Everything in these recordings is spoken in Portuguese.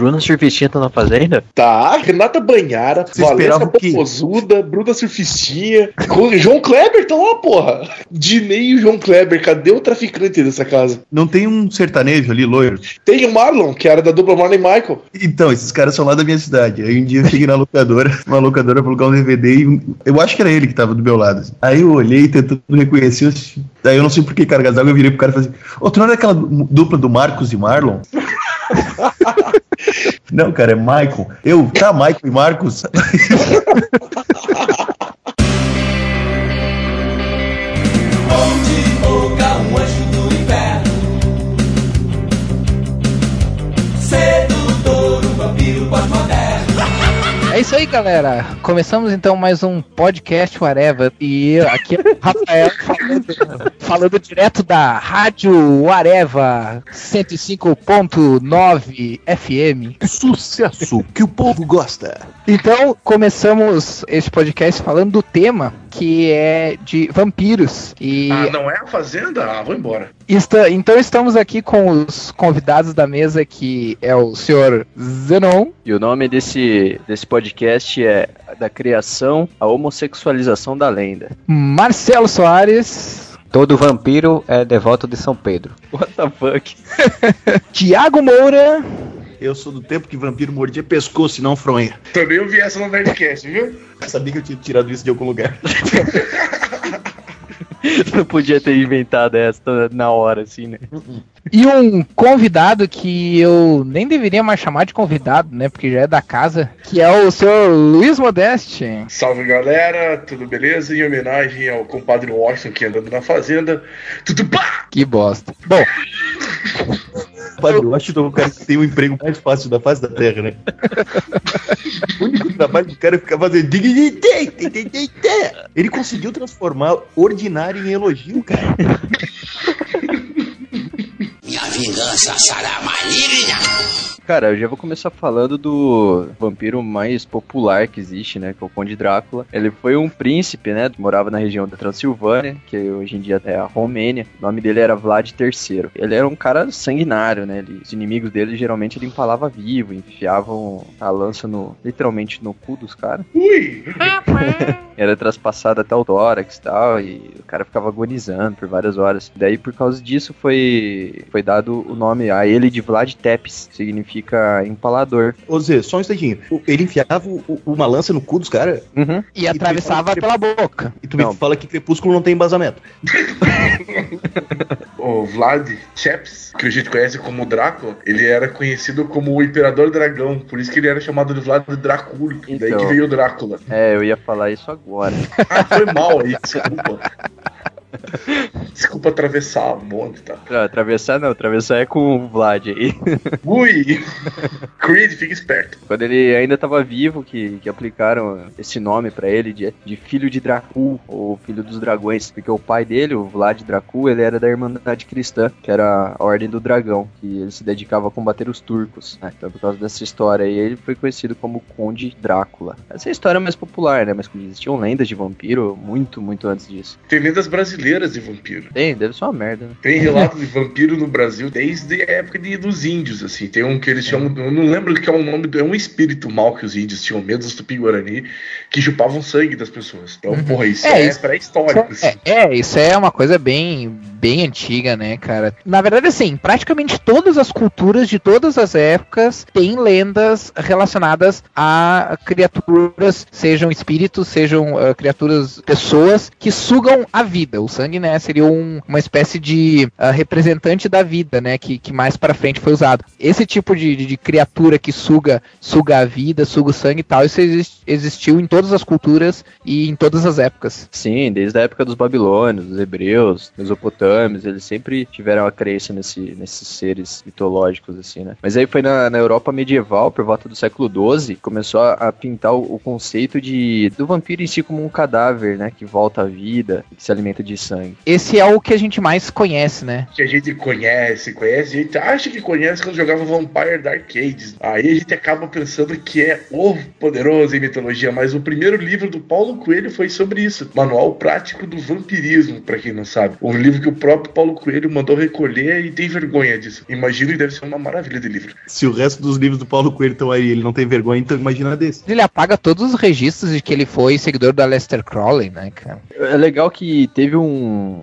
Bruna Surfistinha tá na fazenda? Tá, Renata Banhara, Você Valesca? Popozuda, Bruna Surfistinha, João Kleber tá lá, porra. Dinei e o João Kleber, cadê o traficante dessa casa? Não tem um sertanejo ali, loiro? Tem o Marlon, que era da dupla Marlon e Michael. Então, esses caras são lá da minha cidade. Aí um dia eu cheguei na locadora, uma locadora pra alugar um DVD e eu acho que era ele que tava do meu lado. assim. Aí eu olhei tentando reconhecer, eu assisti- daí eu não sei por que cargas d'água, eu virei pro cara e falei assim, ô, tu não era aquela dupla do Marcos e Marlon? não, cara, é Michael. Eu, tá, Michael e Marcos? É isso aí, galera. Começamos então mais um podcast Whatever. E aqui é o Rafael falando, falando direto da Rádio Whatever 105.9 FM. Sucesso que o povo gosta. Então, começamos esse podcast falando do tema que é de vampiros. E Ah, não é a Fazenda? Ah, vou embora. Esta- então estamos aqui com os convidados da mesa que é o senhor Zenon. E o nome desse, desse podcast é Da Criação à Homossexualização da Lenda. Marcelo Soares, Todo vampiro é devoto de São Pedro. What the fuck? Tiago Moura Eu sou do tempo que vampiro mordia pescoço e não fronha. Também eu vi essa no Nerdcast, viu? Eu sabia que eu tinha tirado isso de algum lugar. Não podia ter inventado essa na hora, assim, né? e um convidado que eu nem deveria mais chamar de convidado, né? Porque já é da casa, que é o senhor Luiz Modeste. Salve galera, tudo beleza? Em homenagem ao compadre Washington que andando na fazenda. Tudo pá! Que bosta. Bom, Eu acho que o cara que tem o emprego mais fácil da face da terra, né? o único trabalho do cara é ficar fazendo. Ele conseguiu transformar ordinário em elogio, cara. Minha vingança será maligna Cara, eu já vou começar falando do vampiro mais popular que existe, né? Que é o Conde Drácula. Ele foi um príncipe, né? Morava na região da Transilvânia, que hoje em dia é a Romênia. O nome dele era Vlad III. Ele era um cara sanguinário, né? Ele- os inimigos dele geralmente ele empalava vivo, enfiavam a lança no, literalmente no cu dos caras. Ui! Era traspassado até o tórax e tal, e o cara ficava agonizando por várias horas. Daí, por causa disso, foi, foi dado o nome a ele de Vlad Tepes, que significa empalador. Ô Zé, só um instantinho. Ele enfiava o- uma lança no cu dos caras Uhum. e atravessava pela boca. e tu me Não. fala que Crepúsculo não tem embasamento. O Vlad Tepes, que a gente conhece como Drácula, ele era conhecido como o Imperador Dragão, por isso que ele era chamado de Vlad Dracul. Daí Então. que veio o Drácula. É, eu ia falar isso agora. Ah, foi mal aí, desculpa. Desculpa atravessar o bonde, tá? Pra atravessar, não, atravessar é com o Vlad aí. Ui! Creed, fica esperto. Quando ele ainda estava vivo, que, que aplicaram esse nome pra ele de, de filho de Dracul, ou filho dos dragões, porque o pai dele, o Vlad Dracul, ele era da Irmandade Cristã, que era a Ordem do Dragão, que ele se dedicava a combater os turcos, né? Então, por causa dessa história aí, ele foi conhecido como Conde Drácula. Essa é a história mais popular, né? Mas existiam lendas de vampiro muito, muito antes disso. Tem lendas brasileiras de vampiro. Tem, deve ser uma merda, né? Tem relatos de vampiro no Brasil desde a época de- dos índios, assim. Tem um que eles chamam, eu não lembro que é o nome, é um espírito mal que os índios tinham medo dos tupi-guarani, que chupavam sangue das pessoas. Então, porra, isso É, é, pré-histórico. assim. É, é, isso é uma coisa bem, bem antiga, né, cara? Na verdade, assim, praticamente todas as culturas de todas as épocas têm lendas relacionadas a criaturas, sejam espíritos, sejam ah, criaturas, pessoas que sugam a vida. O sangue, né, seria um- uma espécie de ah, representante da vida, né, que, que mais pra frente foi usado. Esse tipo de, de- de criatura que suga, suga a vida, suga o sangue e tal, isso exis- existiu em todas as culturas e em todas as épocas. Sim, desde a época dos babilônios, dos hebreus, mesopotâmios, eles sempre tiveram a crença nesse, nesses seres mitológicos, assim, né? Mas aí foi na, na Europa medieval, por volta do século XII, começou a, a pintar o, o conceito de do vampiro em si como um cadáver, né? Que volta à vida, que se alimenta de sangue. Esse é o que a gente mais conhece, né? Que a gente conhece, conhece, a gente acha que conhece quando jogava Vampire da Arcades. Aí a gente acaba pensando que é o poderoso em mitologia, mas o primeiro livro do Paulo Coelho foi sobre isso. Manual Prático do Vampirismo, pra quem não sabe. Um livro que o próprio Paulo Coelho mandou recolher e tem vergonha disso. Imagino que deve ser uma maravilha de livro. Se o resto dos livros do Paulo Coelho estão aí ele não tem vergonha, então imagina desse. Ele apaga todos os registros de que ele foi seguidor do Aleister Crowley, né, cara? É legal que teve um, um,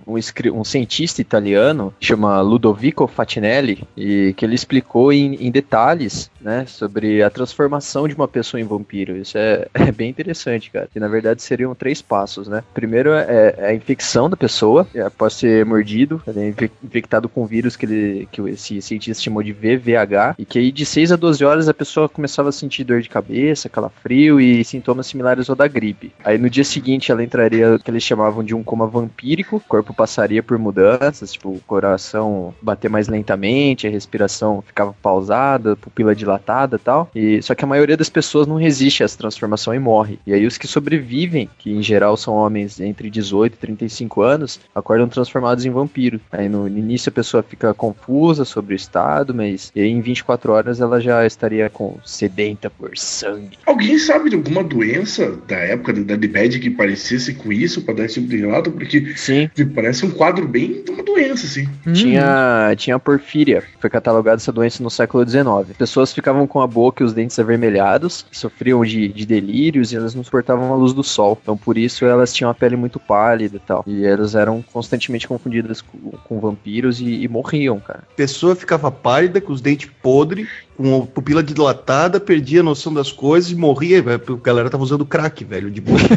um cientista italiano, chama Ludovico Fatinelli, e que ele explicou em, em detalhes, né, sobre a transformação de uma pessoa em vampiro. Isso é, é bem interessante, cara. Que na verdade seriam três passos, né? Primeiro é, é a infecção da pessoa, é, após ser mordido, é infe- infectado com vírus que, ele, que esse cientista chamou de VVH, e que aí de 6 a 12 horas a pessoa começava a sentir dor de cabeça, calafrio e sintomas similares ao da gripe. Aí no dia seguinte ela entraria que eles chamavam de um coma vampírico, o corpo passaria por mudanças, tipo o coração bater mais lentamente, a respiração ficava pausada, pupila dilatada tal. E só que a maioria das pessoas não resiste a essa transformação e morre. E aí os que sobrevivem, que em geral são homens entre 18 e 35 anos, acordam transformados em vampiros. Aí no início a pessoa fica confusa sobre o estado, mas em 24 horas ela já estaria com sedenta por sangue. Alguém sabe de alguma doença da época da Idade Média que parecesse com isso pra dar esse tipo relato? Porque Sim, parece um quadro bem de uma doença, assim. Tinha, tinha a porfíria, foi catalogada essa doença no século XIX. Pessoas ficavam com a boca e os dentes avermelhados, sofriam de, de delírios e elas não suportavam a luz do sol. Então por isso elas tinham a pele muito pálida e tal. E elas eram constantemente confundidas com, com vampiros e, e morriam, cara. A pessoa ficava pálida, com os dentes podres, com a pupila dilatada, perdia a noção das coisas e morria. A galera tava usando crack, velho, de boa.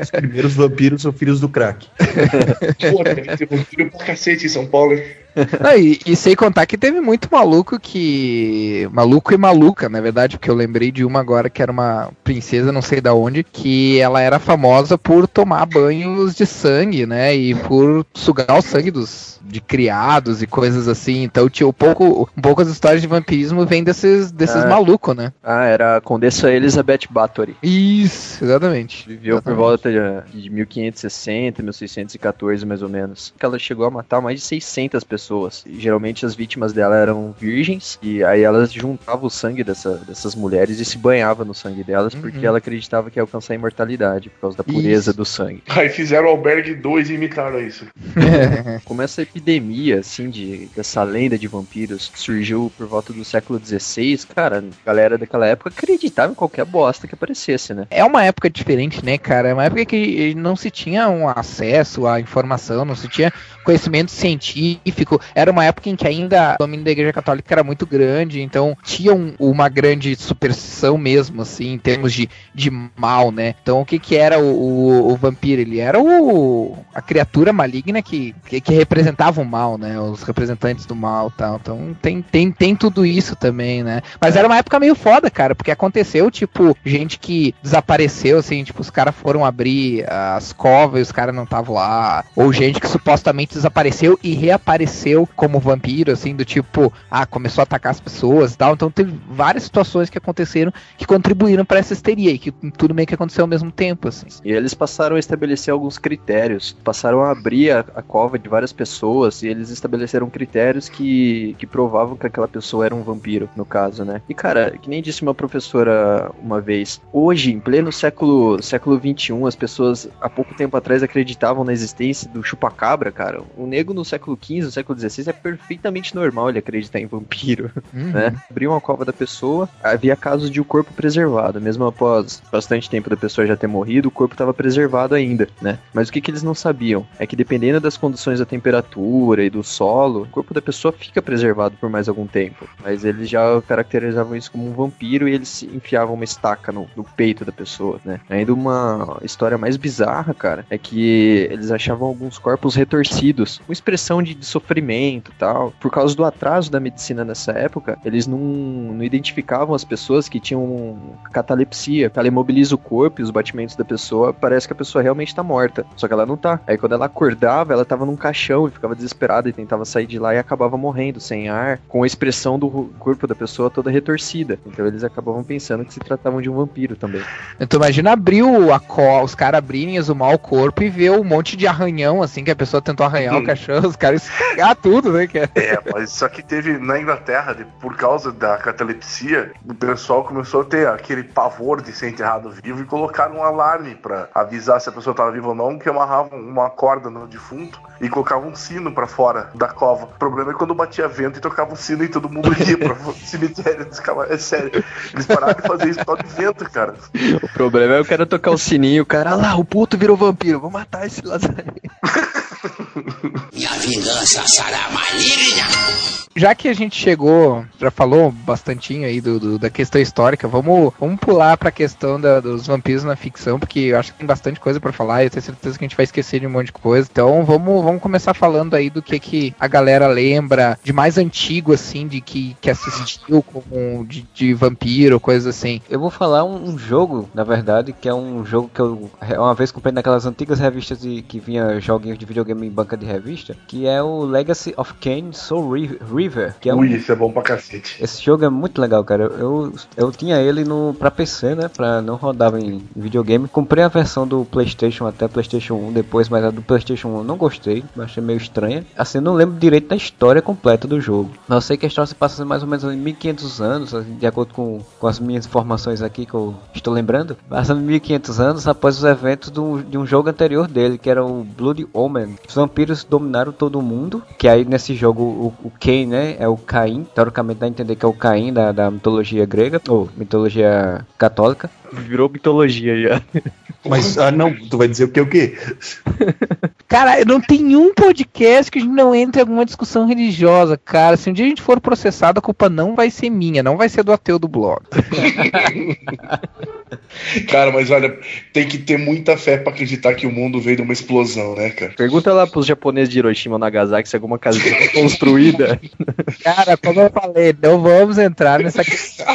Os primeiros vampiros são filhos do crack. Pô, deve ter vampiro pra cacete em São Paulo. Ah, e, e sem contar que teve muito maluco que. Maluco e maluca, na verdade, porque eu lembrei de uma agora que era uma princesa, não sei da onde, que ela era famosa por tomar banhos de sangue, né? E por sugar o sangue dos de criados e coisas assim. Então, tinha um pouco, um pouco as histórias de vampirismo vêm desses, desses Ah. malucos, né? Ah, era a Condessa Elizabeth Bathory. Isso, exatamente. Viveu por Exatamente. volta de, de 1560, 1614 mais ou menos. Que ela chegou a matar mais de 600 pessoas. E, geralmente as vítimas dela eram virgens e aí elas juntavam o sangue dessa- dessas mulheres e se banhava no sangue delas porque Uhum. ela acreditava que ia alcançar a imortalidade por causa da pureza Isso. do sangue. Aí fizeram o Albergue 2 e imitaram isso. Como essa epidemia, assim, de, dessa lenda de vampiros que surgiu por volta do século XVI, cara, a galera daquela época acreditava em qualquer bosta que aparecesse, né? É uma época diferente, né, cara? É uma época que não se tinha um acesso à informação, não se tinha conhecimento científico. Era uma época em que ainda o domínio da Igreja Católica era muito grande, então tinha um- uma grande superstição mesmo, assim, em termos de, de mal, né? Então o que que era o, o- o vampiro? Ele era o, a criatura maligna que, que, que representava o mal, né? Os representantes do mal tal. Então tem, tem, tem tudo isso também, né? Mas era uma época meio foda, cara, porque aconteceu, tipo, gente que desapareceu, assim, tipo, os caras foram abrir as covas e os caras não estavam lá. Ou gente que supostamente desapareceu e reapareceu como vampiro, assim, do tipo, ah, começou a atacar as pessoas e tal. Então teve várias situações que aconteceram que contribuíram pra essa histeria e que tudo meio que aconteceu ao mesmo tempo, assim. E eles passaram a estabelecer alguns critérios, passaram a abrir a, a cova de várias pessoas e eles estabeleceram critérios que, que provavam que aquela pessoa era um vampiro, no caso, né? E cara, que nem disse uma professora uma vez, hoje, em pleno século, século 21, as pessoas há pouco tempo atrás acreditavam na existência do chupacabra, cara. O nego no século XV, no século XVI é perfeitamente normal ele acreditar em vampiro Uhum. né? Abriam a cova da pessoa, havia casos de o corpo preservado, mesmo após bastante tempo da pessoa já ter morrido, o corpo estava preservado ainda, né? Mas o que, que eles não sabiam é que dependendo das condições da temperatura e do solo, o corpo da pessoa fica preservado por mais algum tempo. Mas eles já caracterizavam isso como um vampiro e eles enfiavam uma estaca no, no peito da pessoa, né? Ainda uma história mais bizarra, cara, é que eles achavam alguns corpos retorcidos, com expressão de, de alimento e tal. Por causa do atraso da medicina nessa época, eles não, não identificavam as pessoas que tinham catalepsia. Ela imobiliza o corpo e os batimentos da pessoa, parece que a pessoa realmente tá morta. Só que ela não tá. Aí quando ela acordava, ela tava num caixão e ficava desesperada e tentava sair de lá e acabava morrendo sem ar, com a expressão do corpo da pessoa toda retorcida. Então eles acabavam pensando que se tratavam de um vampiro também. Então imagina abrir o, a co- os caras abrirem, exumar o corpo e ver um monte de arranhão, assim, que a pessoa tentou arranhar o Hum. cachorro, os caras tudo, né, cara? É, mas só que teve na Inglaterra, de- por causa da catalepsia, o pessoal começou a ter aquele pavor de ser enterrado vivo e colocaram um alarme pra avisar se a pessoa tava viva ou não, que amarravam uma corda no defunto e colocavam um sino pra fora da cova. O problema é quando batia vento e tocava o sino e todo mundo ia pro cemitério. Ficavam- É sério, eles pararam de fazer isso por causa de vento, cara. O problema é o cara tocar o sininho o cara, ah lá, o puto virou vampiro, vou matar esse lazarento. Minha vingança será maligna. Já que a gente chegou, já falou bastantinho aí do, do- da questão histórica, vamos, vamos pular pra questão da- dos vampiros na ficção, porque eu acho que tem bastante coisa pra falar e eu tenho certeza que a gente vai esquecer de um monte de coisa. Então vamos, vamos começar falando aí do que, que a galera lembra de mais antigo, assim, de que, que assistiu como de, de vampiro, coisas assim. Eu vou falar um, um jogo, na verdade, que é um jogo que eu re- uma vez comprei naquelas antigas revistas de, que vinha joguinhos de videogame em banca de revista, que é o Legacy of Kain Soul Ri- River, que é um Ui, isso é bom pra cacete. esse jogo é muito legal, cara. Eu, eu tinha ele no pra PC, né? Pra não rodava em videogame. Comprei a versão do PlayStation até PlayStation 1 depois, mas a do PlayStation 1 eu não gostei, achei meio estranha. Assim, não lembro direito da história completa do jogo. Mas eu sei que a história se passa mais ou menos em 1500 anos, assim, de acordo com, com as minhas informações aqui que eu estou lembrando. Passando 1500 anos após os eventos do, de um jogo anterior dele, que era o Blood Omen. Os vampiros dominaram todo mundo, que aí nesse jogo o, o Cain, né, é o Caim, teoricamente dá a entender que é o Caim da, da mitologia grega, ou mitologia católica. Virou mitologia já. Mas, ah, não, tu vai dizer o que o quê? Cara, não tem um podcast que a gente não entre em alguma discussão religiosa, cara. Se um dia a gente for processado, a culpa não vai ser minha, não vai ser do ateu do blog. Cara, mas olha, tem que ter muita fé pra acreditar que o mundo veio de uma explosão, né, cara? Pergunta lá pros japoneses de Hiroshima ou Nagasaki se alguma casa foi construída. Cara, como eu falei, não vamos entrar nessa questão.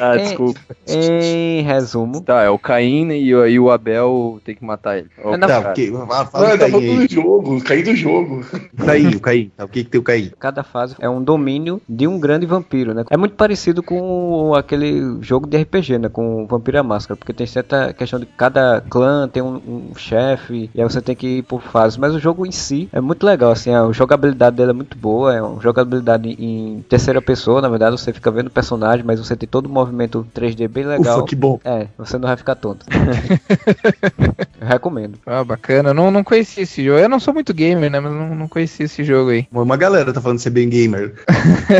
Ah, É. desculpa. Em resumo, Tá, é o Caim e, o- e o Abel tem que matar ele. Não, Tá, cara. ok. Ah, Não, Fala tá o Caim falando do jogo, caí do jogo. Caim, o Caim. Tá, o que que tem o Caim? cada fase é um domínio de um grande vampiro, né? É muito parecido com aquele jogo de RPG, né? Com o Vampiro e a Máscara, porque tem certa questão de cada clã tem um, um chefe e aí você tem que ir por fases. Mas o jogo em si é muito legal, assim, a jogabilidade dele é muito boa, é uma jogabilidade em terceira pessoa, na verdade você fica vendo o personagem, mas você tem todo o movimento 3D bem legal. Ufa, que bom. É, você não vai ficar tonto. Eu recomendo. Ah, bacana. Eu não, não conhecia esse jogo. Eu não sou muito gamer, né? Mas não, não conhecia esse jogo aí. Uma galera tá falando de ser bem gamer.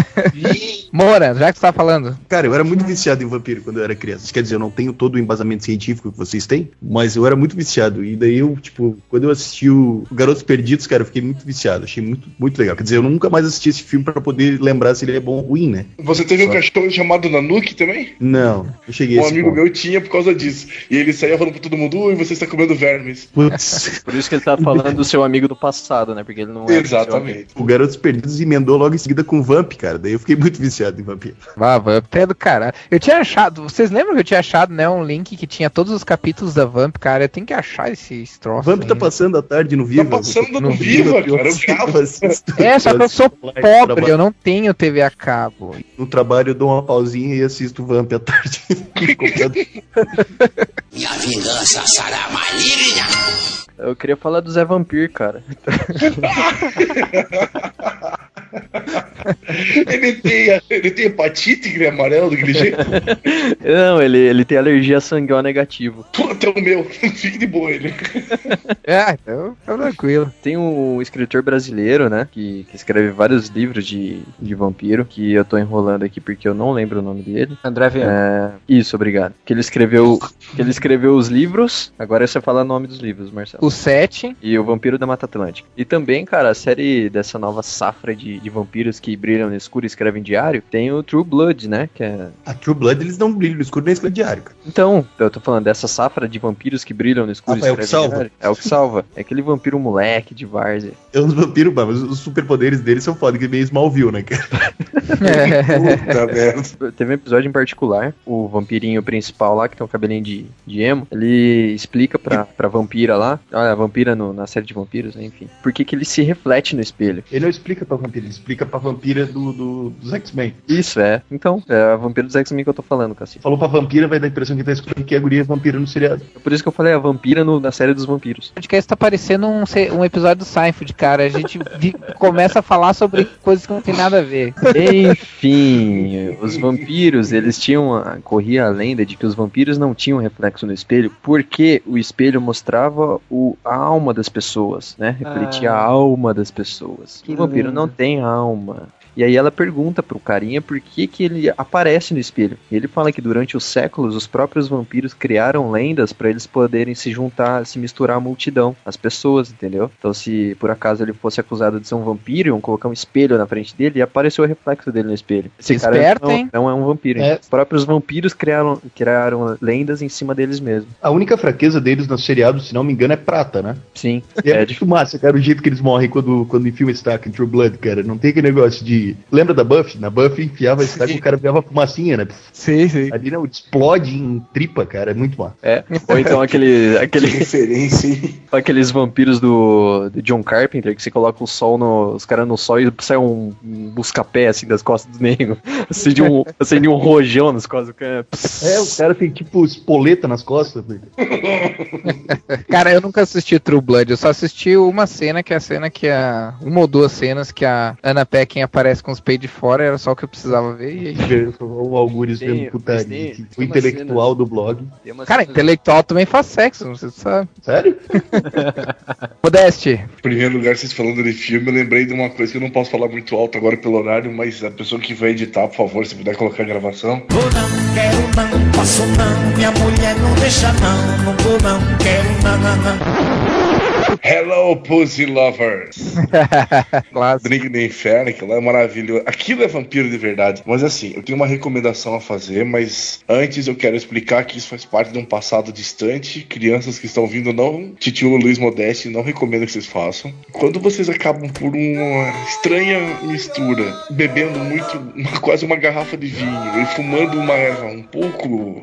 Moura, já que você tá falando. Cara, eu era muito viciado em vampiro quando eu era criança. Quer dizer, eu não tenho todo o embasamento científico que vocês têm, mas eu era muito viciado. E daí eu, tipo, quando eu assisti o Garotos Perdidos, cara, eu fiquei muito viciado. Achei muito, muito legal. Quer dizer, eu nunca mais assisti esse filme pra poder lembrar se ele é bom ou ruim, né? Você teve um cachorro chamado Nanuki também? Não, eu cheguei Um esse amigo ponto. meu tinha por causa disso. E ele saía falando pra todo mundo, ui, você está comendo vermes. Putz, Por isso que ele tá falando do seu amigo do passado, né? Porque ele não é. Exatamente. o Garotos Perdidos emendou logo em seguida com Vamp, cara. Daí eu fiquei muito viciado em vampiro. Vá, Vamp é do caralho. Eu tinha achado. Vocês lembram que eu tinha achado, né? Um link que tinha todos os capítulos da Vamp, cara. Eu tenho que achar esse troço. Vamp tá ainda. passando a tarde no Viva. passando no Eu Viva, eu cara, eu gravo. É, só que eu sou pobre, eu não tenho TV a cabo. No trabalho eu dou uma pausinha e assisto Vamp à tarde. Minha vingança será maligna. Eu queria falar do Zé Vampir, cara. Ele tem, ele tem hepatite, que ele é amarelo daquele jeito. Não, ele, ele tem alergia a sangue O negativo. Puta, é o meu. Fique de boa ele. É, então tá tranquilo. Tem um escritor brasileiro, né? Que, que escreve vários livros de, de vampiro. Que eu tô enrolando aqui porque eu não lembro o nome dele. André Viana. É, isso, obrigado. Que ele escreveu. Que ele escreveu os livros. Agora você fala o nome dos livros, Marcelo. O 7. E o Vampiro da Mata Atlântica. E também, cara, a série dessa nova safra de, de vampiros que brilham no escuro e escrevem diário, tem o True Blood, né? Que é... A True Blood, eles não brilham no escuro nem escrevem diário, cara. Então, eu tô falando dessa safra de vampiros que brilham no escuro Ah, e é o que escrevem salva. diário. É o que salva. É aquele vampiro moleque de várzea. É uns vampiros, mas os superpoderes deles são foda, que é meio Smallville, né, cara? Puta merda. Teve um episódio em particular, o vampirinho principal lá, que tem um cabelinho de, de emo, ele explica pra, pra vampira lá, olha, a vampira no- na série de vampiros, né, enfim, por que que ele se reflete no espelho. Ele não explica pra vampira, ele explica pra vampira do, do- dos X-Men. Isso, é. Então, é a vampira dos X-Men que eu tô falando, Cassi. Falou pra vampira, vai dar a impressão que tá escutando que a guria é vampira no seriado. Por isso que eu falei a vampira no- na série dos vampiros. O podcast tá parecendo um, um episódio do Seinfeld, cara. A gente vi- começa a falar sobre coisas que não tem nada a ver. Enfim, os vampiros, eles tinham. A, corria a lenda de que os vampiros não tinham reflexo no espelho, porque o espelho mostrava o, a alma das pessoas, né? Refletia Ah. a alma das pessoas. Que o vampiro lindo. não tem alma. E aí ela pergunta pro carinha por que, que ele aparece no espelho. E ele fala que durante os séculos os próprios vampiros criaram lendas para eles poderem se juntar, se misturar à multidão, as pessoas, entendeu? Então se por acaso ele fosse acusado de ser um vampiro, iam colocar um espelho na frente dele e apareceu o reflexo dele no espelho. Esse cara Esperto, não, hein? não é um vampiro. É. Os próprios vampiros criaram, criaram lendas em cima deles mesmos. A única fraqueza deles no seriado, se não me engano, é prata, né? Sim. E é, É, muito massa, cara, o jeito que eles morrem quando, quando enfia uma estaca em True Blood, cara. Não tem aquele negócio de. Lembra da Buffy? Na Buffy enfiava a estaca e o cara virava fumacinha, né? Sim, sim. Ali não, explode em tripa, cara. É muito massa. é. Ou então aquele, Que aquele referência, hein? Aqueles vampiros do, do John Carpenter, que você coloca o sol no. Os caras no sol e sai um, um busca-pé assim das costas do nego. Acende um, acende um rojão nas costas do cara. É, o cara tem tipo espoleta nas costas. velho. Cara, eu nunca assisti True Blood, eu só assisti uma cena, que é a cena que a. Uma ou duas cenas que a Ana Peckin aparece com os peitos de fora, era só o que eu precisava ver. E aí... O Algures vendo putaria. tem O intelectual do blog. Cara, cena- intelectual também faz sexo, você sabe. Sério? Modeste. Em primeiro lugar, vocês falando de filme, eu lembrei de uma coisa que eu não posso falar muito alto agora pelo horário, mas a pessoa que vai editar, por favor, se puder colocar a gravação. Vou não, quero não, posso não, minha mulher não deixa não, não vou não, quero não, não, não. Hello, Pussy Lovers! Clássico. Drink do Inferno, que lá é maravilhoso. Aquilo é vampiro de verdade. Mas assim, eu tenho uma recomendação a fazer, mas antes eu quero explicar que isso faz parte de um passado distante. Crianças que estão vindo não. Titio Luiz Modeste não recomendo que vocês façam. Quando vocês acabam por uma estranha mistura, bebendo muito, uma- quase uma garrafa de vinho e fumando uma erva um pouco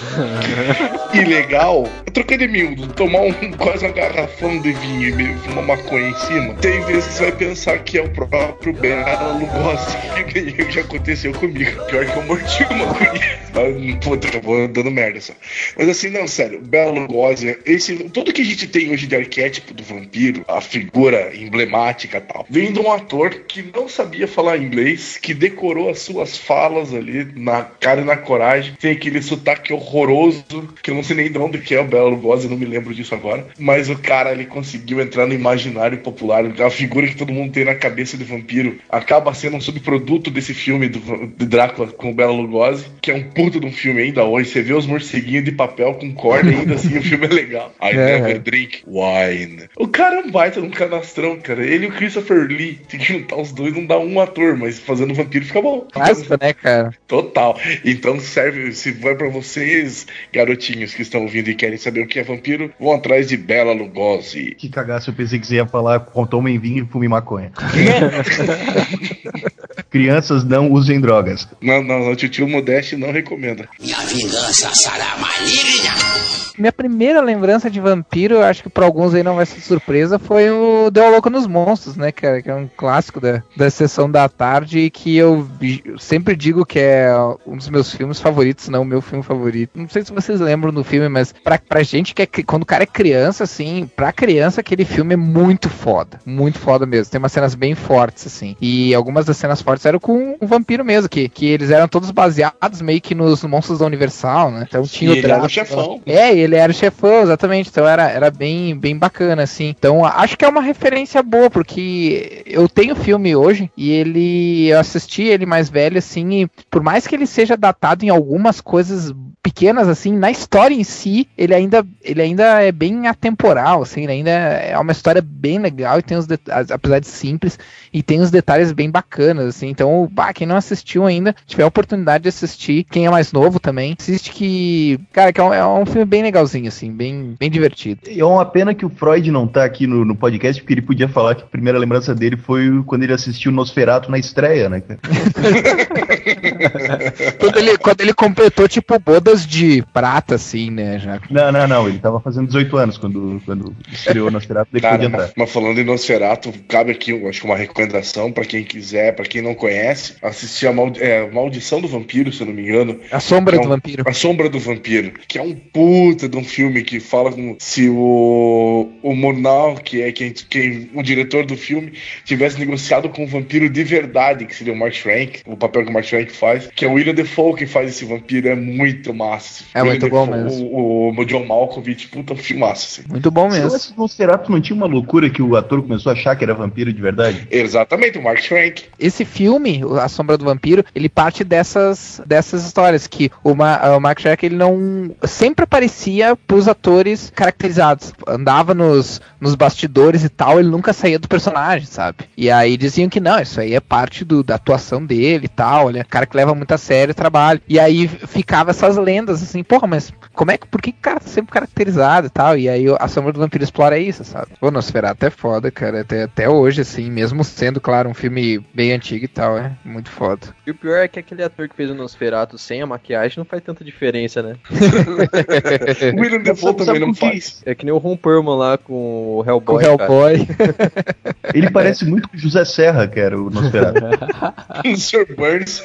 ilegal, eu troquei de miúdo, tomar um, quase uma garrafão de vinho e fumar maconha em cima, tem vezes que você vai pensar que é o próprio Bela Lugosi, que já aconteceu comigo. Pior que eu mordi uma maconha. Puta, vou dando merda só. Mas assim, não, sério, Bela Lugosi, esse, tudo que a gente tem hoje de arquétipo do vampiro, a figura emblemática e tal, vem de um ator que não sabia falar inglês, que decorou as suas falas ali na cara e na coragem, tem aquele sotaque horroroso, que eu não sei nem de onde que é o Bela Lugosi, não me lembro disso agora, mas o cara, ele conseguiu entrar no imaginário popular, a figura que todo mundo tem na cabeça de vampiro, acaba sendo um subproduto desse filme do, de Drácula com o Bela Lugosi, que é um puto de um filme ainda hoje, você vê os morceguinhos de papel com corda ainda assim, o filme é legal. I É. never drink wine. O cara é um baita de um canastrão, cara. Ele e o Christopher Lee, tem que juntar os dois, não dá um ator, mas fazendo vampiro fica bom. Clássico, né, cara? Total. Então serve, se vai pra vocês, garotinhos que estão ouvindo e querem saber o que é vampiro, vão atrás de Bela Lugosi. Que cagaço, eu pensei que você ia falar com tomem vinho e fume maconha. Crianças não usem drogas. Não, não, não, tio Modeste não recomenda. Minha vingança será maligna. Minha primeira lembrança de vampiro, eu acho que pra alguns aí não vai ser surpresa, foi o Deu a Louca nos Monstros, né, cara? Que é um clássico da, da sessão da tarde e que eu, eu sempre digo que é um dos meus filmes favoritos, não o meu filme favorito. Não sei se vocês lembram do filme, mas pra, pra gente que é, quando o cara é criança, assim, pra criança aquele filme é muito foda. Muito foda mesmo. Tem umas cenas bem fortes, assim. E algumas das cenas fortes eram com o vampiro mesmo, que, que eles eram todos baseados meio que nos monstros da Universal, né? Então tinha E o ele era o chefão. É, ele era o chefão, exatamente. Então era, era bem, bem bacana, assim. Então acho que é uma referência boa, porque eu tenho o filme hoje e ele. Eu assisti ele mais velho, assim, e por mais que ele seja datado em algumas coisas pequenas, assim, na história em si, ele ainda, ele ainda é bem atemporal, assim, ele ainda é uma história bem legal e tem os apesar de simples, e tem uns detalhes bem bacanas, assim. Então, bah, quem não assistiu ainda, tiver a oportunidade de assistir, quem é mais novo também, assiste que, cara, que é um, é um filme bem legalzinho, assim, bem, bem divertido. E é uma pena que o Freud não tá aqui no, no podcast, porque ele podia falar que a primeira lembrança dele foi quando ele assistiu Nosferatu na estreia, né? quando, ele, quando ele completou, tipo, bodas de prata, assim, né, já. Não, não, não. Ele tava fazendo 18 anos quando, quando estreou Nosferatu, ele Cara, podia mas, entrar. mas falando em Nosferatu, cabe aqui, eu acho que uma recomendação pra quem quiser, pra quem não conhece, assistir a Maldi- é, Maldição do Vampiro, se eu não me engano. A sombra É um- do vampiro. A Sombra do Vampiro, que é um puta de um filme que fala como se o, o Murnau, que é quem, quem o diretor do filme, tivesse negociado com um vampiro de verdade, que seria o Mark Frank, o papel que o Mark Frank faz, que é o William Defoe que faz esse vampiro, é muito massa. É William muito bom mesmo. O, o John Malkovich, puta filmaço, assim. Muito bom mesmo. esse Nosferatu não tinha uma loucura que o ator começou a achar que era vampiro de verdade? Exatamente, o Mark Frank. Esse filme, A Sombra do Vampiro, ele parte dessas, dessas histórias que o, Ma, o Mark Shrek ele não sempre aparecia pros atores caracterizados, andava nos, nos bastidores e tal, ele nunca saía do personagem, sabe? E aí diziam que não, isso aí é parte do, da atuação dele e tal, ele é um cara que leva muito a sério o trabalho. E aí ficava essas lendas assim, porra, mas como é que por que o cara tá sempre caracterizado e tal? E aí A Sombra do Vampiro explora isso, sabe? Pô, Nosferatu é foda, cara, até, até hoje assim, mesmo sendo, claro, um filme bem antigo e tal, é muito foda. E o pior é que aquele ator que fez o Nosferatu sem a maquiagem não faz tanta diferença, né? O William Defoe também não com faz. É que nem o Ron Perlman lá com o Com Hellboy, o cara. Hellboy. Ele parece muito com o José Serra, que era o Nosferatu. O Sr. Burns.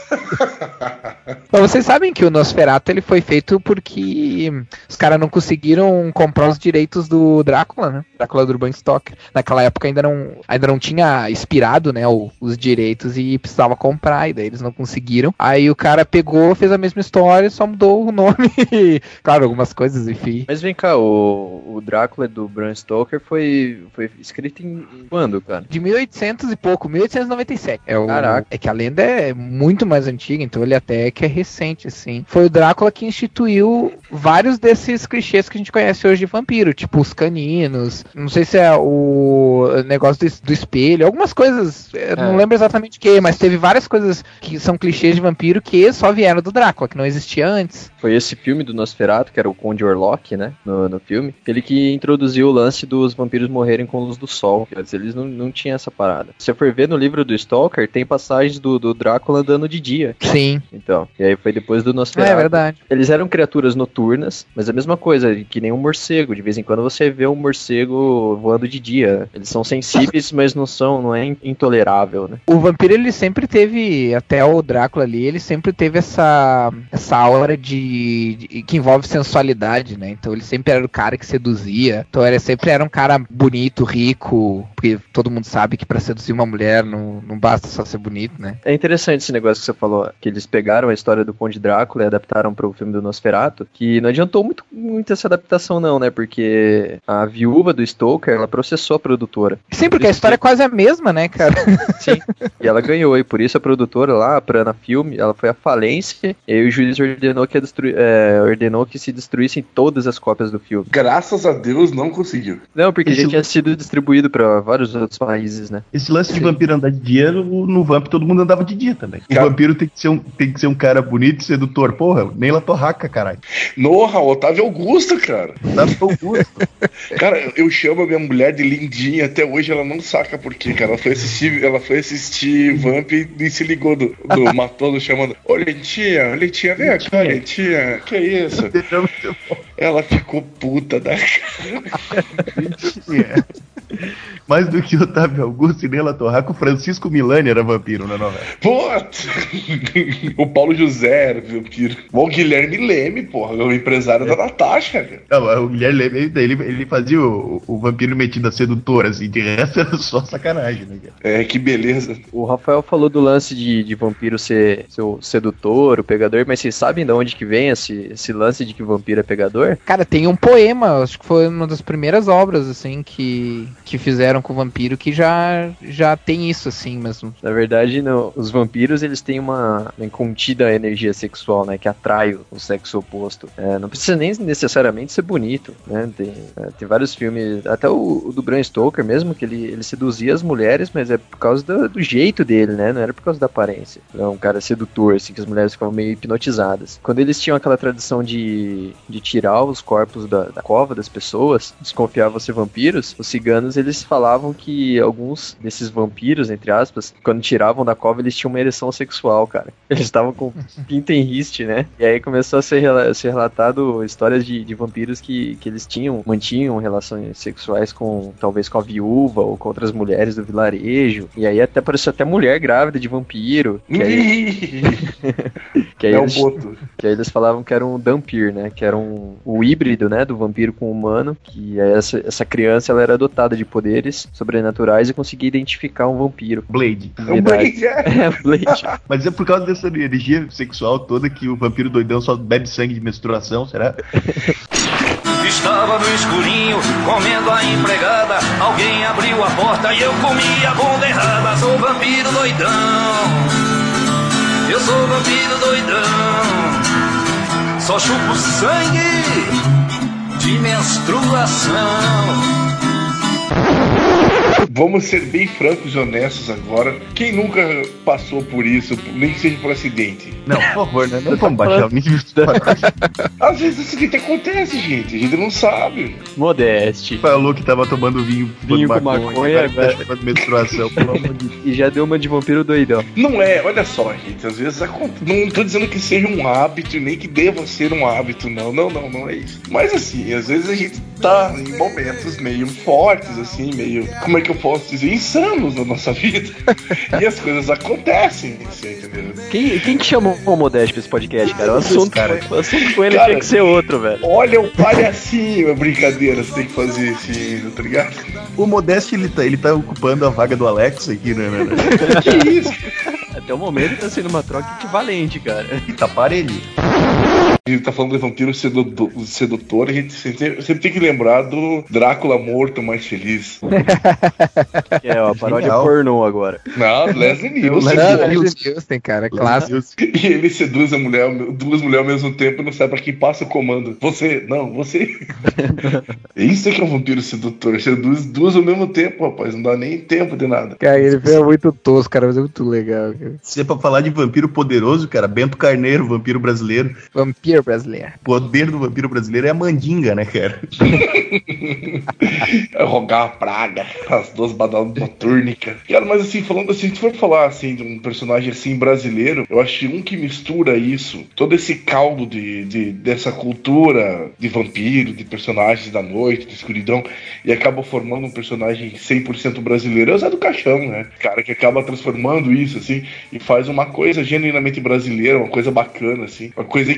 Vocês sabem que o Nosferatu ele foi feito porque os caras não conseguiram comprar os direitos do Drácula, né? Drácula do Bram Stoker. Naquela época ainda não, ainda não tinha expirado, né, o- os direitos e precisava comprar, e daí eles não conseguiram. Aí o cara pegou, fez a mesma história, só mudou o nome. claro, algumas coisas, enfim. Mas vem cá, o, o Drácula do Bram Stoker foi, foi escrito em em quando, cara? De 1800 e pouco, 1897. É, o, Caraca. é que a lenda é muito mais antiga, então ele até que é recente, assim. Foi o Drácula que instituiu vários desses clichês que a gente conhece hoje de vampiro, tipo os caninos, não sei se é o negócio do, do espelho, algumas coisas, eu não É. lembro exatamente o que, mas teve várias coisas que são clichês de vampiro que só vieram do Drácula, que não existia antes. Foi esse filme do Nosferatu, que era o Conde Orlok, né? No, no filme. Ele que introduziu o lance dos vampiros morrerem com luz do sol. que Antes eles não, não tinham essa parada. Se você for ver no livro do Stoker, tem passagens do, do Drácula andando de dia. Sim, Então, e aí foi depois do é Nosferatu. verdade. Eles eram criaturas noturnas, mas a mesma coisa, que nem um morcego. De vez em quando você vê um morcego voando de dia. Eles são sensíveis, mas não são, não é in- intolerável, né? O vampiro ele sempre teve, até o Drácula ali, ele sempre teve essa essa aura de, de- que envolve sensualidade, né? Então ele sempre era o cara que seduzia. Então ele sempre era um cara bonito, rico, porque todo mundo sabe que pra seduzir uma mulher não, não basta só ser bonito, né? É interessante esse negócio que você falou, que eles pegaram a história do Conde Drácula e adaptaram pro filme do Nosferatu, que não adiantou muito, muito essa adaptação não, né? Porque a viúva do Stoker, ela processou a produtora. Sim, porque a história é quase a mesma, né, cara? Sim. e ela ganhou, e por isso a produtora lá, a Prana Filme, ela foi à falência, e aí o juiz ordenou que, é, ordenou que se destruíssem todas as cópias do filme. Graças a Deus não conseguiu. Não, porque Esse- já tinha sido distribuído pra vários outros países, né? Esse lance de Sim. vampiro andar de dia, no, Vamp todo mundo andava de dia também. O vampiro tem que, ser um, tem que ser um cara bonito e sedutor. Porra, nem La Torraca, caralho. Norra, Otávio Augusto, cara. Pro gosto. Cara, eu- chamo a minha mulher de lindinha, até hoje ela não saca por quê, cara. Ela foi assistir, ela foi assistir Vamp e se ligou do, do Matoso chamando. Ô, Lentinha, Lentinha, vem cá, Lentinha. Que isso? Ela ficou puta da cara. Mais do que Otávio Augusto e Nela Torraco, Francisco Milani era vampiro na novela. Puta! o Paulo José era vampiro. O Guilherme Leme, porra, o empresário da Natasha, cara. Não, o Guilherme Leme, ele, ele fazia o, o vampiro metido a sedutor, assim, de resto era só sacanagem, né, cara? É, que beleza. O Rafael falou do lance de, de vampiro ser, ser o sedutor, o pegador, mas vocês sabem de onde que vem esse, esse lance de que vampiro é pegador? Cara, tem um poema, acho que foi uma das primeiras obras, assim, que, que fizeram com o vampiro, que já, já tem isso, assim, mesmo. Na verdade, os vampiros, eles têm uma, uma incontida energia sexual, né, que atrai o, o sexo oposto. É, não precisa nem necessariamente ser bonito, né, tem, é, tem vários filmes, até o, o do Bram Stoker mesmo, que ele, ele seduzia as mulheres, mas é por causa do, do jeito dele, né, não era por causa da aparência. Era um cara sedutor, assim, que as mulheres ficavam meio hipnotizadas. Quando eles tinham aquela tradição de, de tirar os corpos da, da cova das pessoas, desconfiavam ser vampiros, os ciganos, eles falavam que alguns desses vampiros, entre aspas, quando tiravam da cova, eles tinham uma ereção sexual, cara. Eles estavam com pinta em riste, né? E aí começou a ser, ser relatado histórias de, de vampiros que, que eles tinham, mantinham relações sexuais com, talvez com a viúva ou com outras mulheres do vilarejo. E aí até apareceu até mulher grávida de vampiro. Que aí, que aí é o boto. Que aí eles falavam que era um Dampir, né? Que era um, o híbrido, né? Do vampiro com o humano. Que aí essa, essa criança ela era dotada de poderes sobrenaturais e conseguia identificar um vampiro. Blade. É um Blade, é. É, Blade. Mas é por causa dessa energia sexual toda que o vampiro doidão só bebe sangue de menstruação, será? Estava no escurinho, comendo a empregada. Alguém abriu a porta e eu comi a bunda errada. Sou vampiro doidão. Eu sou vampiro doidão. Só chupo sangue de menstruação. Vamos ser bem francos e honestos agora. Quem nunca passou por isso, nem que seja por acidente? Não, por favor, né? Não vamos baixar o nível de Às vezes isso que acontece, gente. A gente não sabe. Modeste. Falou que tava tomando vinho, Vinho com maconha, que tá velho. chamando menstruação, pelo amor de Deus. E já deu uma de vampiro doidão. Não é, olha só, gente. Às vezes acontece. Não tô dizendo que seja um hábito, nem que deva ser um hábito, não. Não, não, não é isso. Mas assim, às vezes a gente tá em momentos meio fortes, assim, meio. Como é que eu posso dizer? Insanos na nossa vida. e as coisas acontecem, você entendeu? Quem, quem que chamou o Modeste pra esse podcast, cara? O assunto, cara. o assunto com ele Cara, tinha que ser outro, velho. Olha o palhacinho, é brincadeira, você tem que fazer esse, tá ligado? O Modeste, ele tá, ele tá ocupando a vaga do Alex aqui, né? né, né? Que isso? Até o momento tá sendo uma troca equivalente, cara. E tá parelho. A gente tá falando de vampiro sedutor, sedutor, a gente sempre, sempre tem que lembrar do Drácula morto mais feliz. Que é, ó, a paródia Genial. pornô agora. Não, Leslie Nielsen. Leslie Nielsen, cara, clássico. E ele seduz a mulher, duas mulheres ao mesmo tempo e não sabe pra quem passa o comando. Você, não, você. Isso é que é um vampiro sedutor. Seduz duas ao mesmo tempo, rapaz. Não dá nem tempo de nada. Cara, ele foi muito tosco, cara, mas é muito legal. Cara. Se é pra falar de vampiro poderoso, cara, Bento Carneiro, vampiro brasileiro. Vampiro brasileiro. O poder do vampiro brasileiro é a mandinga, né, cara? É rogar a praga, as duas badalas notúrnicas. Cara, mas assim, falando assim, se for falar assim de um personagem assim brasileiro, eu acho que um que mistura isso, todo esse caldo de, de- dessa cultura de vampiro, de personagens da noite, de escuridão, e acaba formando um personagem 100% brasileiro, é o Zé do Caixão, né? Cara, que acaba transformando isso, assim, e faz uma coisa genuinamente brasileira, uma coisa bacana, assim, uma coisa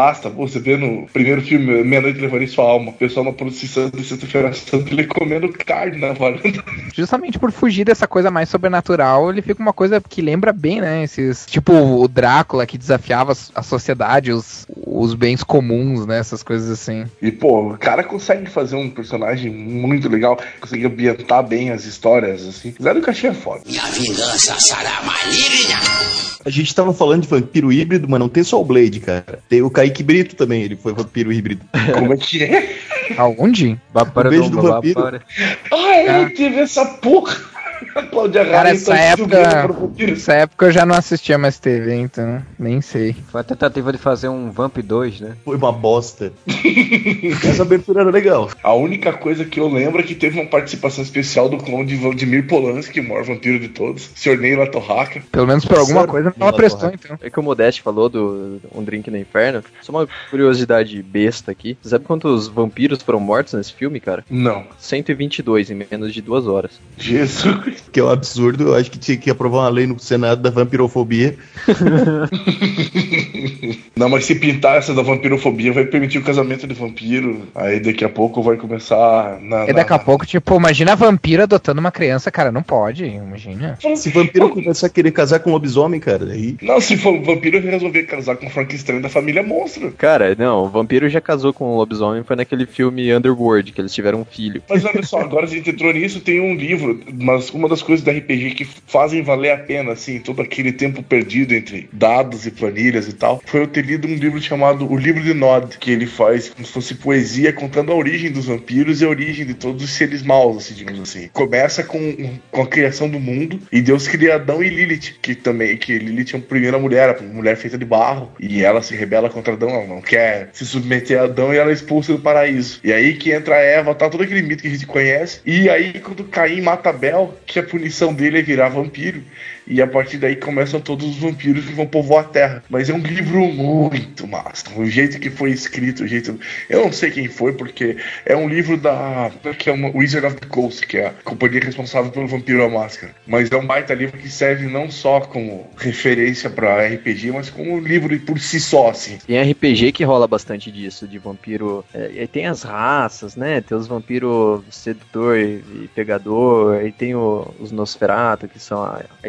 iconoclasta. Pô, você vê no primeiro filme, Meia Noite Levarei Sua Alma, o pessoal na procissão de Sexta-feira Santa, ele comendo carne na varanda. Justamente por fugir dessa coisa mais sobrenatural, ele fica uma coisa que lembra bem, né? Esses. Tipo o Drácula que desafiava a sociedade, os, os bens comuns, né? Essas coisas assim. E, pô, o cara consegue fazer um personagem muito legal, consegue ambientar bem as histórias, assim. Zé do Caixinha é foda. Minha vingança será maligna. A gente tava falando de vampiro híbrido, mas não tem só o Blade, cara. Tem o Kaique Brito também, ele foi vampiro híbrido. Como é que é? Aonde? Um beijo do do vampiro. Vapora. Ah, é, teve essa porra. Cláudia Cara, Raia essa tá época, essa época eu já não assistia mais TV, então nem sei. Foi a tentativa de fazer um Vamp 2, né? Foi uma bosta. Essa abertura era legal. A única coisa que eu lembro é que teve uma participação especial do clone de Vladimir Polanski, o maior vampiro de todos, Sr. Neila Torraca. Pelo menos por alguma Sério? coisa ela Não, prestou, então. É que o Modeste falou do Um Drink no Inferno. Só uma curiosidade besta aqui. Você sabe quantos vampiros foram mortos nesse filme, cara? Não. 122 em menos de duas horas. Jesus. Que é um absurdo. Eu acho que tinha que aprovar uma lei no Senado da vampirofobia. Não, mas se pintar essa da vampirofobia, vai permitir o casamento de vampiro. Aí daqui a pouco vai começar na. E daqui a pouco, tipo, imagina a vampira adotando uma criança, cara, não pode, imagina. Se vampiro começar a querer casar com lobisomem, cara, aí. Não, se for vampiro, eu resolver casar com o Frankenstein da família monstro. Cara, não, o vampiro já casou com o lobisomem, foi naquele filme Underworld, que eles tiveram um filho. Mas olha só, agora a gente entrou nisso, tem um livro, mas uma das coisas da RPG que fazem valer a pena, assim, todo aquele tempo perdido entre dados e planilhas e tal, foi eu ter lido um livro chamado O Livro de Nod, que ele faz como se fosse poesia contando a origem dos vampiros e a origem de todos os seres maus, assim, digamos assim. Começa com, com a criação do mundo e Deus cria Adão e Lilith, que também, que Lilith é a primeira mulher, uma mulher feita de barro, e ela se rebela contra Adão, ela não quer se submeter a Adão e ela é expulsa do paraíso. E aí que entra a Eva, tá todo aquele mito que a gente conhece, e aí quando Caim mata Abel, que a punição dele é virar vampiro, e a partir daí começam todos os vampiros que vão povoar a Terra. Mas é um livro muito massa. O jeito que foi escrito, o jeito. Eu não sei quem foi, porque é um livro da. que é uma Wizard of the Coast, que é a companhia responsável pelo Vampiro à Máscara. Mas é um baita livro que serve não só como referência pra RPG, mas como livro por si só, assim. Tem RPG que rola bastante disso, de vampiro. É, e tem as raças, né? Tem os vampiros sedutor e, e pegador, aí tem o- os Nosferatu, que são a, a.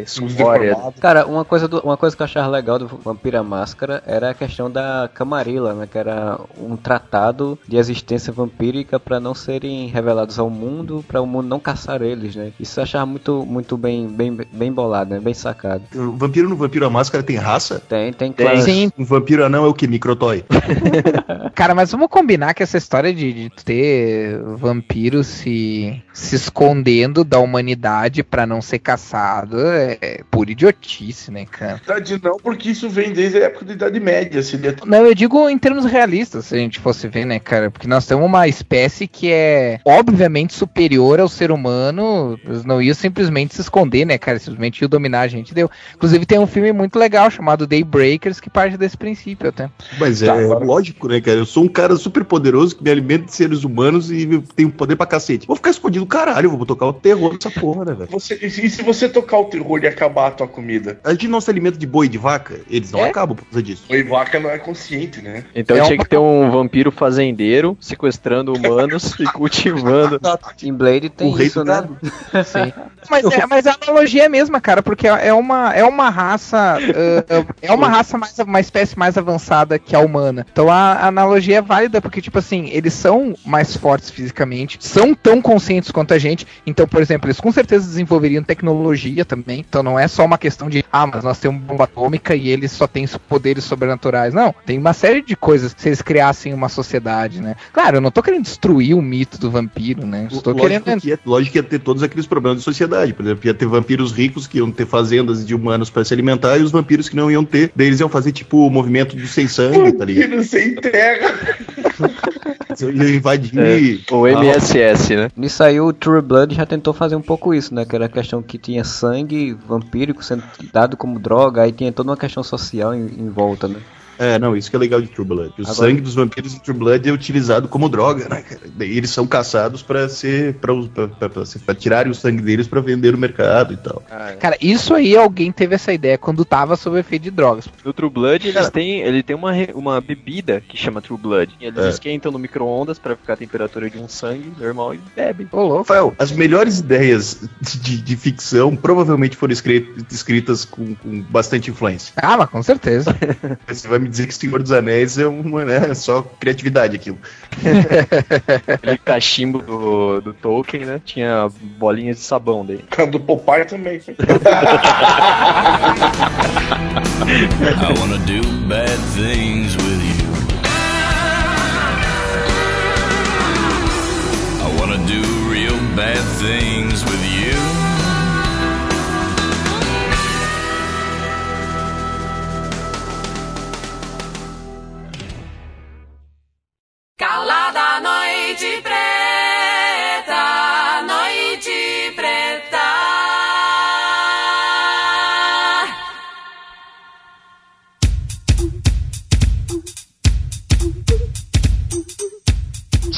Cara, uma coisa, do- uma coisa que eu achava legal do Vampira Máscara era a questão da Camarilla, né? Que era um tratado de existência vampírica para não serem revelados ao mundo, para o mundo não caçar eles, né? Isso eu achava muito, muito bem, bem, bem bolado, né? Bem sacado. O vampiro no Vampiro à Máscara tem raça? Tem, tem, Tem. classe. Sim, Um vampiro anão é o que? Microtoy. cara, mas vamos combinar que essa história de, de ter vampiros se, se escondendo da humanidade pra não ser caçado é pura idiotice, né, cara? Verdade, não, porque isso vem desde a época da Idade Média. Seria Não, eu digo em termos realistas, se a gente fosse ver, né, cara? Porque nós temos uma espécie que é obviamente superior ao ser humano. Eles não iam simplesmente se esconder, né, cara? Simplesmente iam dominar a gente. Deu. Inclusive tem um filme muito legal chamado Daybreakers que parte desse princípio até. Mas é Tá, agora- lógico, né, cara? Eu sou um cara super poderoso que me alimenta de seres humanos e tenho poder pra cacete. Vou ficar escondido, caralho, vou tocar o terror nessa porra, né, velho? Você, e se e você tocar o terror e acabar a tua comida? A gente não se alimenta de boi e de vaca, eles não É? acabam por causa disso. O Ivaca não é consciente, né? Então É tinha uma- que ter um vampiro fazendeiro sequestrando humanos e cultivando. Em Blade tem o rei isso, do né? Sim. Mas, é, mas a analogia é a mesma, cara, porque é uma, é uma raça. ah, é uma raça mais. uma espécie mais avançada que a humana. Então a analogia é válida, porque, tipo assim, eles são mais fortes fisicamente, são tão conscientes quanto a gente. Então, por exemplo, eles com certeza desenvolveriam tecnologia também. Então não é só uma questão de, ah, mas nós temos bomba atômica e eles só têm poderes sobrenaturais. Não, tem uma série de coisas se eles criassem uma sociedade, né? Claro, eu não tô querendo destruir o mito do vampiro, né? Estou Lógico querendo. que, ia, lógico que ia ter todos aqueles problemas de sociedade. Por exemplo, ia ter vampiros ricos que iam ter fazendas de humanos pra se alimentar e os vampiros que não iam ter, daí eles iam fazer tipo o movimento do sem sangue, tá ligado? Vampiro sem terra. Iam invadir. O MSS, né? Nisso aí o True Blood já tentou fazer um pouco isso, né? Que era a questão que tinha sangue vampírico sendo dado como droga, aí tinha toda uma questão social em, em volta, né? É, não, isso que é legal de True Blood. O Agora- sangue dos vampiros em True Blood é utilizado como droga, né, cara? Daí eles são caçados pra ser. pra, pra, pra, pra, ser- pra tirarem o sangue deles pra vender no mercado e tal. Cara, isso aí alguém teve essa ideia quando tava sob efeito de drogas. No True Blood, eles Cara. têm, ele tem uma, uma bebida que chama True Blood. Eles É. esquentam no micro-ondas pra ficar a temperatura de um sangue normal e bebem. Ô, louco. Rafael, as melhores ideias de, de- de ficção provavelmente foram escri- escritas com, com bastante influência. Ah, mas com certeza. Você vai me dizer que Senhor dos Anéis é uma, né, só criatividade aquilo. Aquele cachimbo do, do Tolkien, né? Tinha bolinhas de sabão. A do Popeye também. I wanna do bad things with you. I wanna do real bad things with you. de breve.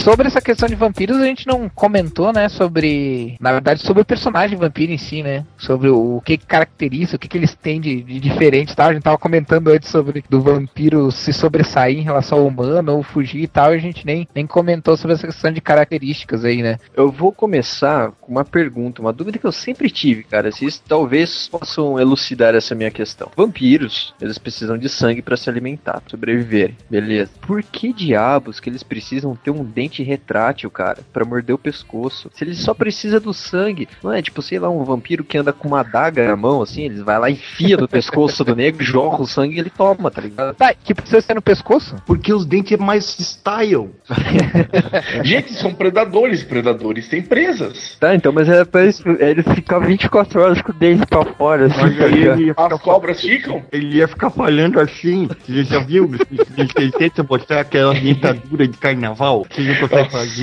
Sobre essa questão de vampiros, a gente não comentou, né, sobre, na verdade, sobre o personagem vampiro em si, né, sobre o, que caracteriza, o que, que eles têm de, de diferente e tal. A gente tava comentando antes sobre do vampiro se sobressair em relação ao humano ou fugir e tal, e a gente nem, nem comentou sobre essa questão de características aí, né. Eu vou começar com uma pergunta, uma dúvida que eu sempre tive, cara. Se isso talvez possam elucidar essa minha questão. Vampiros, eles precisam de sangue para se alimentar, sobreviver, beleza? Por que diabos que eles precisam ter um dente retrátil, cara, para morder o pescoço? Se eles só precisam do sangue, não é tipo, sei lá, um vampiro que anda com uma adaga na mão, assim, eles vai lá e enfia no pescoço do negro, joga o sangue e ele toma, tá ligado? Tá, que precisa ser no pescoço? Porque os dentes é mais style. Gente, são predadores. Predadores têm presas. Tá, então, mas é pra isso, ele ficar 24 horas com o dente pra fora, assim, Mas tá ele ia As ficar, cobras ficam. ele ia ficar falhando assim. Você já viu? Ele ele tenta botar aquela dentadura de carnaval. Você não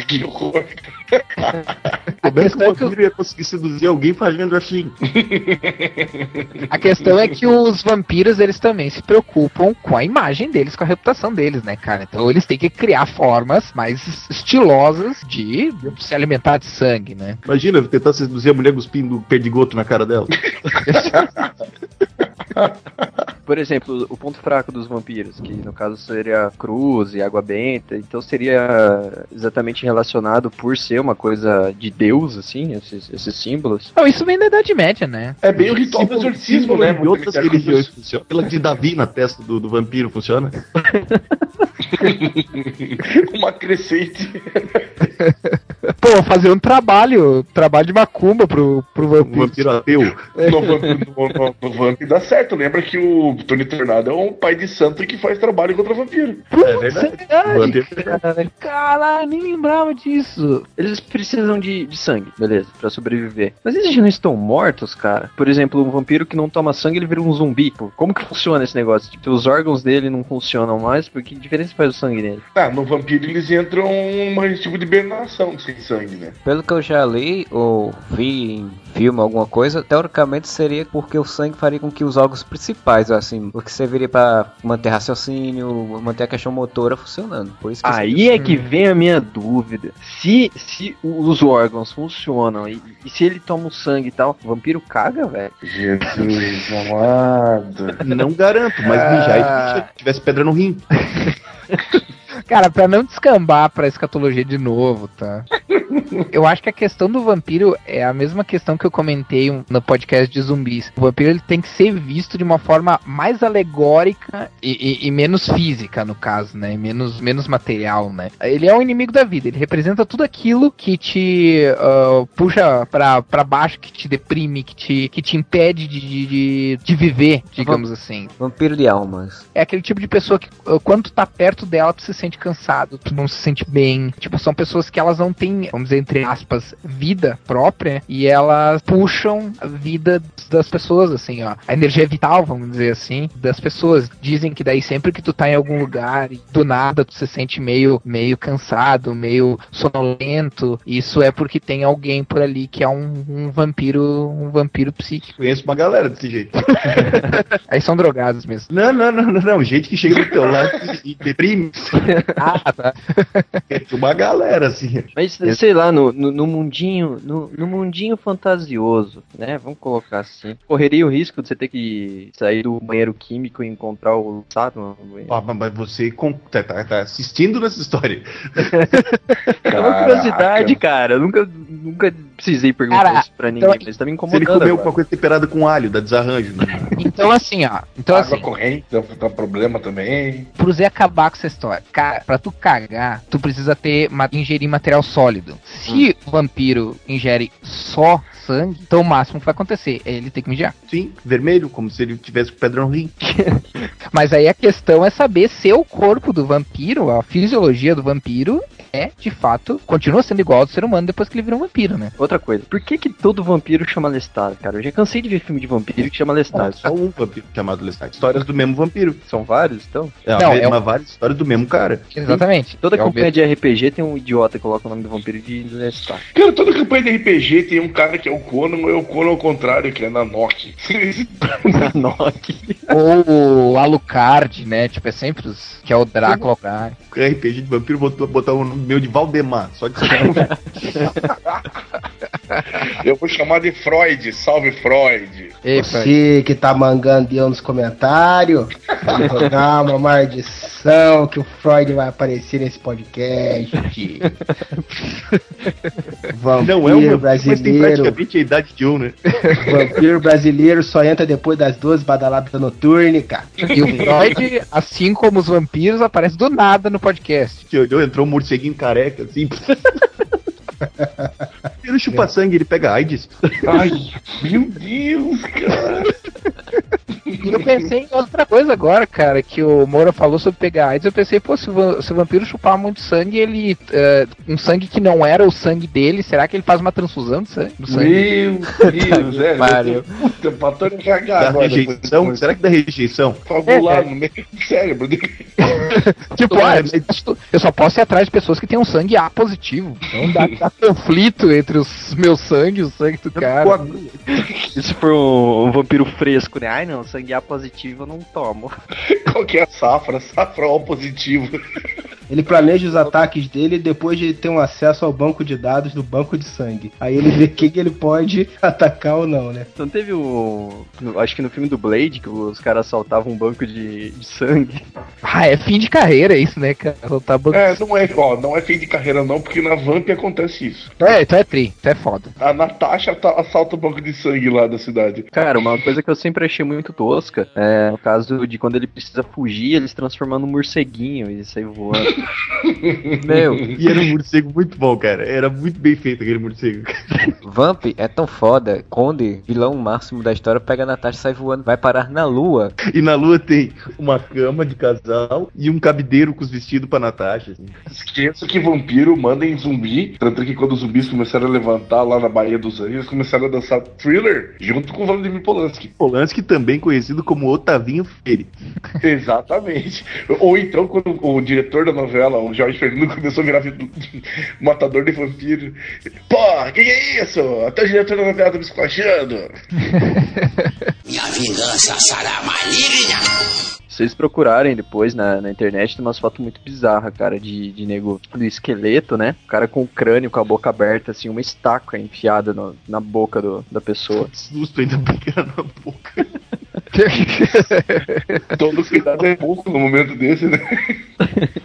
Que horror. A Como é que questão o é que, vampiro ia conseguir seduzir alguém fazendo assim? a questão é que os vampiros, eles também se preocupam com a imagem deles, com a reputação deles, né, cara? Então eles têm que criar formas mais estilosas de se alimentar de sangue, né? Imagina tentar seduzir a mulher cuspindo perdigoto na cara dela. Por exemplo, o ponto fraco dos vampiros, que no caso seria cruz e água benta, então seria exatamente relacionado por ser uma coisa de Deus, assim, esses, esses símbolos. Não, isso vem da Idade Média, né? É bem o ritual do exorcismo, né? de outras religiões funciona. Aquela de Davi na testa do, do vampiro funciona? Uma crescente. Pô, fazer um trabalho, trabalho de macumba pro, pro vampiro. vampiro ateu. No, Vamp- no, no, no Vamp dá certo. Lembra que o Tony Tornado é um pai de santo que faz trabalho contra vampiro. É verdade. Verdade, Vampiro. cara. Caralho, nem lembrava disso. Eles precisam de, de sangue, beleza, pra sobreviver. Mas eles já não estão mortos, cara? Por exemplo, um vampiro que não toma sangue, ele vira um zumbi. Pô, como que funciona esse negócio? Tipo, os órgãos dele não funcionam mais, porque que diferença faz o sangue nele? Ah, no vampiro eles entram um tipo de hibernação sem sangue, né? Pelo que eu já li ou vi em filme, alguma coisa, teoricamente seria porque o sangue faria com que os órgãos principais, assim, o que serviria pra manter raciocínio, manter a questão motora funcionando. Por isso que Aí é que vem a minha dúvida. Se, se os órgãos funcionam e, e se ele toma o sangue e tal, o vampiro caga, velho. Jesus amado. Não garanto, mas mijar e se tivesse pedra no rim. Cara, pra não descambar pra escatologia de novo, tá? Eu acho que a questão do vampiro é a mesma questão que eu comentei no podcast de zumbis. O vampiro ele tem que ser visto de uma forma mais alegórica e, e- e menos física, no caso, né? Menos, menos material, né? Ele é um inimigo da vida, ele representa tudo aquilo que te ah, puxa pra, pra baixo, que te deprime, que te, que te impede de, de, de- viver, digamos assim. Vampiro de almas. É aquele tipo de pessoa que, uh, quando tu tá perto dela, tu se sente cansado, tu não se sente bem. Tipo, são pessoas que elas não têm, vamos dizer, entre aspas, vida própria e elas puxam a vida das pessoas, assim, ó. A energia vital, vamos dizer assim, das pessoas. Dizem que daí sempre que tu tá em algum lugar e do nada tu se sente meio, meio cansado, meio sonolento, isso é porque tem alguém por ali que é um, um vampiro, um vampiro psíquico. Conheço uma galera desse jeito. Aí são drogados mesmo. Não, não, não, não, não. Gente que chega do teu lado e deprime. Ah, tá. É uma galera, assim. Mas, sei lá, no, no, no mundinho, no, no mundinho fantasioso, né? Vamos colocar assim. Correria o risco de você ter que sair do banheiro químico e encontrar o Saturn. Ó, mas você tá, tá- tá assistindo nessa história. É uma curiosidade, cara. Eu nunca, nunca precisei perguntar Cara, isso pra ninguém, então- mas tá me Se ele incomodando. comeu alguma coisa temperada com alho, dá desarranjo. Né? Então assim, ó. Então Água assim, corrente dá, problema também. pro Zé acabar com essa história. Cara, pra tu cagar, tu precisa ter ingerir material sólido. Se o vampiro ingere só sangue, então o máximo que vai acontecer é ele ter que mijar. Sim, vermelho, como se ele tivesse com pedra no rim. Mas aí a questão é saber se o corpo do vampiro, a fisiologia do vampiro, é, de fato, continua sendo igual ao do ser humano depois que ele vira um vampiro, né? Outra coisa, por que que todo vampiro chama Lestat, cara? Eu já cansei de ver filme de vampiro que chama Lestat. Só um vampiro chamado Lestat. Histórias do mesmo vampiro. São vários, então? É, Não, uma, é uma o- várias histórias do mesmo cara. Exatamente. Toda É campanha de RPG tem um idiota que coloca o nome do vampiro de Lestat. Cara, toda campanha de RPG tem um cara que é o Conan, ou é o Conan ao contrário, que é Nanok. Nanok. Ou o Alucard, né? Tipo, é sempre os. Que é o Drácula. RPG de vampiro botou botar o nome meu de Valdemar, só de Eu vou chamar de Freud. Salve, Freud. Ei. Você que tá mangando eu nos comentários, vai jogar uma maldição que o Freud vai aparecer nesse podcast. Vampiro Não é um mas tem brasileiro. praticamente a idade de um, né? Vampiro brasileiro só entra depois das duas badaladas noturnas, cara. E o Freud, assim como os vampiros, aparece do nada no podcast. Olhou, entrou um morceguinho careca, assim. Ele chupa sangue, ele pega AIDS. Ai, meu Deus, cara. E eu pensei em outra coisa agora, cara, que o Moura falou sobre pegar AIDS. Eu pensei, pô, se o, se o vampiro chupar muito sangue, ele. eh, um sangue que não era o sangue dele, será que ele faz uma transfusão de sangue? Do sangue? Meu Deus, é. Pariu. Puta, o patrão ia cagar agora. rejeição? Será que dá rejeição? Coagular no meio do cérebro dele. Tipo, ah, eu só posso ir atrás de pessoas que tenham sangue A positivo. Então dá, dá conflito entre os meus sangue e o sangue do cara. Se for um, um vampiro fresco, né? Ai não, sangue A positivo eu não tomo. Qual que é a safra? Safra O positivo. Ele planeja os ataques dele depois de ter um acesso ao banco de dados do banco de sangue. Aí ele vê quem que ele pode atacar ou não, né? Então teve o. acho que no filme do Blade, que os caras assaltavam um banco de, de sangue. Ah, é fim de carreira isso, né, cara? Soltar banco- É, não é, ó, não é fim de carreira não, porque na Vamp acontece isso. É, então é tri, então é foda. A Natasha tá- assalta o banco de sangue lá da cidade. Cara, uma coisa que eu sempre achei muito tosca é o caso de quando ele precisa fugir, ele se transforma num morceguinho e sai voando. Meu, E era um morcego muito bom, cara. Era muito bem feito aquele morcego. Vamp é tão foda. Conde, vilão máximo da história, pega a Natasha e sai voando, vai parar na lua. E na lua tem uma cama de casal e um cabideiro com os vestidos pra Natasha. assim. Esqueça que vampiro manda em zumbi. Tanto que quando os zumbis começaram a levantar lá na Baía dos Anjos, eles começaram a dançar thriller junto com o Vladimir Polanski. Polanski, também conhecido como Otavinho Freire. Exatamente. Ou então, quando o diretor da novela, o Jorge Fernando, começou a virar vi- matador de vampiro. Pô, que que é isso? Até o diretor da novela tá me esculachando. Minha vingança será maligna. Se vocês procurarem depois na, na internet, tem umas fotos muito bizarras, cara, de, de nego do esqueleto, né? O cara com o crânio, com a boca aberta, assim, uma estaca enfiada no- na boca do- da pessoa. Susto ainda pegando na boca. Todo cuidado é pouco no momento desse, né?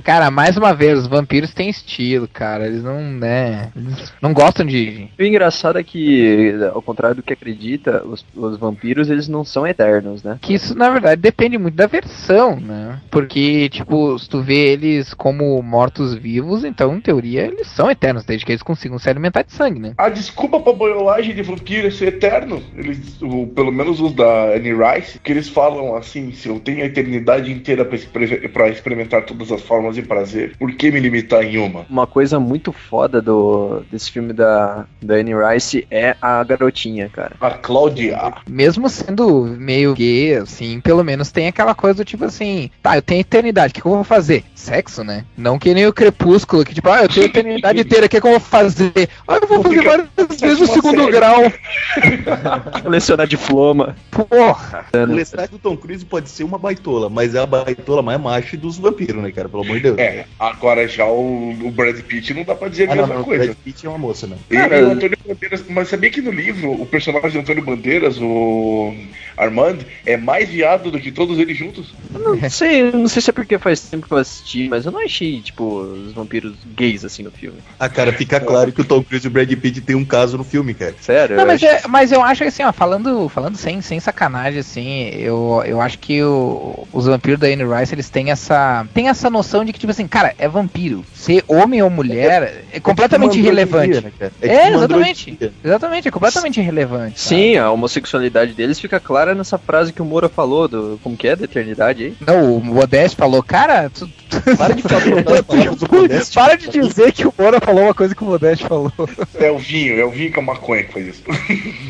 Cara, mais uma vez, os vampiros têm estilo, cara. Eles não, né? Eles não gostam de. O engraçado é que, ao contrário do que acredita, os, os vampiros, eles não são eternos, né? Que isso, na verdade, depende muito da versão, né? Porque, tipo, se tu vê eles como mortos-vivos, então, em teoria, eles são eternos, desde que eles consigam se alimentar de sangue, né? A desculpa pra boiolagem de vampiro é ser eterno. Eles, o- pelo menos os da Annie Rice, que eles falam assim: se eu tenho a eternidade inteira pra experimentar todas as formas de prazer, por que me limitar em uma? Uma coisa muito foda do, desse filme da, da Anne Rice é a garotinha, cara. A Claudia. Mesmo sendo meio gay, assim, pelo menos tem aquela coisa do tipo assim, tá, eu tenho eternidade, o que, que eu vou fazer? Sexo, né? Não que nem o crepúsculo, que tipo, ah, eu tenho eternidade inteira, o que, que eu vou fazer? Ah, eu vou fazer várias vezes o segundo série. grau. Colecionar diploma. Porra! O Lestat do Tom Cruise pode ser uma baitola, mas é a baitola mais macho dos vampiros, né, cara? Pelo amor de Deus. É, agora já o, o Brad Pitt não dá pra dizer a Ah, não, mesma não, o coisa. Brad Pitt é uma moça, né? Ele Cara, e o Antônio Bandeiras, mas sabia que no livro o personagem de Antônio Bandeiras, o Armand, é mais viado do que todos eles juntos? Não sei, não sei se é porque faz tempo que eu assisti, mas eu não achei, tipo, os vampiros gays assim no filme. Ah, cara, fica claro que o Tom Cruise e o Brad Pitt tem um caso no filme, cara. Sério? Não, eu mas, acho- é- mas eu acho que assim, ó, falando, falando sem, sem sacanagem, assim, eu, eu acho que o- os vampiros da Anne Rice, eles têm essa, têm essa noção de que, tipo assim, cara, é vampiro. Ser homem ou mulher é completamente tipo uma irrelevante. né? É, tipo uma exatamente. Exatamente, é completamente irrelevante. sabe? Sim, a homossexualidade deles fica clara nessa frase que o Moura falou, do como que é, da eternidade aí. Não, o Modeste falou, cara, tu, Para de falar Modeste. para de dizer que o Moura falou uma coisa que o Modeste falou. É o vinho, é o vinho com a maconha que faz isso.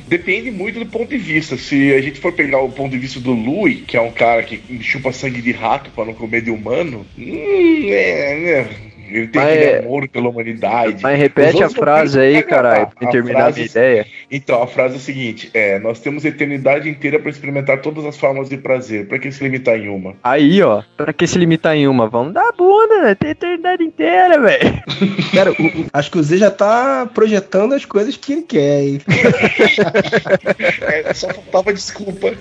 Depende muito do ponto de vista. Se a gente for pegar o ponto de vista do Louis, que é um cara que chupa sangue de rato pra não comer de humano, hum, é, é, Ele tem Mas- aquele amor pela humanidade. Mas repete a frase aí, caralho, a- pra a terminar a minha ideia. Então, a frase é a seguinte: é, nós temos a eternidade inteira para experimentar todas as formas de prazer. Pra que se limitar em uma? Aí, ó, pra que se limitar em uma? Vamos dar bunda, né? Tem a eternidade inteira, velho. Cara, o- o- acho que o Z já tá projetando as coisas que ele quer, hein? É, só faltava desculpa.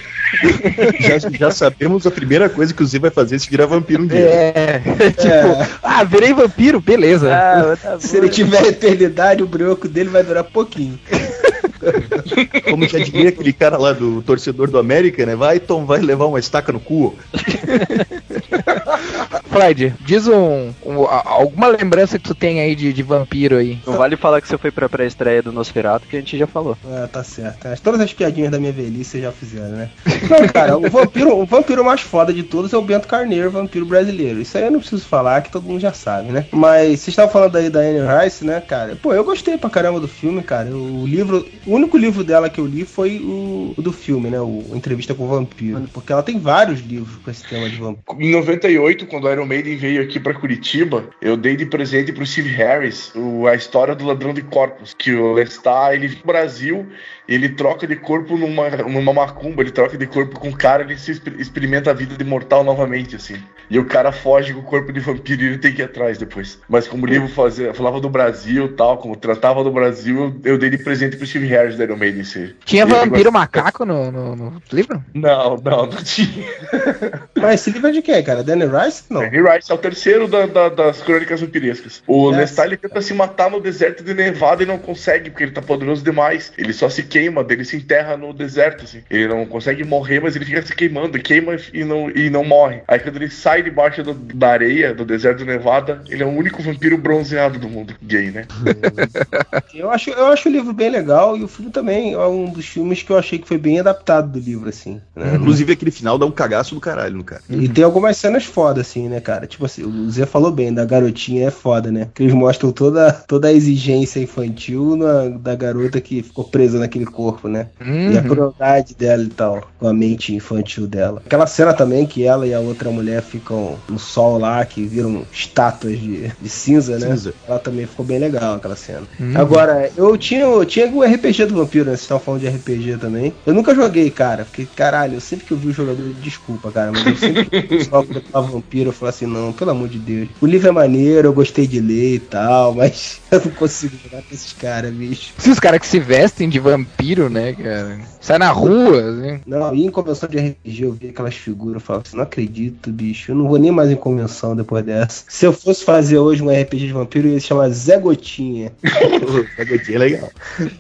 Já, já sabemos a primeira coisa que o Z vai fazer se virar vampiro um dia. É, tipo, É. ah, virei vampiro, beleza. Ah, tá Se ele tiver eternidade, o brioco dele vai durar pouquinho. Como já diria aquele cara lá do torcedor do América, né? Vai, Tom, vai levar uma estaca no cu. Floyd, diz um, um- alguma lembrança que tu tem aí de, de vampiro aí. Não vale falar que você foi pra pré-estreia do Nosferatu, que a gente já falou. Ah, tá certo. As- Todas as piadinhas da minha velhice vocês já fizeram, né? Não, cara, o vampiro, o vampiro mais foda de todos é o Bento Carneiro, vampiro brasileiro. Isso aí eu não preciso falar, que todo mundo já sabe, né? Mas vocês estavam falando aí da Anne Rice, né, cara? Pô, eu gostei pra caramba do filme, cara. O livro, o único livro dela que eu li foi o, o do filme, né? O Entrevista com o Vampiro. Porque ela tem vários livros com esse tema de vampiro. Em 98, quando o Iron Maiden veio aqui pra Curitiba, eu dei de presente pro Steve Harris o- a história do ladrão de corpos. Que o Lestat, ele pro Brasil, ele troca de corpo numa, numa macumba, ele troca de corpo com o cara, ele se exper- experimenta a vida de mortal novamente, assim. E o cara foge com o corpo de vampiro e ele tem que ir atrás depois. Mas como o livro fazia, falava do Brasil e tal, como tratava do Brasil, eu, dei de presente pro Steve Harris da Iron Maiden. Esse. Tinha E vampiro macaco no, no, no livro? Não, não, não tinha. Mas esse livro é de quem, cara? Danny Rice? Não. Henry Rice é o terceiro da- da- das crônicas vampirescas. O. Lestat ele tenta se matar no deserto de Nevada e não consegue, porque ele tá poderoso demais. Ele só se queima, daí ele se enterra no deserto, assim. Ele não consegue morrer, mas ele fica se queimando, queima e não, e não morre. Aí quando ele sai debaixo do- da areia, do deserto de Nevada, ele é o único vampiro bronzeado do mundo. Gay, né? Eu acho, eu acho o livro bem legal e o filme também é um dos filmes que eu achei que foi bem adaptado do livro, assim. né? Inclusive, aquele final dá um cagaço do caralho no cara. E tem algumas cenas foda, assim, né, cara? Tipo assim, o Zé falou bem, da garotinha é foda, né? Que eles mostram toda, toda a exigência infantil na- da garota que ficou presa naquele corpo, né? E a Uhum. crueldade dela e tal, com a mente infantil dela. Aquela cena também que ela e a outra mulher ficam no sol lá, que viram estátuas de, de cinza, né? Cinza. Ela também ficou bem legal, aquela cena. Uhum. Agora, eu tinha, eu tinha o RPG do Vampiro, né? Vocês estavam falando de RPG também. Eu nunca joguei, cara. Porque, caralho, eu sempre que eu vi o jogador, desculpa, cara, mas eu sempre que o pessoal colocava Vampiro, eu falava assim, não, pelo amor de Deus. O livro é maneiro, eu gostei de ler e tal, mas eu não consigo jogar com esses caras, bicho. Esses caras que se vestem de vampiro, né, cara? Sai na rua, assim. Não, e em convenção de RPG eu vi aquelas figuras, eu falava assim, não acredito, bicho, eu não vou nem mais em convenção depois dessa. Se eu fosse fazer hoje um RPG de vampiro, eu ia se chamar Zé Gotinha. É legal.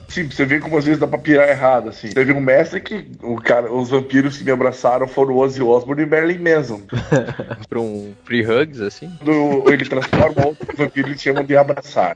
Sim, você vê como às vezes dá pra pirar errado, assim. Teve um mestre que o cara, os vampiros que me abraçaram foram o Ozzy Osbourne e Marilyn Manson. Pra um free hugs, assim. Quando ele transforma outro vampiro, eles chamam de abraçar.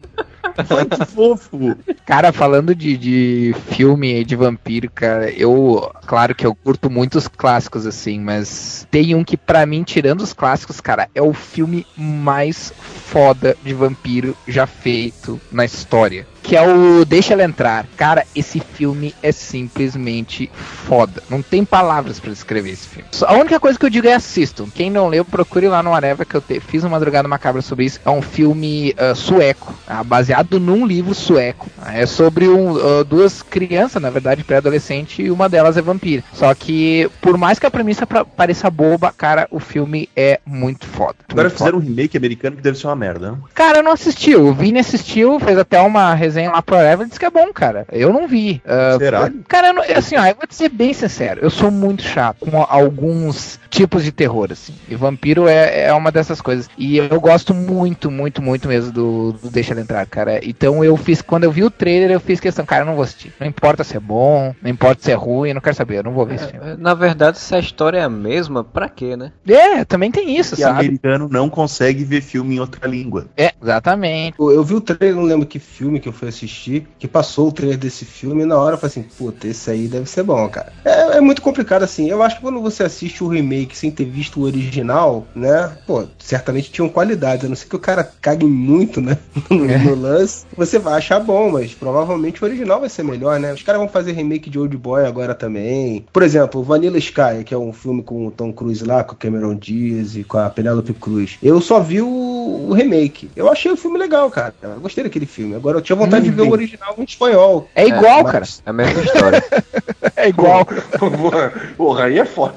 Que fofo. Cara, falando de, de filme de vampiro, cara, eu. Claro que eu curto muitos clássicos, assim, mas tem um que, pra mim, tirando os clássicos, cara, é o filme mais foda de vampiro já feito na história. Que é o Deixa Ela Entrar. Cara, esse filme é simplesmente foda. Não tem palavras pra descrever esse filme. A única coisa que eu digo é assistam. Quem não leu, procure lá no Areva que eu te- fiz uma madrugada macabra sobre isso. É um filme ah, sueco, ah, baseado num livro sueco. É sobre um, ah, duas crianças, na verdade, pré-adolescente, e uma delas é vampira. Só que, por mais que a premissa pra- pareça boba, cara, o filme é muito foda. Agora Muito fizeram um remake americano que deve ser uma merda. né? Cara, eu não assisti. O Vini assistiu, fez até uma resenha lá pro Areva e disse que é bom, cara. Eu não vi. Ah, Será? Cara, não- assim, ó, eu vou te ser bem sincero. Eu sou muito chato com alguns tipos de terror, assim. E vampiro é, é uma dessas coisas. E eu gosto muito, muito, muito mesmo do, do Deixa Ela Entrar, cara. Então eu fiz, quando eu vi o trailer, eu fiz questão, cara, eu não vou assistir. Não importa se é bom, não importa se é ruim, eu não quero saber, eu não vou ver esse filme. É, Na verdade, se a história é a mesma, pra quê, né? É, também tem isso, E sabe? americano não consegue ver filme em outra língua. É, exatamente. Eu, eu vi o trailer, não lembro que filme que eu fui assistir, que passou o trailer desse filme e na hora eu falei assim, puta, esse aí deve ser bom, cara. É, é muito complicado assim. Eu acho que quando você assiste o remake sem ter visto o original, né? Pô, certamente tinham qualidades, a não ser que o cara cague muito, né? No, no lance, você vai achar bom, mas provavelmente o original vai ser melhor, né? Os caras vão fazer remake de Old Boy agora também. Por exemplo, Vanilla Sky, que é um filme com o Tom Cruise lá, com o Cameron Diaz e com a Penelope Cruz. Eu só vi o o, o remake. Eu achei o filme legal, cara. Eu gostei daquele filme. Agora eu tinha vontade de ver o original em espanhol. É igual, mas- cara. É a mesma história. É igual. Porra, aí é foda.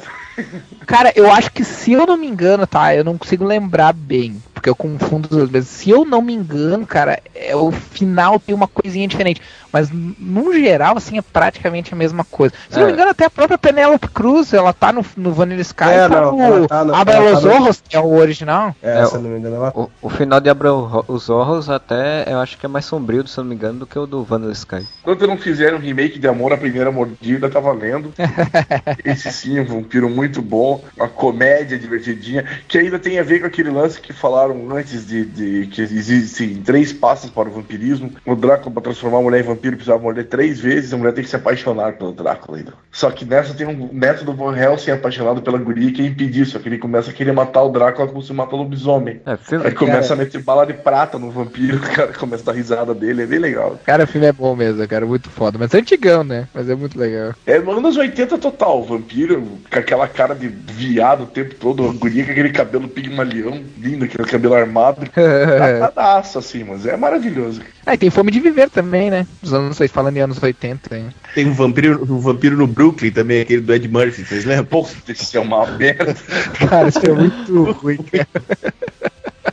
Cara, eu acho que se eu não me engano, tá? Eu não consigo lembrar bem, porque eu confundo as duas vezes. Se eu não me engano, cara, é, o final tem uma coisinha diferente. Mas no geral, assim, é praticamente a mesma coisa. Se eu não É. me engano, até a própria Penelope Cruz, ela tá no, no Vanilla Sky, É, tá não, no ela tá no- Abra tá los no- Ojos, que é o original. É, É, se eu não me engano, ela o, o final de Abra os Horros até eu acho que é mais sombrio, se eu não me engano, do que o do Vanilla Sky. Enquanto não fizeram um remake de Amor à Primeira Mordida, tá valendo. Esse sim, um vampiro muito bom, uma comédia divertidinha, que ainda tem a ver com aquele lance que falaram antes de, de que existem três passos para o vampirismo. O Drácula, para transformar a mulher em vampiro, precisava morder três vezes, a mulher tem que se apaixonar pelo Drácula ainda. Só que nessa tem um neto do Van Helsing apaixonado pela guria e quer impedir, só que ele começa a querer matar o Drácula como se mata o lobisomem. É, filme, Aí começa a meter bala de prata no vampiro, o cara começa a dar risada dele, é bem legal. Cara, o filme é bom mesmo, cara, muito foda. Mas é antigão, né? Mas é muito legal. É anos 80 total, vampiro com aquela cara de viado o tempo todo, guria com aquele cabelo pigmalião, lindo, aquele cabelo armado. Catadaço, assim, mas é maravilhoso. Ah, e tem Fome de Viver também, né? Dos anos, falando em anos 80. Hein? Tem um vampiro, um vampiro no Brooklyn também, aquele do Ed Murphy, vocês lembram? Pô, isso é uma merda. Cara, isso é muito ruim, cara.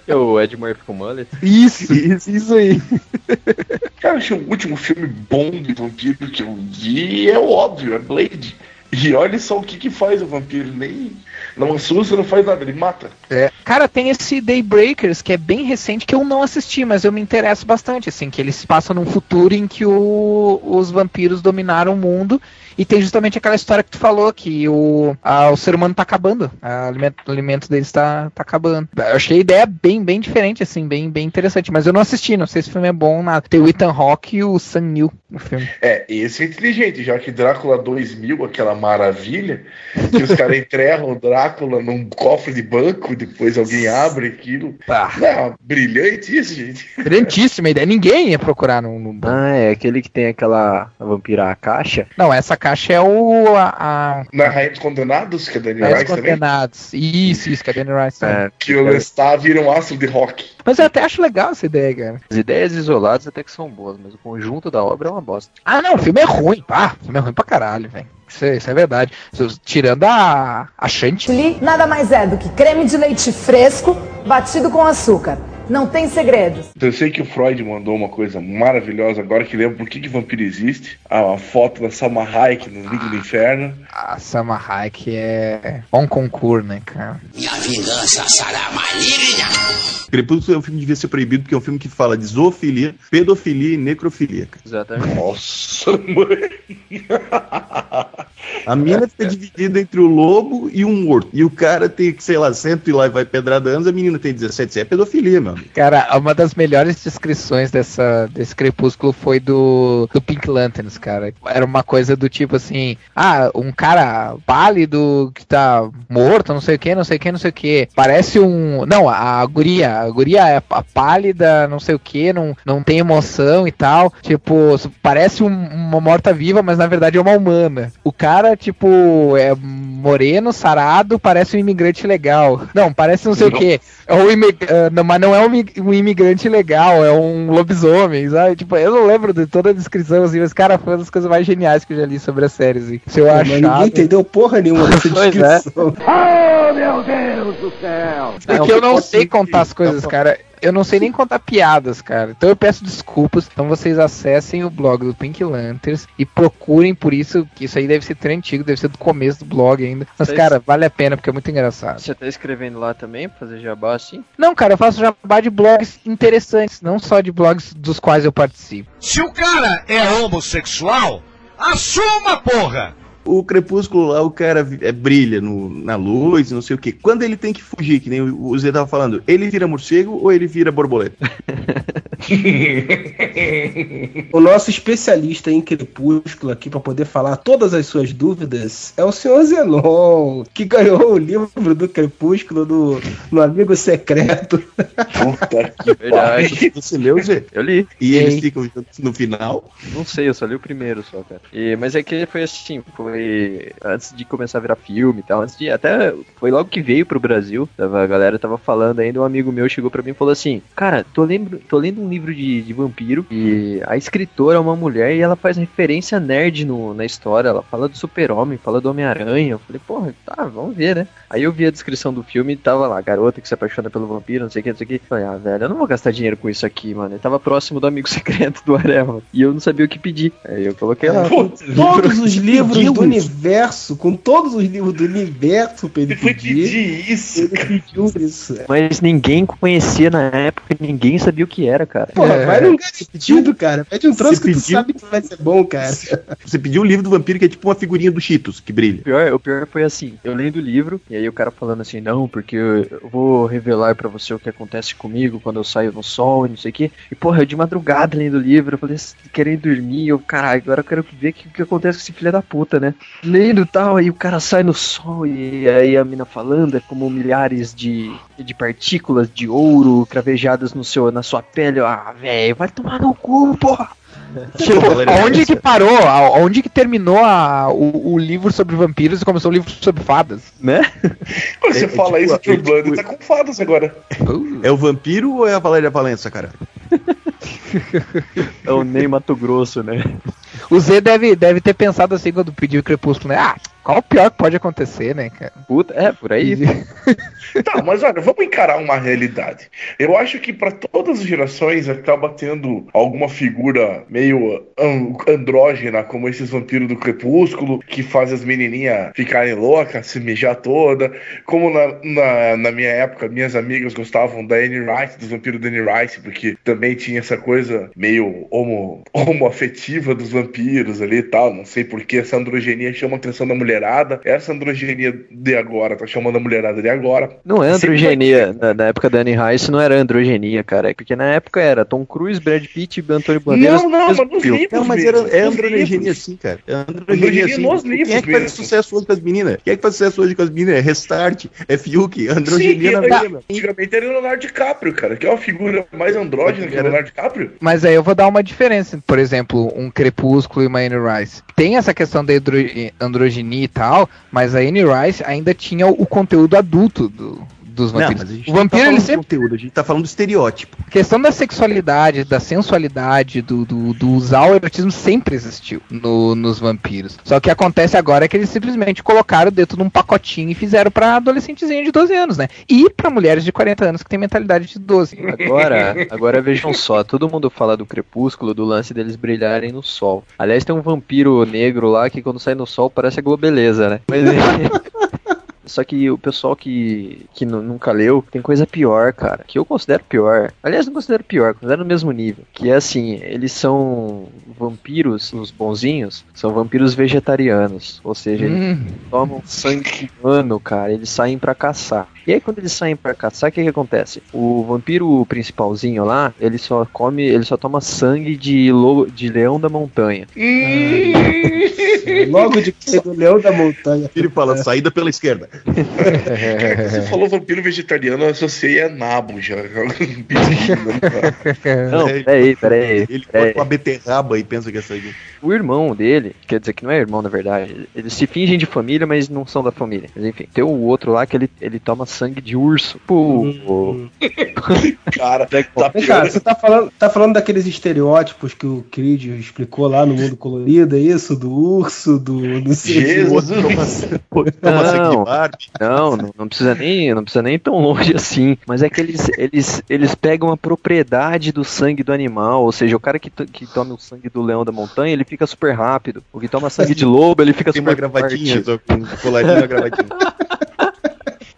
É o Ed Murphy com mullet. Isso, isso, isso aí. Cara, acho que o último filme bom de vampiro que eu vi é o óbvio, é Blade. E olha só o que que faz o vampiro, nem não assusta, não faz nada, ele mata. É. Cara, tem esse Daybreakers que é bem recente que eu não assisti, mas eu me interesso bastante, assim, que ele se passa num futuro em que o- os vampiros dominaram o mundo e tem justamente aquela história que tu falou que o, a- o ser humano tá acabando, a alimento, o alimento deles tá, tá acabando. Eu achei a ideia bem, bem diferente, assim, bem, bem interessante, mas eu não assisti, não sei se o filme é bom ou nada. Tem o Ethan Hawke e o Sam Neill no filme. É, esse é inteligente, já que Drácula 2000, aquela maravilha, que os caras enterram o Drácula num cofre de banco, depois alguém abre aquilo. Ah, Não, brilhante isso, gente. brilhantíssima ideia, ninguém ia procurar no, no Ah, é aquele que tem aquela vampira a caixa. Não, essa caixa é o. A, a, Na Rainha dos Condenados, que é a Rice também, condenados. Isso, isso, que é Danny Rice. também. É, que o Lestat vira um astro de rock. Mas eu até acho legal essa ideia, cara. as ideias isoladas até que são boas, mas o conjunto da obra é uma bosta. Ah, não, o filme é ruim. Ah, o filme é ruim pra caralho, velho. Isso, é- isso é verdade. Isso- Tirando a, a. Chantilly nada mais é do que creme de leite fresco batido com açúcar. Não tem segredos. Eu sei que o Freud mandou uma coisa maravilhosa agora que lembra por que, que vampiro existe. A foto da Salma Hayek no Liga do Inferno. A Sama Hayek é bom concurso, né, cara? Minha vingança será maligna. Crepúsculo é um filme que devia ser proibido porque é um filme que fala de zoofilia, pedofilia e necrofilia. cara. Exatamente. Nossa, mãe. A mina fica dividida entre o lobo e um morto. E o cara tem, sei lá, cento e lá e vai pedrada anos, a menina tem 17. Isso é pedofilia, meu amigo. Cara, uma das melhores descrições dessa, desse crepúsculo foi do, do Pink Lanterns, cara. Era uma coisa do tipo assim: ah, um cara pálido que tá morto, não sei o que, não sei o que, não sei o que. Parece um. Não, a guria, a guria é a pálida, não sei o que, não, não tem emoção e tal. Tipo, parece um- uma morta-viva, mas na verdade é uma humana. O cara, tipo, é moreno, sarado, parece um imigrante legal. Não, parece não sei o que. É um imi- ah, não, mas não é um, um imigrante legal, é um lobisomem, sabe? Tipo, eu não lembro de toda a descrição, assim, mas, cara, foi uma das coisas mais geniais que eu já li sobre a série, assim. Se eu achar. ninguém entendeu porra nenhuma dessa Pois é. descrição. Porque eu não sei contar as coisas, cara. Eu não sei nem contar piadas, cara. Então eu peço desculpas. Então vocês acessem o blog do Pink Lanterns e procurem por isso, que isso aí deve ser tão antigo, deve ser do começo do blog ainda. Mas, Vocês- cara, vale a pena porque é muito engraçado. Você tá escrevendo lá também, pra fazer jabá assim? Não, cara, eu faço jabá de blogs interessantes, não só de blogs dos quais eu participo. Se o cara é homossexual, assuma, porra! O crepúsculo lá, o cara é, brilha no- na luz, não sei o que. Quando ele tem que fugir, que nem o Zé tava falando, ele vira morcego ou ele vira borboleta? O nosso especialista em Crepúsculo aqui para poder falar todas as suas dúvidas é o senhor Zenon, que ganhou o livro do Crepúsculo do, no Amigo Secreto. Puta que Verdade. Você leu, Zé? Eu li. E eles ficam juntos no final? Não sei, eu só li o primeiro só, cara. E, mas é que foi assim, foi antes de começar a virar filme e tal, antes de até foi logo que veio pro Brasil, tava, a galera tava falando ainda, um amigo meu chegou pra mim e falou assim: "Cara, tô lembro, tô lendo um livro de, de vampiro e a escritora é uma mulher e ela faz referência nerd no, na história, ela fala do Super-Homem, fala do Homem-Aranha". Eu falei: "Porra, tá, vamos ver, né?". Aí eu vi a descrição do filme e tava lá, garota que se apaixona pelo vampiro, não sei o que, não sei o que. Falei, ah, velho, eu não vou gastar dinheiro com isso aqui, mano. Eu tava próximo do amigo secreto do Areva. E eu não sabia o que pedir. Aí eu coloquei lá. Putz, Todos os livros Deus. Do universo, com todos os livros do universo pra ele foi pedir, isso, ele pediu isso. Mas ninguém conhecia na época, ninguém sabia o que era, cara. Porra, É. vai num garantido, cara. Pede um troço Você que tu pediu? sabe que vai ser bom, cara. Você pediu o livro do vampiro que é tipo uma figurinha do Cheetos, que O brilha. pior, o pior foi assim, eu lendo o livro, e aí o cara falando assim, não, porque eu eu vou revelar pra você o que acontece comigo quando eu saio no sol e não sei o que. E porra, eu de madrugada lendo o livro, eu falei, querendo dormir, eu, caralho, agora eu quero ver o que, que acontece com esse filho da puta, né? Lendo e tal, aí o cara sai no sol, e aí a mina falando, é como milhares de, de partículas de ouro cravejadas no seu, na sua pele. Ah, velho, vai tomar no cu, porra! Tipo, aonde que parou? Aonde que terminou a- o, o livro sobre vampiros e começou o livro sobre fadas? Né? Quando você É, fala tipo, isso é, Blando, tipo- tá com fadas agora. É o vampiro ou é a Valéria Valença, cara? É o Ney Mato Grosso, né? O Z deve, deve ter pensado assim quando pediu o Crepúsculo, né? Ah, qual o pior que pode acontecer, né, cara? Puta, é, por aí. Tá, mas olha, vamos encarar uma realidade. Eu acho que pra todas as gerações acaba tendo alguma figura meio an- andrógena, como esses vampiros do crepúsculo, que faz as menininhas ficarem loucas, se mijar toda. Como na, na, na minha época, minhas amigas gostavam da Anne Rice, dos vampiros da Anne Rice, porque também tinha essa coisa meio homo, homoafetiva dos vampiros ali e tal. Não sei porque essa androgenia chama a atenção da mulherada. Essa androgenia de agora tá chamando a mulherada de agora. Não é androgenia. Na, na época da Anne Rice não era androgenia, cara. É porque na época era Tom Cruise, Brad Pitt e Antônio Bandeiras. Não, não, mas nos filme. livros Não, mas era, é androgenia livros. sim, cara. É androgenia Androgenia sim. nos Quem é livros que faz mesmo. sucesso hoje com as meninas? Quem é que faz sucesso hoje com as meninas? É Restart, é Fiuk, Sim, androgenia na que- vida. antigamente era o Leonardo DiCaprio, cara, que é uma figura mais andrógena que o Leonardo DiCaprio. Mas aí eu vou dar uma diferença. Por exemplo, um Crepúsculo e uma Anne Rice. Tem essa questão da andro- androgenia e tal, mas a Anne Rice ainda tinha o conteúdo adulto do- dos Não, vampiros. gente o não vampiro, tá ele falando sempre do conteúdo, a gente tá falando do estereótipo. A questão da sexualidade, da sensualidade, do, do, do usar o erotismo sempre existiu no- nos vampiros. Só que o que acontece agora é que eles simplesmente colocaram dentro de um pacotinho e fizeram pra adolescentezinho de 12 anos, né? E pra mulheres de 40 anos que têm mentalidade de 12. Agora, agora vejam só, todo mundo fala do crepúsculo, do lance deles brilharem no sol. Aliás, tem um vampiro negro lá que quando sai no sol parece a globeleza, né? Mas Só que o pessoal que, que nu- nunca leu tem coisa pior, cara. Que eu considero pior. Aliás, não considero pior, considero no mesmo nível. Que é assim, eles são vampiros, os bonzinhos, são vampiros vegetarianos. Ou seja, eles Hum, tomam sangue humano, cara. Eles saem pra caçar. E aí, quando eles saem pra caçar, o que que acontece? O vampiro principalzinho lá, ele só come, ele só toma sangue de, lo, de leão da montanha. Logo de que do Leão da Montanha. Ele fala, saída pela esquerda. Você falou vampiro vegetariano, eu associei a nabo já. Não, É, peraí, peraí. Ele peraí. corta uma beterraba e pensa que é saída. O irmão dele, quer dizer que não é irmão na verdade, eles se fingem de família, mas não são da família. Mas enfim, tem o outro lá que ele, ele toma sangue de urso. Pô, Cara, tá Vem pior. você tá falando, tá falando daqueles estereótipos que o Creed explicou lá no Mundo Colorido, é isso? Do urso, do. do Jesus. Toma, toma sangue Não. de Barbie. Não, não, não precisa nem, não precisa nem ir tão longe assim. Mas é que eles, eles, eles pegam a propriedade do sangue do animal. Ou seja, o cara que, to- que toma o sangue do leão da montanha, ele fica super rápido. O que toma sangue de lobo, ele fica Tem super uma gravatinha, forte. só com um colarinho e uma gravatinha.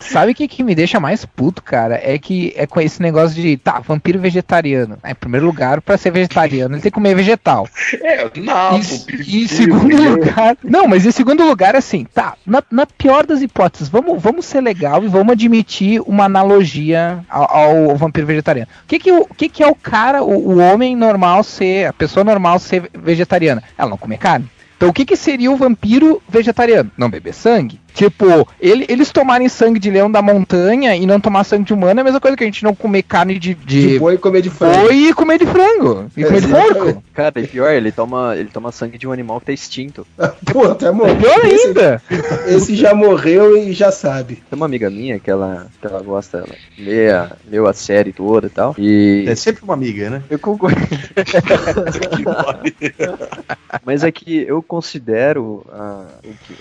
Sabe o que, que me deixa mais puto, cara? É que é com esse negócio de, tá, vampiro vegetariano. Em primeiro lugar, pra ser vegetariano, ele tem que comer vegetal. É, nabo, E em segundo lugar. Não, mas em segundo lugar, assim, tá. Na, na pior das hipóteses, vamos, vamos ser legal e vamos admitir uma analogia ao, ao vampiro vegetariano. O que que, o que que é o cara, o, o homem normal ser, a pessoa normal ser vegetariana? Ela não comer carne. Então o que, que seria o vampiro vegetariano? Não beber sangue. Tipo, ele- eles tomarem sangue de leão da montanha e não tomar sangue de humano é a mesma coisa que a gente não comer carne de, de, De boi e comer de frango. boi e comer de frango. E comer de porco. Cara, e pior, ele toma, ele toma sangue de um animal que tá extinto. Pô, até morreu. Pior Esse- ainda. Esse já morreu e já sabe. Tem uma amiga minha que ela, que ela gosta, ela lê a, leu a série toda e tal. E É sempre uma amiga, né? eu concordo. Mas é que eu considero ah,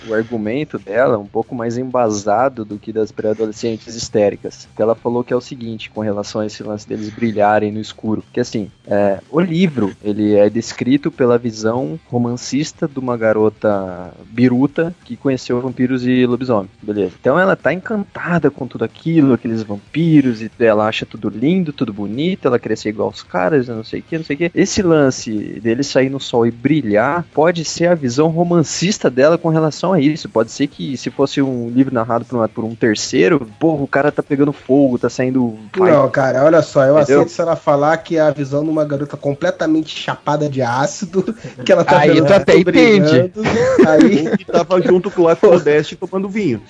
o, o argumento dela um pouco mais embasado do que das pré-adolescentes histéricas. Que ela falou que é o seguinte, com relação a esse lance deles brilharem no escuro. Que assim, é, o livro, ele é descrito pela visão romancista de uma garota biruta que conheceu vampiros e lobisomem. Beleza. Então ela tá encantada com tudo aquilo, aqueles vampiros, e ela acha tudo lindo, tudo bonito, ela ser igual aos caras, não sei o que, não sei o que. Esse lance dele sair no sol e brilhar pode ser a visão romancista dela com relação a isso. Pode ser que se fosse um livro narrado por, uma- por um terceiro, porra, o cara tá pegando fogo, tá saindo. Não, cara, olha só, eu Entendeu? aceito se ela falar que é a visão de uma garota completamente chapada de ácido, que ela tá Aí vendo tu até tudo brilhando, Aí Que tava junto com o Nordeste tomando vinho.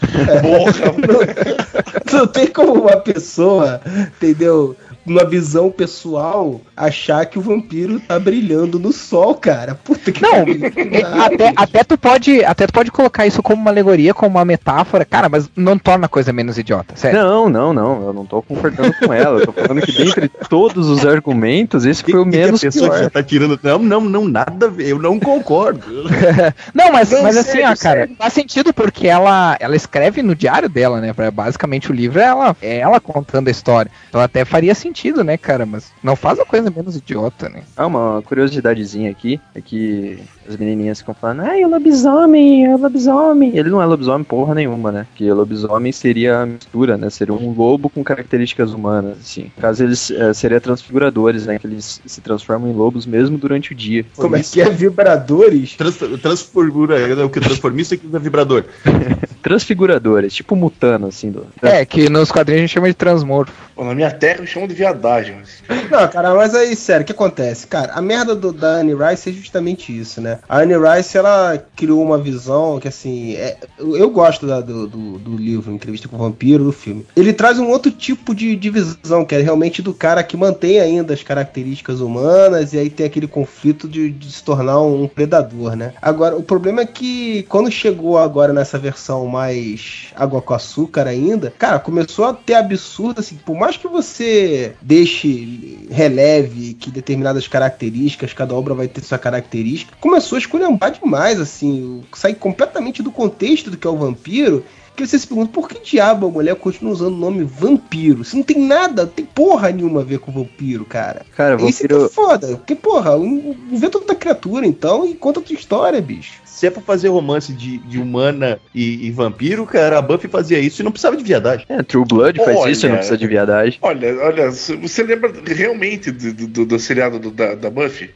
não tem como uma pessoa, entendeu? Numa visão pessoal, achar que o vampiro tá brilhando no sol, cara. Puta que Não, pariu. até, até, tu pode, até tu pode colocar isso como uma alegoria, como uma metáfora, cara, mas não torna a coisa menos idiota, sério. Não, não, não, eu não tô concordando com ela. Eu tô falando que dentre todos os argumentos, esse foi o Que- que menos a pessoa que pior. já tá tirando. Não, não, não, nada a ver. Eu não concordo. Não, mas, Não, mas assim, sério, ó, cara, sério. faz sentido porque ela, ela escreve no diário dela, né? Basicamente o livro é ela, é ela contando a história. Então até faria sentido, né, cara? Mas não faz a coisa menos idiota, né? Ah, uma curiosidadezinha aqui é que as menininhas ficam falando, ai, o lobisomem, é o lobisomem. Ele não é lobisomem porra nenhuma, né? Porque lobisomem seria a mistura, né? Seria um lobo com características humanas, assim. No caso, eles eh, seriam transfiguradores, né? Que eles se transformam em lobos mesmo durante o dia. Como é que é vibradores? Trans, transformura, é o que transformista que usa vibrador. Transfiguradores, tipo mutano, assim. Do... É, que nos quadrinhos a gente chama de transmorfo. Pô, Na minha terra eu chamo de viadagem. Mas... Não, cara, mas aí, sério, o que acontece? Cara, a merda do, da Anne Rice é justamente isso, né? A Anne Rice, ela criou uma visão que, assim, é- eu gosto da- do, do, do livro Entrevista com o Vampiro, do filme. Ele traz um outro tipo de, de visão, que é realmente do cara que mantém ainda as características humanas e aí tem aquele conflito de, de se tornar um predador, né? Agora, o problema é que quando chegou agora nessa versão mais água com açúcar ainda, cara, começou a ter absurdo, assim, por mais que você deixe, releve que determinadas características, cada obra vai ter sua característica, começou a esculhambar demais, assim, sai completamente do contexto do que é o vampiro, que você se pergunta, por que diabo a mulher continua usando o nome vampiro? Isso não tem nada, não tem porra nenhuma a ver com vampiro, cara. Cara, Isso que é vampiro. foda, porque, porra, um- inventa outra criatura, então, e conta outra história, bicho. Se é pra fazer romance de, de humana e, e vampiro, cara, a Buffy fazia isso e não precisava de viadagem. É, True Blood faz Olha. isso, não precisa de viadagem. Olha, olha, você lembra realmente do, do- do- do seriado do- da, da Buffy?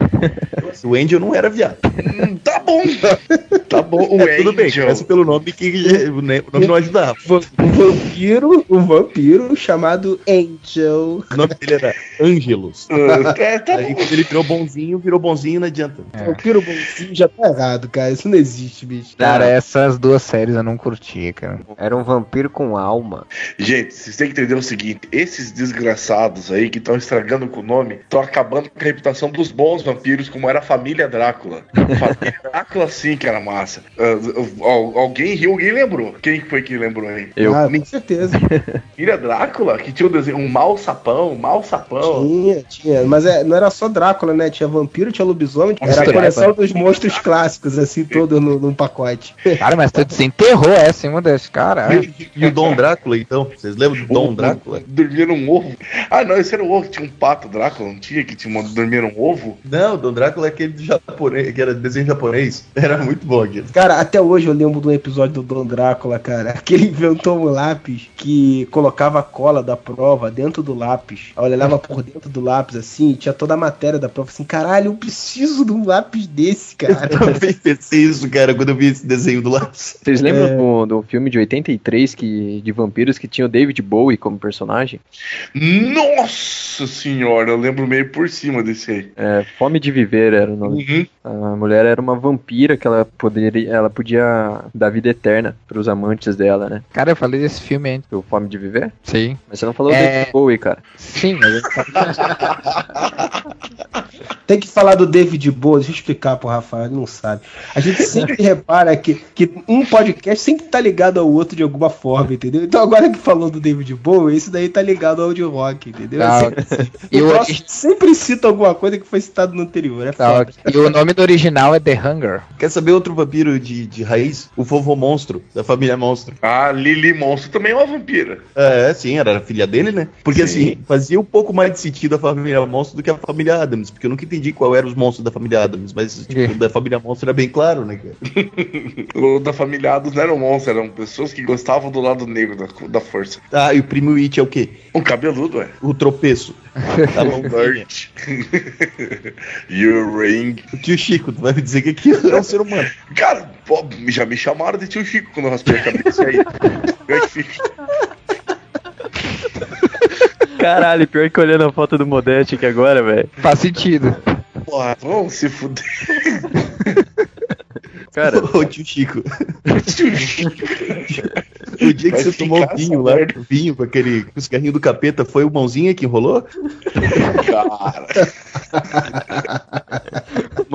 O Angel não era viado. Hum, tá bom. Tá bom, o É, tudo bem, Angel. começa pelo nome que o ne- o nome não ajudava. Va- Um vampiro, um vampiro chamado Angel. O nome dele era Angelus. É, tá Aí bom. quando ele virou bonzinho, virou bonzinho, não adianta. Vampiro bonzinho já tá errado, cara. Isso não existe, bicho. Cara, essas duas séries eu não curti, cara. Era um vampiro com alma. Gente, vocês têm que entender o seguinte: esses desgraçados aí que estão estragando com o nome estão acabando com a reputação dos bons vampiros, como era a família Drácula. Família Drácula sim que era massa. Al- alguém riu, alguém lembrou. Quem foi que lembrou aí? Eu. Ah, com certeza. Família Drácula, que tinha um desenho, um mal sapão, um mal sapão. Tinha, tinha. Mas é, não era só Drácula, né? Tinha vampiro, tinha lobisomem. Era a coleção dos monstros clássicos, assim, todo no, num pacote. Cara, mas tu desenterrou essa, hein, Modesto? Caralho. E, e o Dom Drácula, então? Vocês lembram do Dom Drácula? Dormia num ovo. Ah, não, esse era o ovo. Tinha um pato Drácula, não tinha? Que tinha uma, dormia num ovo? Não, o Dom Drácula é aquele do japonês, que era desenho japonês. Era muito bom aquilo. Cara, até hoje eu lembro de um episódio do Dom Drácula, cara. Que ele inventou um lápis que colocava a cola da prova dentro do lápis. Aí ele olhava por dentro do lápis assim, e tinha toda a matéria da prova. Assim, caralho, eu preciso de um lápis desse, cara. Eu também pensei isso, cara, quando eu vi esse desenho do lápis. Vocês lembram É. do, do filme de 83 que, de vampiros que tinha o David Bowie como personagem? Nossa senhora, eu lembro meio por cima desse aí. É, Fome de Viver era o nome. Uhum. A mulher era uma vampira que ela poderia, ela podia dar vida eterna pros amantes dela, né? Cara, eu falei desse filme antes. O Fome de Viver? Sim. Mas você não falou É. David Bowie, cara. Sim, mas eu Tem que falar do David Bowie, deixa eu explicar pro Rafael, ele não sabe. A gente sempre repara que, que um podcast sempre tá ligado ao outro de alguma forma, entendeu? Então agora que falou do David Bowie, esse daí tá ligado ao de rock, entendeu? Tá, Assim, e próximo sempre cita alguma coisa que foi citado no anterior, é Tá. E o nome do original é The Hunger. Quer saber outro vampiro de, de raiz? O vovô monstro, da família monstro. A Lily Monstro também é uma vampira. É, sim, era a filha dele, né? Porque Sim. assim, fazia um pouco mais de sentido a família monstro do que a família Adams, porque eu nunca entendi qual eram os monstros da família Adams, mas tipo, da família monstro era bem claro, né, cara? O da família Adams não eram monstros, eram pessoas que gostavam do lado negro da, da força. Ah, e o primo It é o quê? Um cabeludo, é. O tropeço. Tá bom, Nerd. You ring. O tio Chico, tu vai me dizer que aquilo é um ser humano. Cara, pô, já me chamaram de tio Chico quando eu raspei a cabeça aí. É? Caralho, pior que olhando a foto do Modeste aqui agora, velho. Faz sentido. Porra, vamos se fuder. Cara, Ô, tio Chico. Tio Chico. O dia que Vai você tomou vinho lá, vinho com aquele com o cigarrinho do capeta, foi o mãozinha que enrolou? Cara.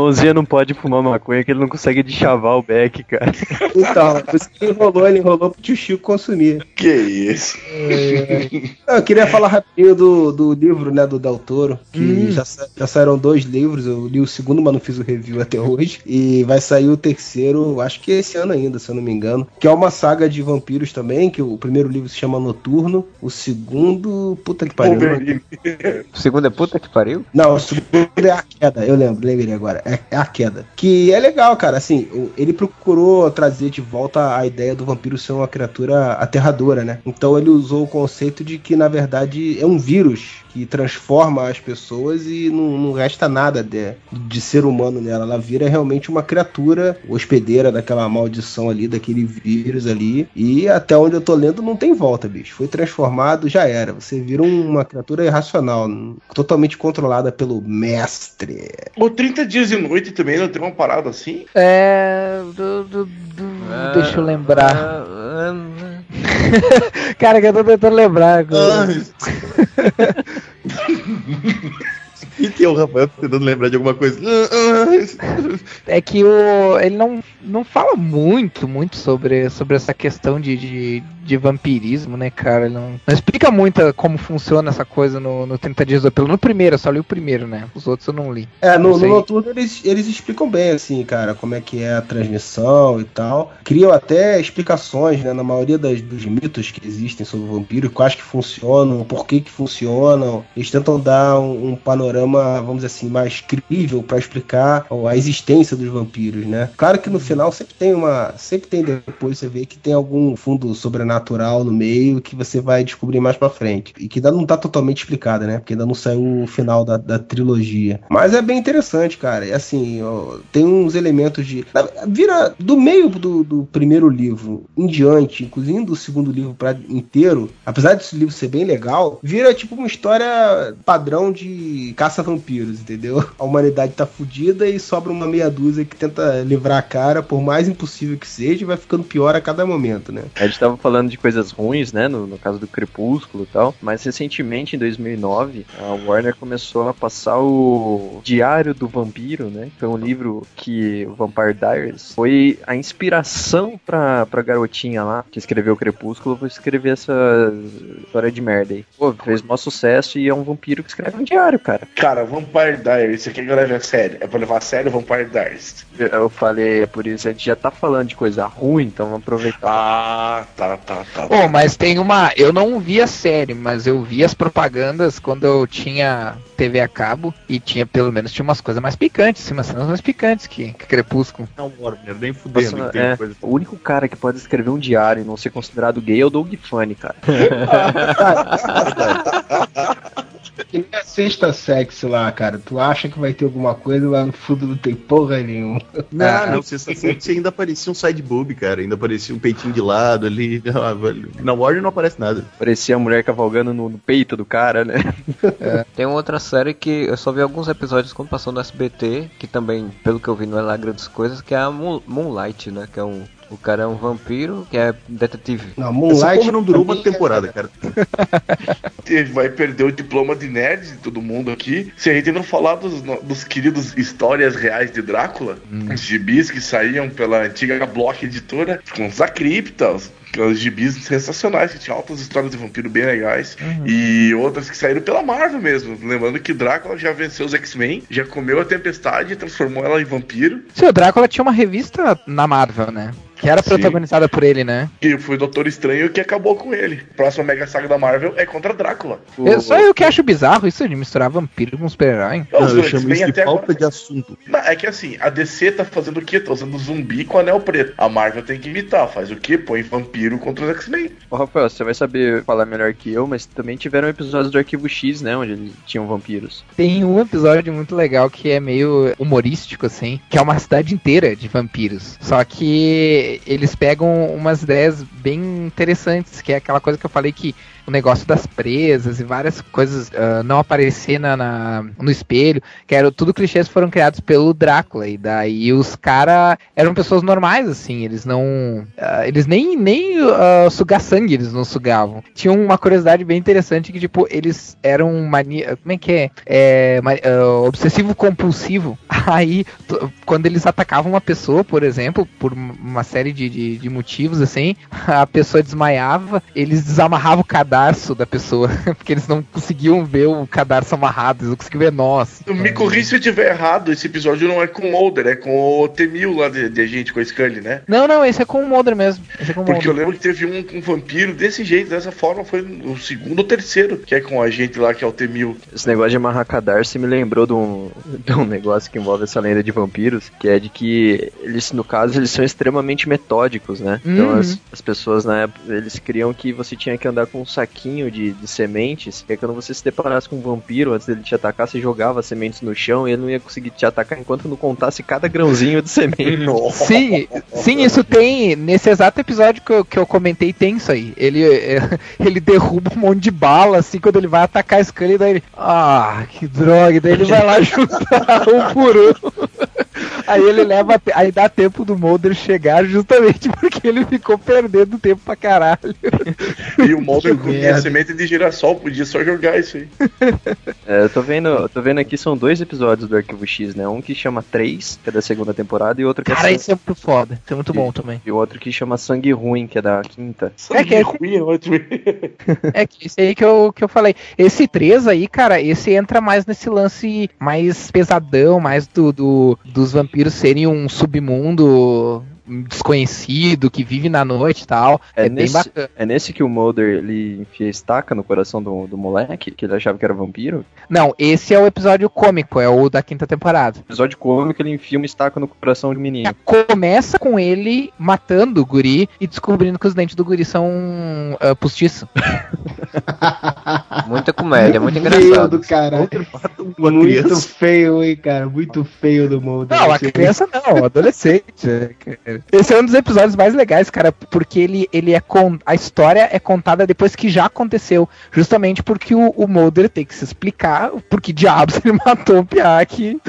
mãozinha não pode fumar maconha que ele não consegue deschavar o beck, cara. Então, por isso que ele enrolou, ele enrolou pro tio Chico consumir. Que isso? Não, eu queria falar rapidinho do, do livro, né, do Del Toro, que já, sa- já saíram dois livros, eu li o segundo, mas não fiz o review até hoje, e vai sair o terceiro, acho que esse ano ainda, se eu não me engano, que é uma saga de vampiros também, que o primeiro livro se chama Noturno, o segundo, puta que pariu. O segundo é puta que pariu? Não, o segundo é a queda, eu lembro, lembrei agora. É, é a queda. Que é legal, cara. Assim, ele procurou trazer de volta a ideia do vampiro ser uma criatura aterradora, né? Então ele usou o conceito de que, na verdade, é um vírus que transforma as pessoas e não, não resta nada de, de ser humano nela. Ela vira realmente uma criatura hospedeira daquela maldição ali, daquele vírus ali. E até onde eu tô lendo, não tem volta, bicho. Foi transformado, já era. Você vira uma criatura irracional, totalmente controlada pelo mestre. O 30 dias de noite também não tem uma parada assim? É. do- do- do- deixa eu lembrar. Ah, Cara, que eu tô tentando lembrar. E que é o Rafael tá tentando lembrar de alguma coisa. É que o, ele não, não fala muito, muito sobre, sobre essa questão de, de, de vampirismo, né, cara? Ele não, não explica muito como funciona essa coisa no, no 30 Dias do Apelo. No primeiro, eu só li o primeiro, né? Os outros eu não li. É, no, no noturno eles, eles explicam bem, assim, cara, como é que é a transmissão e tal. Criam até explicações, né, na maioria das, dos mitos que existem sobre o vampiro, quais que funcionam, por que que funcionam. Eles tentam dar um, um panorama, vamos dizer assim, mais crível para explicar a existência dos vampiros, né? Claro que no final sempre tem uma, sempre tem depois você vê que tem algum fundo sobrenatural no meio que você vai descobrir mais pra frente. E que ainda não tá totalmente explicada, né? Porque ainda não saiu o final da, da trilogia. Mas é bem interessante, cara. E assim, ó, tem uns elementos de. Vira do meio do, do primeiro livro em diante, inclusive do segundo livro pra inteiro, apesar desse livro ser bem legal, vira tipo uma história padrão de caça-vampiros, entendeu? A humanidade tá fudida e sobra uma meia dúzia que tenta livrar a cara, por mais impossível que seja, e vai ficando pior a cada momento, né? A gente tava falando de coisas ruins, né, no, no caso do Crepúsculo e tal, mas recentemente, em 2009, a Warner começou a passar o Diário do Vampiro, né, que um livro que o Vampire Diaries foi a inspiração pra, pra garotinha lá, que escreveu o Crepúsculo, foi escrever essa história de merda aí. Pô, fez maior sucesso e é um vampiro que escreve um diário, cara. Cara, Vampire Diaries, isso aqui é galera é sério. É pra levar a sério Vampire Diaries. Eu falei, é por se a gente já tá falando de coisa ruim, então vamos aproveitar. Ah, tá, tá, tá. Oh, mas tem uma. Eu não vi a série, mas eu vi as propagandas quando eu tinha TV a cabo e tinha, pelo menos, tinha umas coisas mais picantes, umas cenas mais picantes que, que Crepúsculo. Não, Warner, nem fudendo. Nossa, que tem é, coisa- o único cara que pode escrever um diário e não ser considerado gay é o Doug Funny, cara. Que nem a sexta sexo lá, cara. Tu acha que vai ter alguma coisa, lá no fundo não tem porra nenhuma. Não, Ah, não, você ainda aparecia um side boob, cara. Ainda aparecia um peitinho de lado ali. Ah, velho. Na Warner não aparece nada. Parecia a mulher cavalgando no, no peito do cara, né? Tem uma outra série que eu só vi alguns episódios quando passou no SBT, que também, pelo que eu vi, não é lá grandes coisas, que é a Moon- Moonlight, né? Que é um. O cara é um vampiro que é detetive. Não, Moonlight não durou uma mim, temporada, cara. Ele vai perder o diploma de nerd de todo mundo aqui. Se a gente não falar dos, dos queridos histórias reais de Drácula, os gibis que saíam pela antiga Block Editora, com os da Cripta, os, gibis sensacionais, que tinham altas histórias de vampiro bem legais. E outras que saíram pela Marvel mesmo. Lembrando que Drácula já venceu os X-Men, já comeu a tempestade e transformou ela em vampiro. Sim, o Drácula tinha uma revista na Marvel, né? Que era Sim. protagonizada por ele, né? E foi o Doutor Estranho que acabou com ele. Próxima mega saga da Marvel é contra Drácula. Eu- só eu que acho bizarro isso de misturar vampiro com super-herói. Eu X-Men chamo isso de até falta agora- de assunto. Não, é que assim, a DC tá fazendo o quê? Tá usando zumbi com anel preto. A Marvel tem que imitar. Faz o quê? Põe vampiro contra os X-Men. Ô, Rafael, você vai saber falar melhor que eu, mas também tiveram episódios do Arquivo X, né? Onde eles tinham vampiros. Tem um episódio muito legal que é meio humorístico, assim, que é uma cidade inteira de vampiros. Só que eles pegam umas ideias bem interessantes, que é aquela coisa que eu falei que o negócio das presas e várias coisas ah, não aparecer na, na- no espelho, que eram tudo clichês foram criados pelo Drácula. E daí os caras eram pessoas normais, assim, eles não. ah, eles nem, nem ah, sugar sangue eles não sugavam. Tinha uma curiosidade bem interessante que, tipo, eles eram mania. Como é que é? é ah, obsessivo compulsivo. Aí, quando eles atacavam uma pessoa, por exemplo, por uma série de, de, de motivos, assim, a pessoa desmaiava, eles desamarravam o cadarço da pessoa, porque eles não conseguiam ver o cadarço amarrado, eles não conseguiam ver nós. Me corri se eu tiver errado. Esse episódio não é com o Mulder, é com o T-1000 lá de, de gente, com a Scully, né? Não, não, esse é com o Mulder mesmo. Esse é com o Porque eu Mulder. lembro que teve um, um vampiro desse jeito, dessa forma, foi o segundo ou terceiro, que é com a gente lá, que é o T-1000. Esse negócio de amarrar cadarço me lembrou de um, de um negócio que envolve essa lenda de vampiros, que é de que eles, no caso, eles são extremamente metódicos, né? Então Uhum. as, as pessoas na época, eles criam que você tinha que andar com um saquinho de, de sementes, que é quando você se deparasse com um vampiro, antes dele te atacar, você jogava sementes no chão e ele não ia conseguir te atacar enquanto não contasse cada grãozinho de semente. Sim, sim, isso tem. Nesse exato episódio que eu, que eu comentei, tem isso aí. Ele, é, ele derruba um monte de bala, assim, quando ele vai atacar a Scully, daí ele. Ah, que droga! E Daí ele vai lá juntar um por um. Aí ele leva. Aí dá tempo do Mulder chegar justamente porque ele ficou perdendo tempo pra caralho. E o Mulder Semente de girassol, podia só jogar isso aí. É, eu tô vendo, eu tô vendo aqui, são dois episódios do Arquivo X, né? Um que chama 3, que é da segunda temporada, e outro que é Cara, isso é muito foda. Isso é muito bom também. e o outro que chama Sangue Ruim, que é da quinta. É que é- ruim, é ótimo. É que esse aí que eu, que eu falei. Esse 3 aí, cara, esse entra mais nesse lance mais pesadão, mais do, do- dos vampiros serem um submundo desconhecido, que vive na noite e tal. É, É, bem nesse, bacana. é nesse que o Mulder ele enfia estaca no coração do, do moleque, que ele achava que era vampiro. Não, esse é o episódio cômico, é o da quinta temporada. Episódio cômico, ele enfia uma estaca no coração do menino. Começa com ele matando o guri e descobrindo que os dentes do guri são ah, postiços. Muita comédia, muito Feio engraçado. do caralho. Uma Muito criança. feio, hein, cara. Muito feio do Mulder. Não, a criança não, o adolescente. né, Esse é um dos episódios mais legais, cara, porque ele, ele é a história é contada depois que já aconteceu, justamente porque o, o Mulder tem que se explicar por que diabos ele matou o que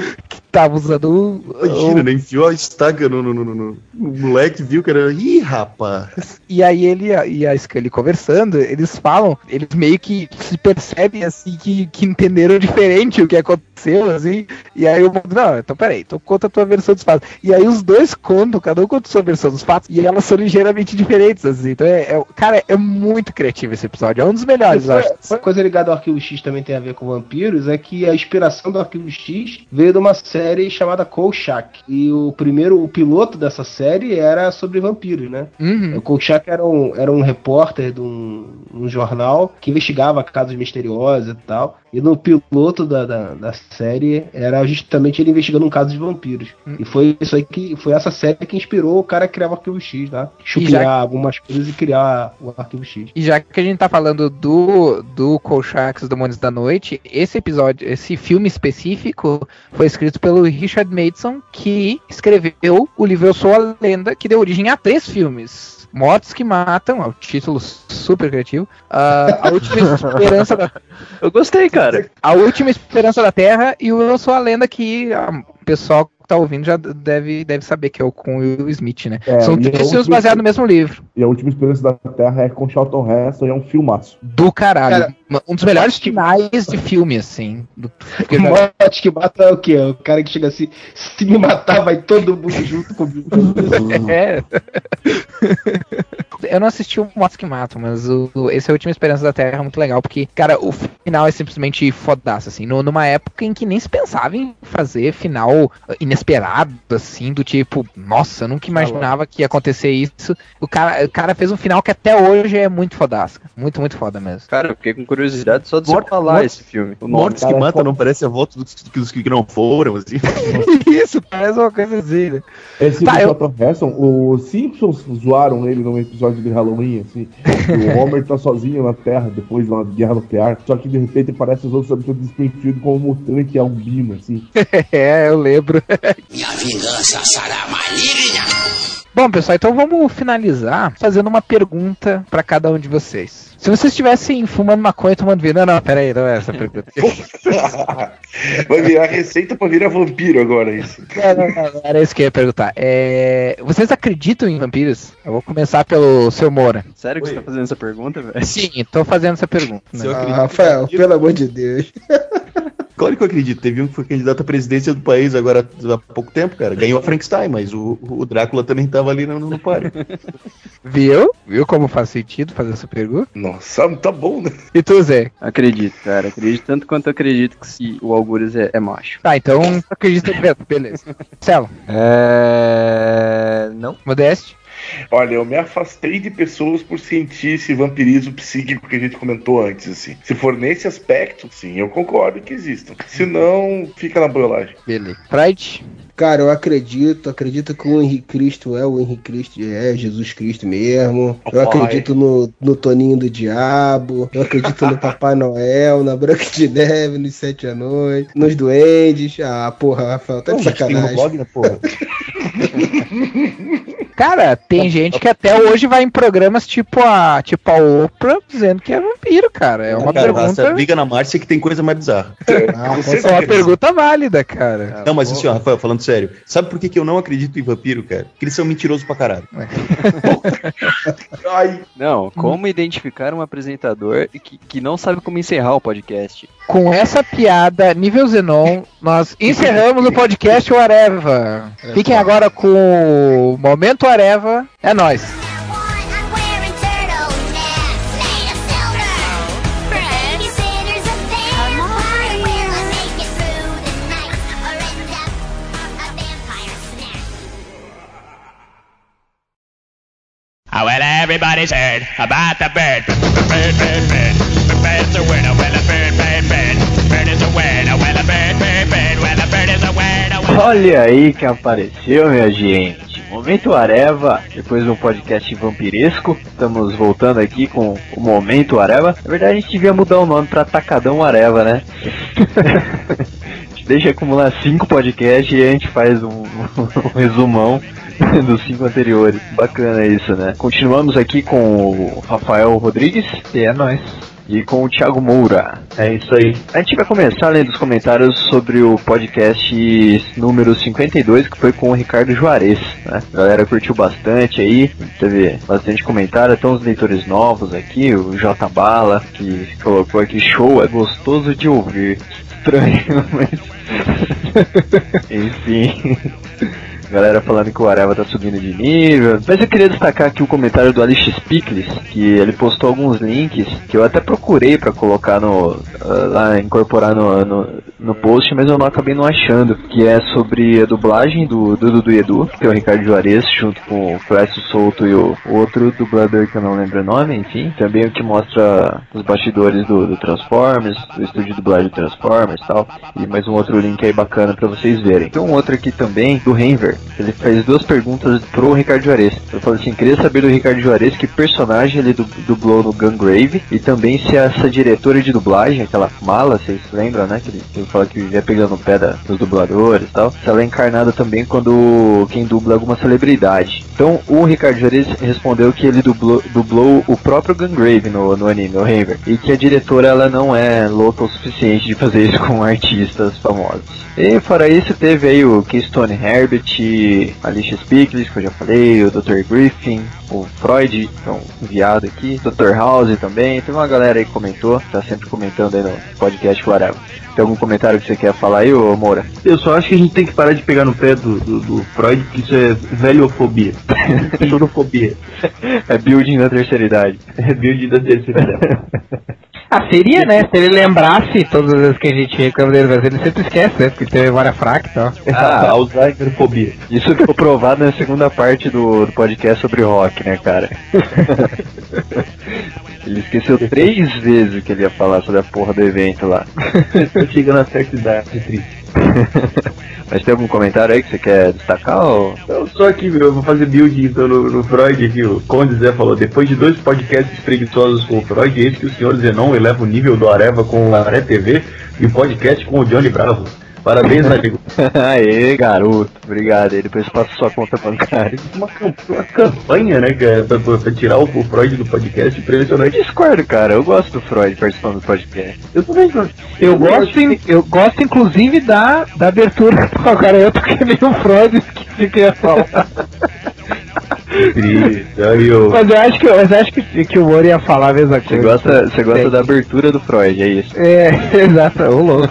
tava usando o, Imagina, né? Enfiou a estaca no, no, no, no- moleque viu que era. Ih, rapaz. E aí ele e a Scully conversando, eles falam, eles meio que se percebem assim que, que entenderam diferente o que aconteceu, assim. E aí o mundo, não, então peraí, então conta a tua versão dos fatos. E aí os dois contam, cada um conta a sua versão dos fatos, e elas são ligeiramente diferentes, assim. Então é, é- cara, é muito criativo esse episódio, é um dos melhores, eu acho. Uma coisa ligada ao Arquivo X também tem a ver com vampiros é que a inspiração do Arquivo X veio de uma série chamada Kolchak. E o primeiro, o piloto dessa série era sobre vampiros, né? Uhum. O Kolchak era um, era um repórter de um, um jornal que investigava casos misteriosos e tal. E no piloto da, da, da série era justamente ele investigando um caso de vampiros. Hum. E foi isso aí que foi essa série que inspirou o cara a criar o Arquivo X, tá? Chupiar já- algumas coisas e criar o Arquivo X. E já que a gente tá falando do, do Kolchak, os Demônios da Noite, esse episódio, esse filme específico foi escrito pelo Richard Mason, que escreveu o livro Eu Sou a Lenda, que deu origem a três filmes. Mortos que Matam, é o título super criativo. Ah, a Última Esperança da Eu gostei, cara. A Última Esperança da Terra e o Eu Sou a Lenda, que o pessoal que tá ouvindo já deve, deve saber que é o com o Will Smith, né? É, São três filmes baseados no mesmo livro. E a última experiência da Terra é com Charlton Heston e é um filmaço. Do caralho. Cara, um dos melhores finais de filme, assim. Do, O já- morte que mata é o quê? O cara que chega assim, se me matar, vai todo mundo junto comigo. É. Eu não assisti o Mortos que Matam, mas o, o- esse é a Última Esperança da Terra é muito legal, porque, cara, o final é simplesmente fodaço, assim. No- numa época em que nem se pensava em fazer final inesperado, assim, do tipo, nossa, eu nunca imaginava que ia acontecer isso. O cara, o cara fez um final que até hoje é muito fodaço. Muito, muito foda mesmo. Cara, eu fiquei com curiosidade só de você Mortos- falar mortos- esse filme. O. Mortos que matam não parece a volta dos, dos que não foram, assim. Isso, parece uma coisa assim, né? Esse Tá, eu- os Simpsons zoaram ele num episódio de Halloween, assim. o Homer tá sozinho na Terra depois de uma guerra nuclear, só que de repente aparece os outros habitantes de Springfield como mutante albino, assim. É, eu lembro. Minha vingança será maligna. Bom, pessoal, então vamos finalizar fazendo uma pergunta pra cada um de vocês. Se vocês estivessem fumando maconha e tomando vinho. Não, não, pera aí, não é essa a pergunta. Vai virar receita pra virar vampiro agora, isso. Não, não, não, era isso que eu ia perguntar. É, vocês acreditam em vampiros? Eu vou começar pelo seu Moura. Sério que você tá fazendo essa pergunta, velho? Sim, tô fazendo essa pergunta. Né? Ah, Rafael, pelo amor de Deus. Claro que eu acredito. Teve um que foi candidato à presidência do país agora há pouco tempo, cara. Ganhou a Frankenstein, mas o, o Drácula também tava ali no, no páreo. Viu? Viu como faz sentido fazer essa pergunta? Nossa, tá bom, né? E tu, Zé? Acredito, cara. Acredito tanto quanto eu acredito que se o Algures é, é macho. Tá, então acredita em Pedro, beleza. Celo, É. Não. Modeste? Olha, eu me afastei de pessoas por sentir esse vampirismo psíquico que a gente comentou antes, assim. Se for nesse aspecto, sim, eu concordo que existam. Se não, fica na boiolagem. Beleza. Pride? Cara, eu acredito, acredito que o Henrique Cristo é o Henrique Cristo, é Jesus Cristo mesmo. Eu acredito no, no Toninho do Diabo. Eu acredito no Papai Noel, na Branca de Neve, nos Sete Anões, nos Duendes. Ah, porra, Rafael, tá de gente, tem um sacanagem. blog, né, porra? Cara, tem gente que até hoje vai em programas tipo a, tipo a Oprah dizendo que é vampiro, cara. É uma cara, pergunta. liga na Márcia que tem coisa mais bizarra. Ah, Você É uma pergunta válida, cara. Não, mas assim, ó, Rafael, falando sério, sabe por que, que eu não acredito em vampiro, cara? Porque eles são mentirosos pra caralho. Ai, Não, como identificar um apresentador que, que não sabe como encerrar o podcast? Com essa piada nível Zenon, nós encerramos o podcast Areva. Fiquem agora com o Momento Areva. É nóis. The snack? Oh, well, everybody's heard about the bird. Bird, bird, bird. The bird's a winner. Well, a bird, bird, bird. Bird is a winner. Well, a bird, bird, bird. Well, a bird is a winner. Well, Olha aí que apareceu, minha gente. Momento Areva, depois de um podcast vampiresco, estamos voltando aqui com o Momento Areva. Na verdade, a gente devia mudar o nome pra Tacadão Areva, né? a gente deixa acumular cinco podcasts e a gente faz um, um resumão dos cinco anteriores. Bacana isso, né? Continuamos aqui com o Rafael Rodrigues. E é nóis. E com o Thiago Moura. É isso aí. A gente vai começar lendo os comentários sobre o podcast número 52, que foi com o Ricardo Juarez. Né? A galera curtiu bastante aí, teve bastante comentário, até uns leitores novos aqui, o J Bala, que colocou aqui show, é gostoso de ouvir. estranho, mas. Enfim. Galera falando que o Areva tá subindo de nível. Mas eu queria destacar aqui o comentário do Alice Spickles, que ele postou alguns links que eu até procurei pra colocar no. ah, lá, incorporar no, no, no post, mas eu não acabei não achando. Que é sobre a dublagem do do Dudu e Edu, que tem o Ricardo Juarez, junto com o Clécio Souto e o outro dublador que eu não lembro o nome, enfim. Também o que mostra os bastidores do, do Transformers, do estúdio de dublagem do Transformers e tal. E mais um outro link aí bacana pra vocês verem. Tem um outro aqui também, do Renver. Ele fez duas perguntas pro Ricardo Juarez. Ele falou assim, queria saber do Ricardo Juarez que personagem ele du- dublou no Gungrave e também se essa diretora de dublagem, aquela mala, vocês lembram, né? Que ele, que ele falou que vivia pegando o pé da- dos dubladores e tal. Se ela é encarnada também quando quem dubla alguma celebridade. Então o Ricardo Juarez respondeu que ele dublou, dublou o próprio Gungrave no, no anime, o Renver. E que a diretora ela não é louca o suficiente de fazer isso com artistas famosos. E fora isso, teve aí o Keystone Herbert, Alicia Spickles, que eu já falei, o Dr. Griffin, o Freud, um enviado aqui, Dr. House também. Teve uma galera aí que comentou, tá sempre comentando aí no podcast Whatever. Tem algum comentário que você quer falar aí, ô Moura? Eu só acho que a gente tem que parar de pegar no pé do, do, do Freud, que isso é velhofobia. Chorofobia. É building da terceira idade. É build da terceira idade. Ah, seria, né? Se ele lembrasse todas as vezes que a gente reclama dele, mas ele sempre esquece, né? Porque teve memória fraca e tal. Ah, Alzheimerfobia. Isso ficou provado na segunda parte do, do podcast sobre rock, né, cara? Ele esqueceu três vezes o que ele ia falar sobre a porra do evento lá. Tô chegando a certa idade, triste. Mas tem algum comentário aí que você quer destacar? Ou... Só aqui, eu vou fazer build então no, no Freud aqui. O Conde Zé falou: depois de dois podcasts preguiçosos com o Freud, eis que o senhor Zenon eleva o nível do Areva com o Aré TV e o podcast com o Johnny Bravo. Parabéns, amigo. Aê, garoto. Obrigado. Aí depois passa sua conta bancária. Uma, uma campanha, né, cara, pra, pra- tirar o, o Freud do podcast impressionante. Discordo, cara. Eu gosto do Freud participando do podcast. Eu também gosto. Eu gosto, in- eu gosto inclusive da, da abertura. Cara, eu porque nem o Freud que ia falar. Mas eu acho que, mas eu acho que, que o Moro ia falar a mesma Você coisa. gosta, você gosta da abertura do Freud, é isso. É, exato, ô louco.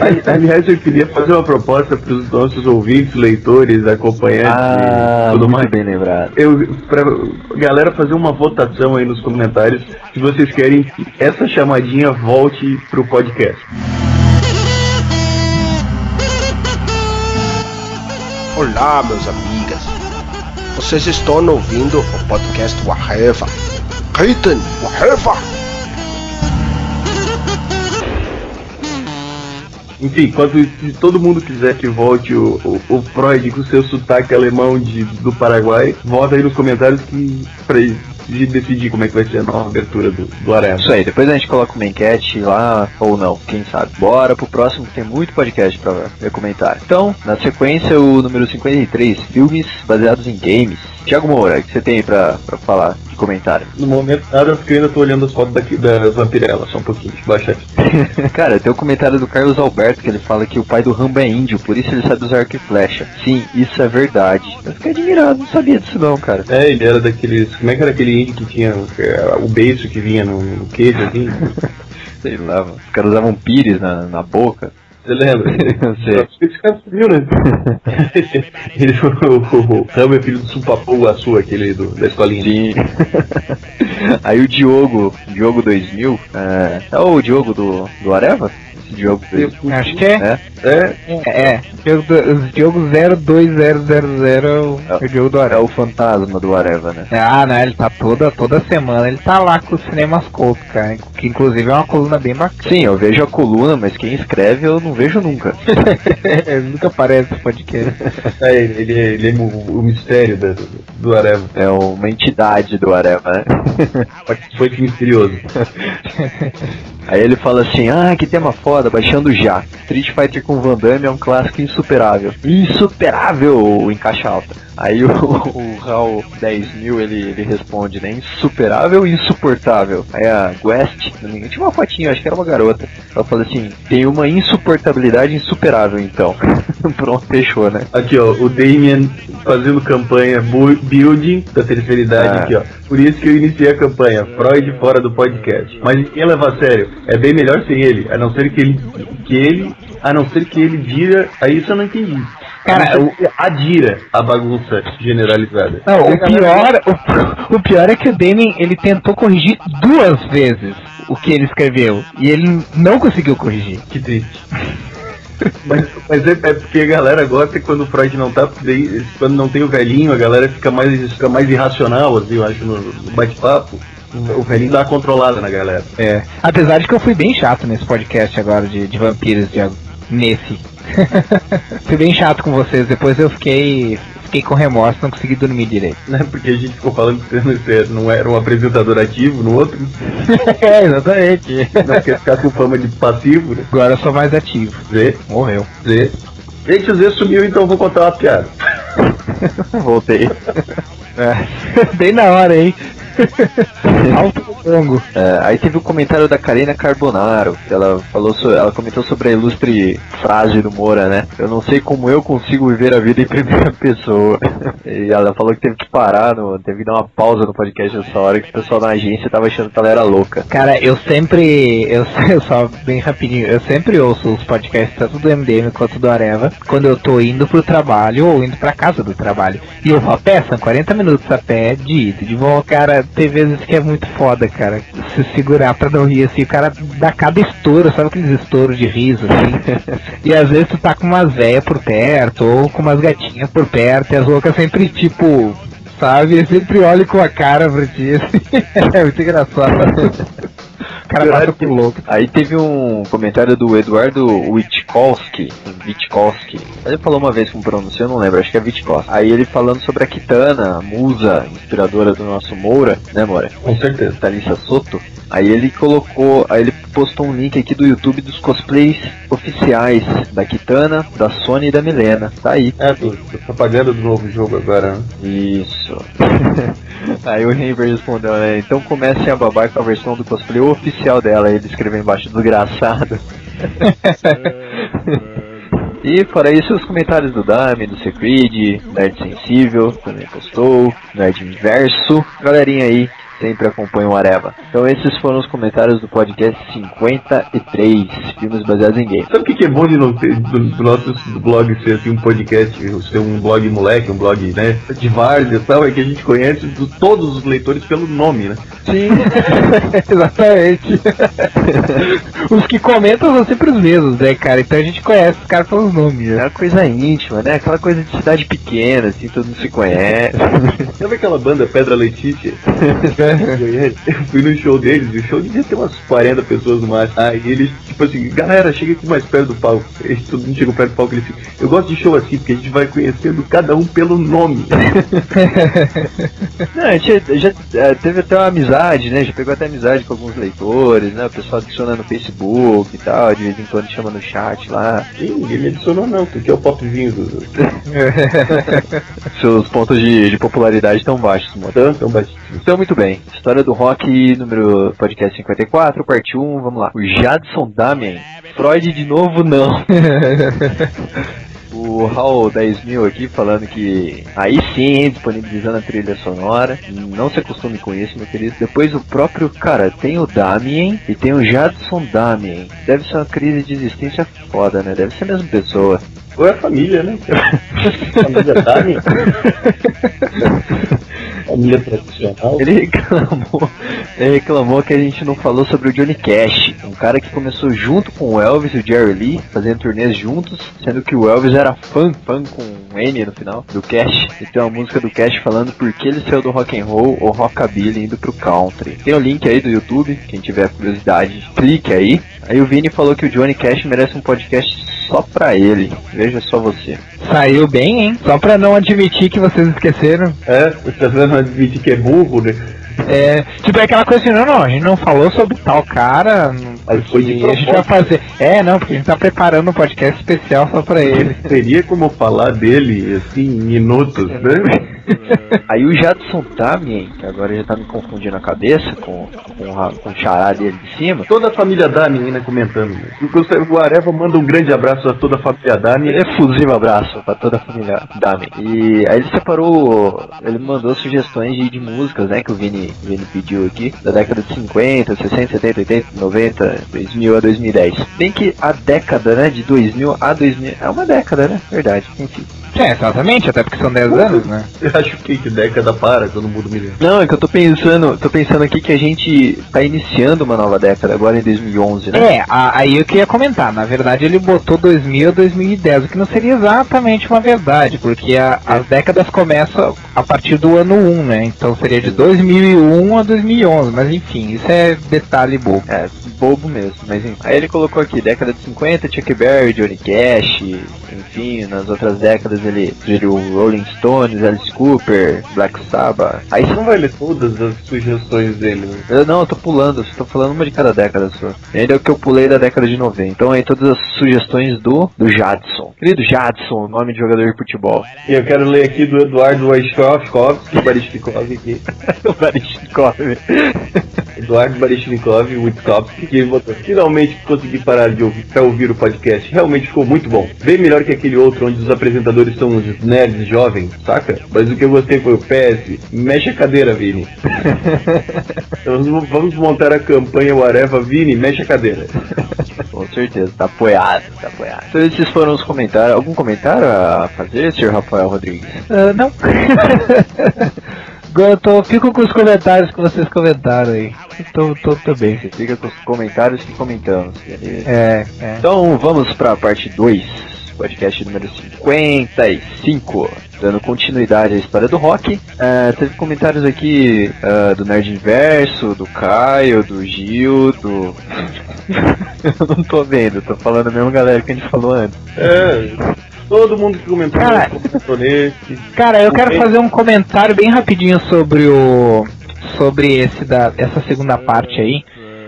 Ali- Aliás, eu queria fazer uma proposta para os nossos ouvintes, leitores, acompanhantes Ah, e tudo muito mais. bem lembrado. Eu, pra galera fazer uma votação aí nos comentários se vocês querem que essa chamadinha volte pro podcast. Olá, meus amigas. Vocês estão ouvindo o podcast Waheva. Reiten, Waheva. Enfim, se todo mundo quiser que volte o, o, o Freud com seu sotaque alemão de, do Paraguai, vota aí nos comentários que pra de decidir como é que vai ser a nova abertura do, do Arena. Isso aí, depois a gente coloca uma enquete lá, ou não, quem sabe. Bora pro próximo, que tem muito podcast pra ver comentário. Então, na sequência, o número 53, filmes baseados em games. Tiago Moura, o que você tem aí pra, pra falar de comentário? No momento nada, porque eu ainda tô olhando as fotos daqui da Vampirella, só um pouquinho, baixar aqui. Cara, tem o comentário do Carlos Alberto que ele fala que o pai do Rambo é índio, por isso ele sabe usar arco e flecha. Sim, isso é verdade. Eu fiquei admirado, não sabia disso não, cara. É, ele era daqueles. Como é que era aquele índio que tinha o beiço que vinha no, no queijo, assim? Sei lá, os caras usavam pires na, na boca. Você lembra? Eu sei. Esse cara subiu, né? ele, o, o, o Ramo é filho do Supapu Guaçu, aquele do, da escolinha. Sim. Aí o Diogo, Diogo 2000, é, é o Diogo do, do Areva? Diogo 2000. Acho que é. É? É, É, é. Diogo, do- os Diogo 02000 é o, é o Diogo do É Arel. o fantasma do Areva, né? Ah, não, ele tá toda, toda semana, ele tá lá com os cinemas Couto, cara. Que inclusive é uma coluna bem bacana. Sim, eu vejo a coluna, mas quem escreve eu não vejo nunca. Ele nunca aparece no podcast. é ele, ele, ele é o, o mistério do, do Areva. É uma entidade do Areva, né? Participante misterioso. Aí ele fala assim, ah, que tema foda, baixando já. Street Fighter com Van Damme é um clássico insuperável. Insuperável em caixa alta. Aí o, o Hal 10 mil ele, ele responde, né? Insuperável e insuportável. Aí a West, tinha uma fotinha, acho que era uma garota. Ela falou assim: tem uma insuportabilidade insuperável, então. Pronto, fechou, né? Aqui, ó, o Damien fazendo campanha bu- building da terceira idade Ah. aqui, ó. Por isso que eu iniciei a campanha, Freud fora do podcast. Mas ninguém leva a sério. É bem melhor sem ele, a não ser que ele. que ele. A não ser que ele dira. Aí isso eu não entendi. Cara, que adira a bagunça generalizada. Não, o pior, o, o pior é que o Damien ele tentou corrigir duas vezes o que ele escreveu e ele não conseguiu corrigir. Que triste. Mas, mas é, é porque a galera gosta quando o Freud não tá, quando não tem o velhinho, a galera fica mais, fica mais irracional, assim, eu acho, no, no bate-papo. O velhinho dá uma controlada na galera. É. Apesar de que eu fui bem chato nesse podcast agora de, de vampiros, Diego. Nesse. fui bem chato com vocês, depois eu fiquei. Fiquei com remorso, não consegui dormir direito. Né? Porque a gente ficou falando que você não era um apresentador ativo no outro. é, exatamente. Não quer ficar com fama de passivo, né? Agora eu sou mais ativo. Zé, Morreu. Zé. Gente, o Zé sumiu, então eu vou contar uma piada. Voltei. É. Bem na hora, hein? Alto longo. É, aí teve o comentário da Karina Carbonaro, que ela falou so- ela comentou sobre a ilustre frase do Moura, né? Eu não sei como eu consigo viver a vida em primeira pessoa. e ela falou que teve que parar, no, teve que dar uma pausa no podcast nessa hora, que o pessoal da agência tava achando que ela era louca. Cara, eu sempre. Eu, eu só bem rapidinho, eu sempre ouço os podcasts tanto do MDM quanto do Areva quando eu tô indo pro trabalho ou indo pra casa do trabalho. E eu vou a pé, são 40 minutos a pé de ida de volta. Cara, tem vezes que é muito foda, cara. Se segurar pra não rir assim, o cara dá cada estouro, sabe aqueles estouros de riso assim? e às vezes tu tá com umas velhas por perto ou com umas gatinhas por perto e as loucas sempre tipo. Sabe? Eu sempre olho com a cara pra ti. assim. é muito engraçado. Cara passa por louco. Aí teve um comentário do Eduardo Witkowski, Witkowski. Ele falou uma vez como pronunciou, eu não lembro, acho que é Witkowski. Aí ele falando sobre a Kitana, a musa inspiradora do nosso Moura, né, Moura? Com certeza. Thalissa Soto. Aí ele colocou, aí ele postou um link aqui do YouTube dos cosplays oficiais da Kitana, da Sony e da Milena. Tá aí. É, do, do propaganda do novo jogo agora, né? Isso. Aí o Raver respondeu, né? Então comecem a babar com a versão do cosplay oficial dela. Ele escreveu embaixo desgraçado. E fora isso, os comentários do Dami, do Secreed, Nerd Sensível, também postou, Nerd Inverso, galerinha aí sempre acompanha o Areva. Então esses foram os comentários do podcast 53, filmes baseados em games. Sabe o que, que é bom de não ter, do, do nosso blog ser assim um podcast, ser um blog moleque, um blog né, de várzea e tal, é que a gente conhece do- todos os leitores pelo nome, né? Sim, exatamente. os que comentam são sempre os mesmos, né, cara? Então a gente conhece os caras pelos nomes. É Né? uma coisa íntima, né? Aquela coisa de cidade pequena, assim, todo mundo se conhece. Sabe aquela banda Pedra Letícia? Eu fui no show deles, o show devia ter umas 40 pessoas no máximo. Aí eles, tipo assim, galera, chega aqui mais perto do palco. Aí todo mundo chega perto do palco e eles ficam, eu gosto de show assim, porque a gente vai conhecendo cada um pelo nome. Não, a gente já eh, teve até uma amizade, né? Já pegou até amizade com alguns leitores, né? O pessoal adiciona no Facebook e tal, de vez em quando chama no chat lá. Ninguém me adicionou não, porque é o popzinho do... Seus pontos de, de popularidade estão baixos, mano. Tão, tão baixinho. Então, muito bem. História do rock, número podcast 54, parte 1, vamos lá. O Jadson Damien. Freud de novo, não. O Hall 10 mil aqui falando que aí sim, disponibilizando a trilha sonora. Não se acostume com isso, meu querido. Depois o próprio, cara, tem o Damien e tem o Jadson Damien. Deve ser uma crise de existência foda, né? Deve ser a mesma pessoa. Ou é a família, né? família Dami. família tradicional. Ele reclamou, ele reclamou que a gente não falou sobre o Johnny Cash, um cara que começou junto com o Elvis e o Jerry Lee, fazendo turnês juntos, sendo que o Elvis era fã, fã com um N no final, do Cash. E tem uma música do Cash falando por que ele saiu do rock and roll ou rockabilly indo pro country. Tem o link aí do YouTube, quem tiver curiosidade, clique aí. Aí o Vini falou que o Johnny Cash merece um podcast só pra ele. Veja só você. Saiu bem, hein? Só pra não admitir que vocês esqueceram. É, você tá vendo admitir que é burro, né? É, tipo, é aquela coisa assim, não, não, a gente não falou sobre tal cara, Mas foi de a gente vai fazer. É, não, porque a gente tá preparando um podcast especial só pra ele. Teria como falar dele, assim, em minutos, né? Aí o Jadson Damien, que agora já tá me confundindo a cabeça com, com, a- com o chará dele de cima. Toda a família Dami ainda comentando. né? Inclusive, o Areva manda um grande abraço a toda a família Dami. Efusivo abraço pra toda a família Damien. E aí ele separou, ele mandou sugestões de, de músicas, né, que o Vini, Vini pediu aqui, da década de 50, 60, 70, 80, 90, 2000 a 2010. Bem que a década, né, de 2000 a 2000, é uma década, né, verdade, enfim. É, exatamente, até porque são 10 anos, né? Eu acho que que década para quando muda o milênio. Não, é que eu tô pensando, tô pensando aqui que a gente tá iniciando uma nova década agora em 2011, né? É, a- aí eu queria comentar, na verdade ele botou 2000 a 2010, o que não seria exatamente uma verdade, porque a- as décadas começam a partir do ano 1, né? Então seria de 2001 a 2011, mas enfim, isso é detalhe bobo. É, bobo mesmo, mas enfim. Aí ele colocou aqui, década de 50, Chuck Berry, Johnny Cash, enfim, nas outras décadas ele sugeriu Rolling Stones, Alice Cooper, Black Sabbath. Aí Você não vai ler todas as sugestões dele, né? eu não, eu tô pulando, só tô falando uma de cada década só. E ainda é o que eu pulei da década de 90. Então aí todas as sugestões do, do Jadson. Querido Jadson, nome de jogador de futebol. E eu quero ler aqui do Eduardo Wajkowski, Barishnikov aqui. o Barishnikov. Eduardo Barishnikov, Witkowski, que botou, finalmente consegui parar de ouvir, pra ouvir o podcast. Realmente ficou muito bom. Bem melhor que aquele outro onde os apresentadores são os nerds jovens, saca? Mas o que eu gostei foi o PS. Mexe a cadeira, Vini. vamos, vamos montar a campanha Areva Vini, mexe a cadeira. Com certeza, tá apoiado, tá apoiado. Então esses foram os comentários. Algum comentário a fazer, Sr. Rafael Rodrigues? Ah, não. Eu tô, fico com os comentários que vocês comentaram aí. Tô, tô, tô bem. Você fica com os comentários que comentamos. beleza? É, é. Então vamos pra parte 2, podcast número 55. Dando continuidade à história do rock. É, teve comentários aqui é, do Nerd Inverso, do Caio, do Gil, do. Eu não tô vendo, tô falando a mesma galera que a gente falou antes. É, todo mundo que comentou, Cara. comentou nesse. Cara, eu quero fazer um comentário bem rapidinho sobre o sobre esse da essa segunda parte aí.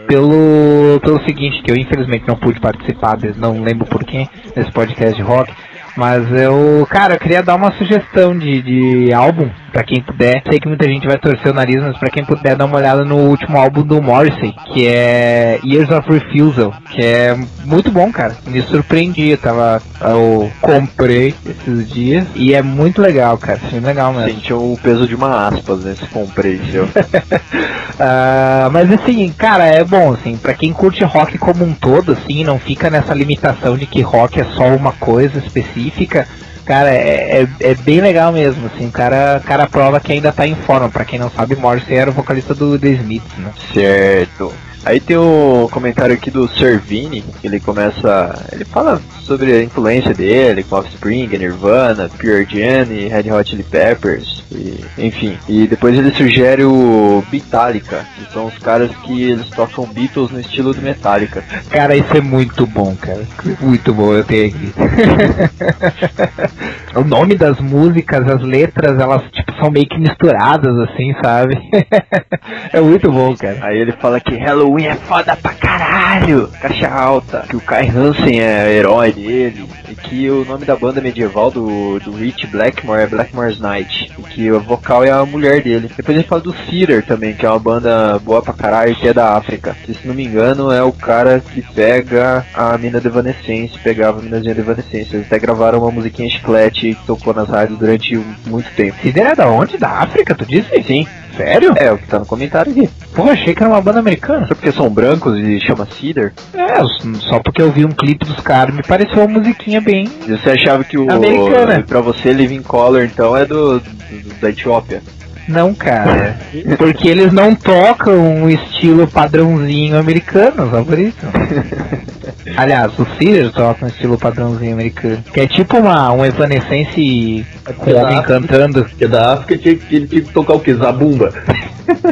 Pelo pelo seguinte, que eu infelizmente não pude participar, não lembro porquê, desse podcast de rock. Mas eu, cara, eu queria dar uma sugestão de, de álbum pra quem puder. Sei que muita gente vai torcer o nariz, mas pra quem puder dar uma olhada no último álbum do Morrissey, que é Years of Refusal, que é muito bom, cara. Me surpreendi, eu tava eu comprei esses dias e é muito legal, cara. É legal mesmo. Sentiu o peso de uma aspas nesse comprei seu. Ah, mas assim, cara, é bom, assim, pra quem curte rock como um todo, assim, não fica nessa limitação de que rock é só uma coisa específica. Cara, é, é, é bem legal mesmo, assim, o cara, cara prova que ainda tá em forma. Pra quem não sabe, Morrissey era o vocalista do The Smiths, né? Certo. Aí tem o comentário aqui do Servini, que ele começa. Ele fala sobre a influência dele com Offspring, Nirvana, Pure Jam e Red Hot Chili Peppers. E, enfim. E depois ele sugere o Metallica, que são os caras que eles tocam Beatles no estilo do Metallica. Cara, isso é muito bom, cara. Muito bom, eu tenho aqui. o nome das músicas, as letras, elas tipo, são meio que misturadas, assim, sabe? é muito bom, cara. Aí ele fala que Halloween é foda pra caralho, caixa alta, que o Kai Hansen é herói dele, e que o nome da banda medieval do, do Rich Blackmore é Blackmore's Night, e que o vocal é a mulher dele. Depois ele fala do Cedar também, que é uma banda boa pra caralho, que é da África. Que, se não me engano, é o cara que pega a mina de Evanescence, pegava a minazinha de Evanescence. Eles até gravaram uma musiquinha chiclete que tocou nas rádios durante muito tempo. Cedar é da onde? Da África, tu disse? Sim. Sério? É, o que tá no comentário aqui. Pô, achei que era uma banda americana. Só porque são brancos e chama Cedar? É, só porque eu vi um clipe dos caras, me pareceu uma musiquinha bem. E você achava que o. Americana. Pra você, Living Color, então, é do, do- da Etiópia. Não, cara. Porque eles não tocam um estilo padrãozinho americano, só por isso. Aliás, o Cedar toca um estilo padrãozinho americano. Que é tipo uma, um Evanescence com da homem África. cantando. Que é da África, tinha, que- ele tinha que tocar o que? Zabumba.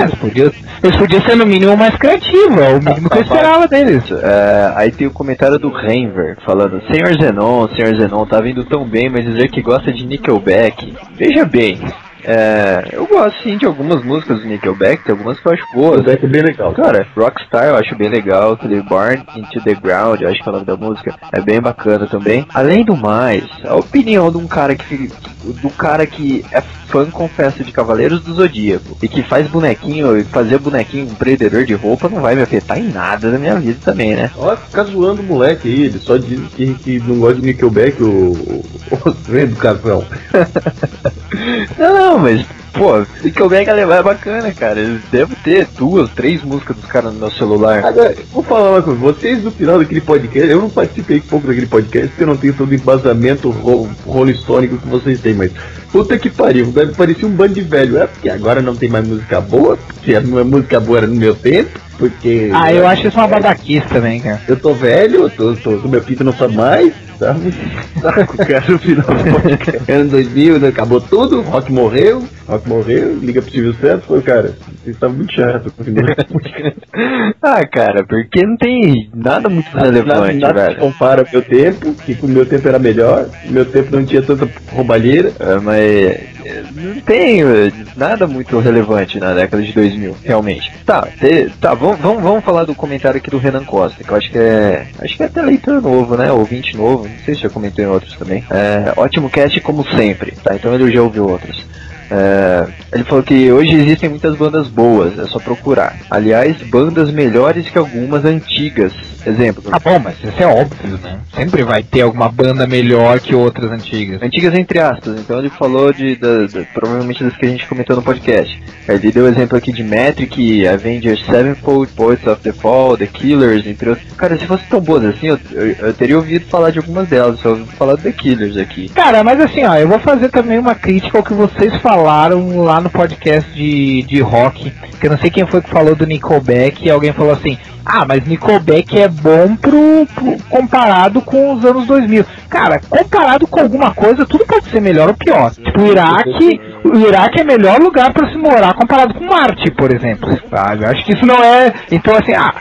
Eles podiam, eles podiam ser no mínimo mais criativos, é o mínimo que eu esperava deles. É, aí tem o comentário do Renver falando: Senhor Zenon, Senhor Zenon, tá vindo tão bem, mas dizer que gosta de Nickelback. Veja bem, É, eu gosto sim de algumas músicas do Nickelback, tem algumas que eu acho boas. Nickelback é bem legal. Cara, Rockstar eu acho bem legal, aquele Born Into The Ground, eu acho que é o nome da música, é bem bacana também. Além do mais, a opinião de um cara que do cara que é fã, confesso, de Cavaleiros do Zodíaco e que faz bonequinho, e fazer bonequinho um prendedor de roupa não vai me afetar em nada na minha vida também, né? Olha, fica zoando o moleque aí, ele só diz que, que não gosta de Nickelback, o, o, o educação. Não, não, mas, pô, Nickelback é bacana, cara. Eu devo ter duas, três músicas dos caras no meu celular. Agora, vou falar uma coisa, vocês no final daquele podcast, eu não participei pouco daquele podcast porque eu não tenho todo o embasamento ro rolistônico que vocês têm, mas puta que pariu, deve parecer um bando de velho. É porque agora não tem mais música boa, porque a minha música boa era no meu tempo, porque. Ah, eu acho isso uma babaquice também, cara. Eu tô velho, eu tô, tô, meu pinto não sobe mais, sabe? Saco, cara, final do podcast. Ano 2000, né, acabou tudo, Rock morreu, Rock morreu, liga pro Silvio Santos, falou, cara, vocês estavam muito chato, ah, cara, porque não tem nada muito relevante, nada, nada velho. compara meu tempo, que o meu tempo era melhor, meu tempo não tinha tanta roubalheira. É, mas é, não tem é, nada muito relevante na década de 2000, realmente. Tá, te- tá, vamos, vamos, vamos falar do comentário aqui do Renan Costa, que eu acho que é. Acho que é até leitor novo, né? Ouvinte novo, não sei se já comentou em outros também. É, ótimo cast como sempre, tá? Então ele já ouviu outros. É, ele falou que hoje existem muitas bandas boas, é só procurar. Aliás, bandas melhores que algumas antigas. Exemplo. Tá bom, mas isso é óbvio, né? Sempre vai ter alguma banda melhor que outras antigas. Antigas entre aspas, então ele falou de, da- da- provavelmente das que a gente comentou no podcast. Ele deu exemplo aqui de Metric, Avengers Sevenfold, Poets of the Fall, The Killers, entre outros. Cara, se fosse tão boas assim, eu, eu, eu teria ouvido falar de algumas delas, só ouvi falar do The Killers aqui. Cara, mas assim, ó, eu vou fazer também uma crítica ao que vocês falaram lá no podcast de, de rock, que eu não sei quem foi que falou do Nickelback, e alguém falou assim, ah, mas Nickelback é bom pro, pro- comparado com os anos 2000. Cara, comparado com alguma coisa, tudo pode ser melhor ou pior. Tipo, o Iraque, o Iraque é melhor lugar para se morar comparado com Marte, por exemplo. Sabe? Eu acho que isso não é. Então, assim, ah,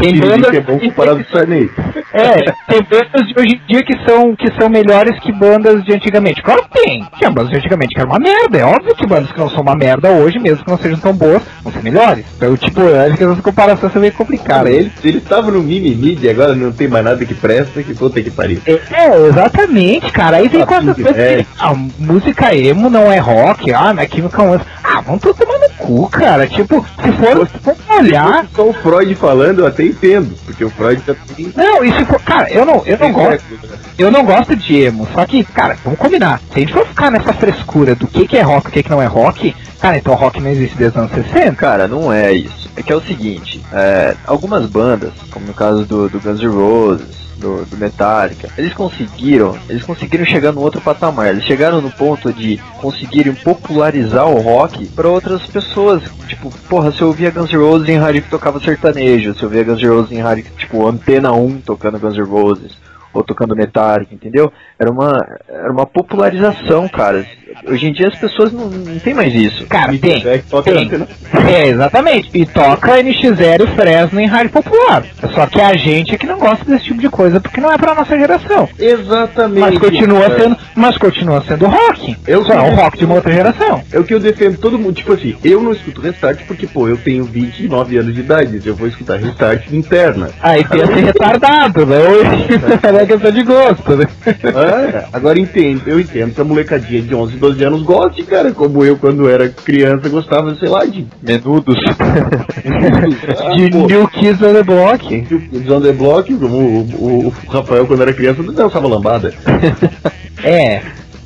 tem bandas. é bom comparado com o Sarney. É, tem bandas de hoje em dia que são, que são melhores que bandas de antigamente. Claro que tem. Tinha bandas de antigamente que eram uma merda. É óbvio que bandas que não são uma merda hoje, mesmo que não sejam tão boas, vão ser melhores. Então, tipo, acho que essas comparações são meio complicadas. Cara, ele, ele tava no mimimi e agora não tem mais nada que presta, que puta que pariu. É, exatamente, cara. Aí vem Ah, com essas Pink coisas que, ah, música emo não é rock, ah, não é Chemical Romance. Ah, vamos tudo tomar no cu, cara. Tipo, se for, se for olhar... Se só o Freud falando, eu até entendo, porque o Freud tá Não, e se for... Cara, eu não, eu não gosto... Eu não gosto de emo, só que, cara, vamos combinar. Se a gente for ficar nessa frescura do que, que é rock e o que, que não é rock, cara, então rock não existe desde os anos 60. Cara, não é isso. É que é o seguinte, é, algumas bandas, como no caso do, do Guns N' Roses, do, do Metallica, eles conseguiram, eles conseguiram chegar no outro patamar. Eles chegaram no ponto de conseguirem popularizar o rock para outras pessoas. Tipo, porra, se eu ouvia Guns N' Roses em rádio que tocava sertanejo, se eu ouvia Guns N' Roses em rádio que, tipo, Antena 1 tocando Guns N' Roses, ou tocando Metallica, entendeu? Era uma, era uma popularização, cara. Hoje em dia as pessoas não, não tem mais isso. Cara, tem. toca tem. É, exatamente. E toca NX0 e Fresno em rádio popular. Só que a gente é que não gosta desse tipo de coisa porque não é pra nossa geração. Exatamente. Mas continua É. sendo, mas continua sendo rock. Eu Só é o rock de uma outra geração. É o que eu defendo todo mundo. Tipo assim, eu não escuto Restart porque, pô, eu tenho 29 anos de idade. Eu vou escutar Restart interna. Aí tem esse retardado, né? É questão de gosto, né? É, agora entendo, eu entendo que a molecadinha de 11, 12 anos goste, cara, como eu quando era criança gostava, sei lá, de menudos. De New Kids on the Block. Kids on the Block, como o, o- o Rafael quando era criança não dançava lambada. É,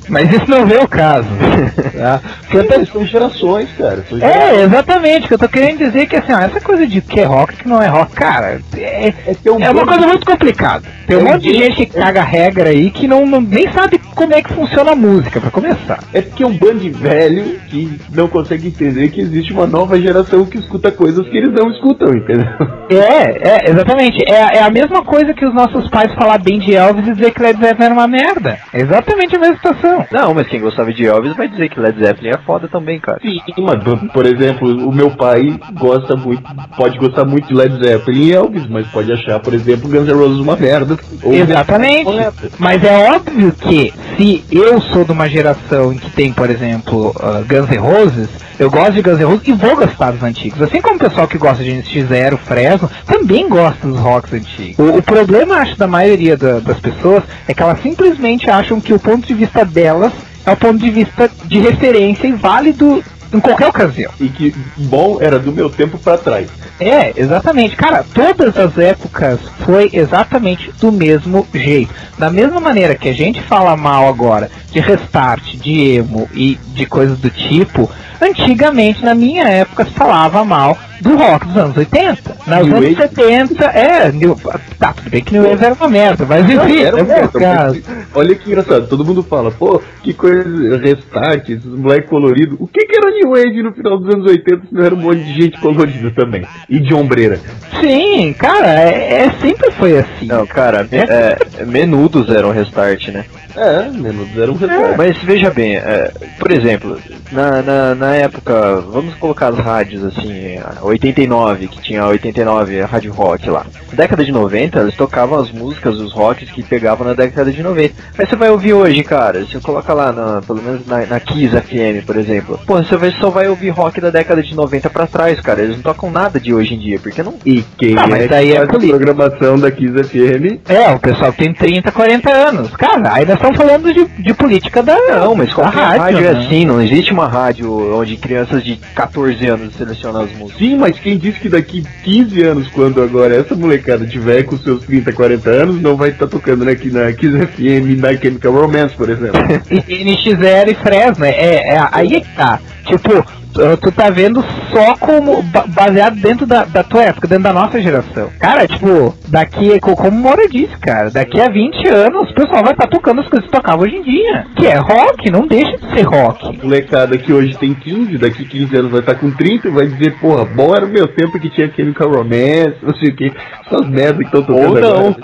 mas isso não vê o caso. Tá? Porque até são gerações, cara. São É, exatamente, que eu tô querendo dizer que assim, ó, essa coisa de que é rock que não é rock, cara, é, é uma coisa muito complicada. Tem um É monte de gente que caga regra aí que não, não- nem sabe como é que funciona a música, pra começar. É porque é um bando de velho que não consegue entender que existe uma nova geração que escuta coisas que eles não escutam, entendeu? É, é, exatamente. É, é a mesma coisa que os nossos pais falar bem de Elvis e dizer que Led Zeppelin era uma merda. É exatamente a mesma situação. Não, mas quem gostava de Elvis vai dizer que Led Zeppelin é foda também, cara. Sim, mas, por exemplo, o meu pai gosta muito, pode gostar muito de Led Zeppelin e Elvis, mas pode achar, por exemplo, Guns N' Roses uma merda. Ou Exatamente. Mas é óbvio que se eu sou de uma geração em que tem, por exemplo, uh, Guns N' Roses, eu gosto de Guns N' Roses e vou gostar dos antigos. Assim como o pessoal que gosta de NX0, Fresno, também gosta dos rocks antigos. O, o problema, acho, da maioria da- das pessoas é que elas simplesmente acham que o ponto de vista delas é o ponto de vista de referência e válido em qualquer ocasião. E que bom era do meu tempo pra trás. É, exatamente. Cara, todas as épocas foi exatamente do mesmo jeito. Da mesma maneira que a gente fala mal agora de restart, de emo e de coisas do tipo, antigamente, na minha época, se falava mal do rock dos anos 80. Nos New anos Wave? 70, é, New, tá, tudo bem que New Wave era uma merda, mas enfim, Era é meu merda, caso. Olha que engraçado, todo mundo fala, pô, que coisa, restart, esses moleque colorido. O que que era New Wave no final dos anos 80 se não era um monte de gente colorida também? E de ombreira. Sim, cara, é, é- sempre foi assim. Não, cara, me- é, menudos eram restart, né? É, menos era um restart. Mas veja bem, é, por exemplo, na, na, na época, vamos colocar as rádios assim, a 89, que tinha a 89, a rádio rock lá. Na década de 90, eles tocavam as músicas, os rocks que pegavam na década de 90. Mas você vai ouvir hoje, cara, você coloca lá, na, pelo menos na, na Kiss FM, por exemplo. Pô, você vai, só vai ouvir rock da década de 90 pra trás, cara. Eles não tocam nada de hoje em dia, porque não. E quem Ah, mas é daí que é faz a programação da Kiss FM? É, o pessoal que tem 30, 40 anos. Cara, aí nós estamos falando de, de política da, Não, mas qualquer rádio, rádio, é né? assim, não existe uma rádio onde crianças de 14 anos selecionam as músicas. Sim, mas quem disse que daqui 15 anos, quando agora essa molecada tiver com seus 30, 40 anos, não vai estar tocando aqui na Kiss FM, na Chemical Romance, por exemplo? E NX0 e Fresno, é, é, aí é que tá. Tipo, tu- tu tá vendo só como ba- baseado dentro da, da tua época, dentro da nossa geração. Cara, tipo, daqui, co- como o Moura disse, cara, daqui a 20 anos o pessoal vai estar tocando as coisas que tocava hoje em dia. Que é rock, não deixa de ser rock. molecada que hoje tem 15, daqui 15 anos vai estar com 30 e vai dizer, porra, bom era o meu tempo que tinha Chemical Romance, não sei o que, essas merdas que estão tocando Ou não.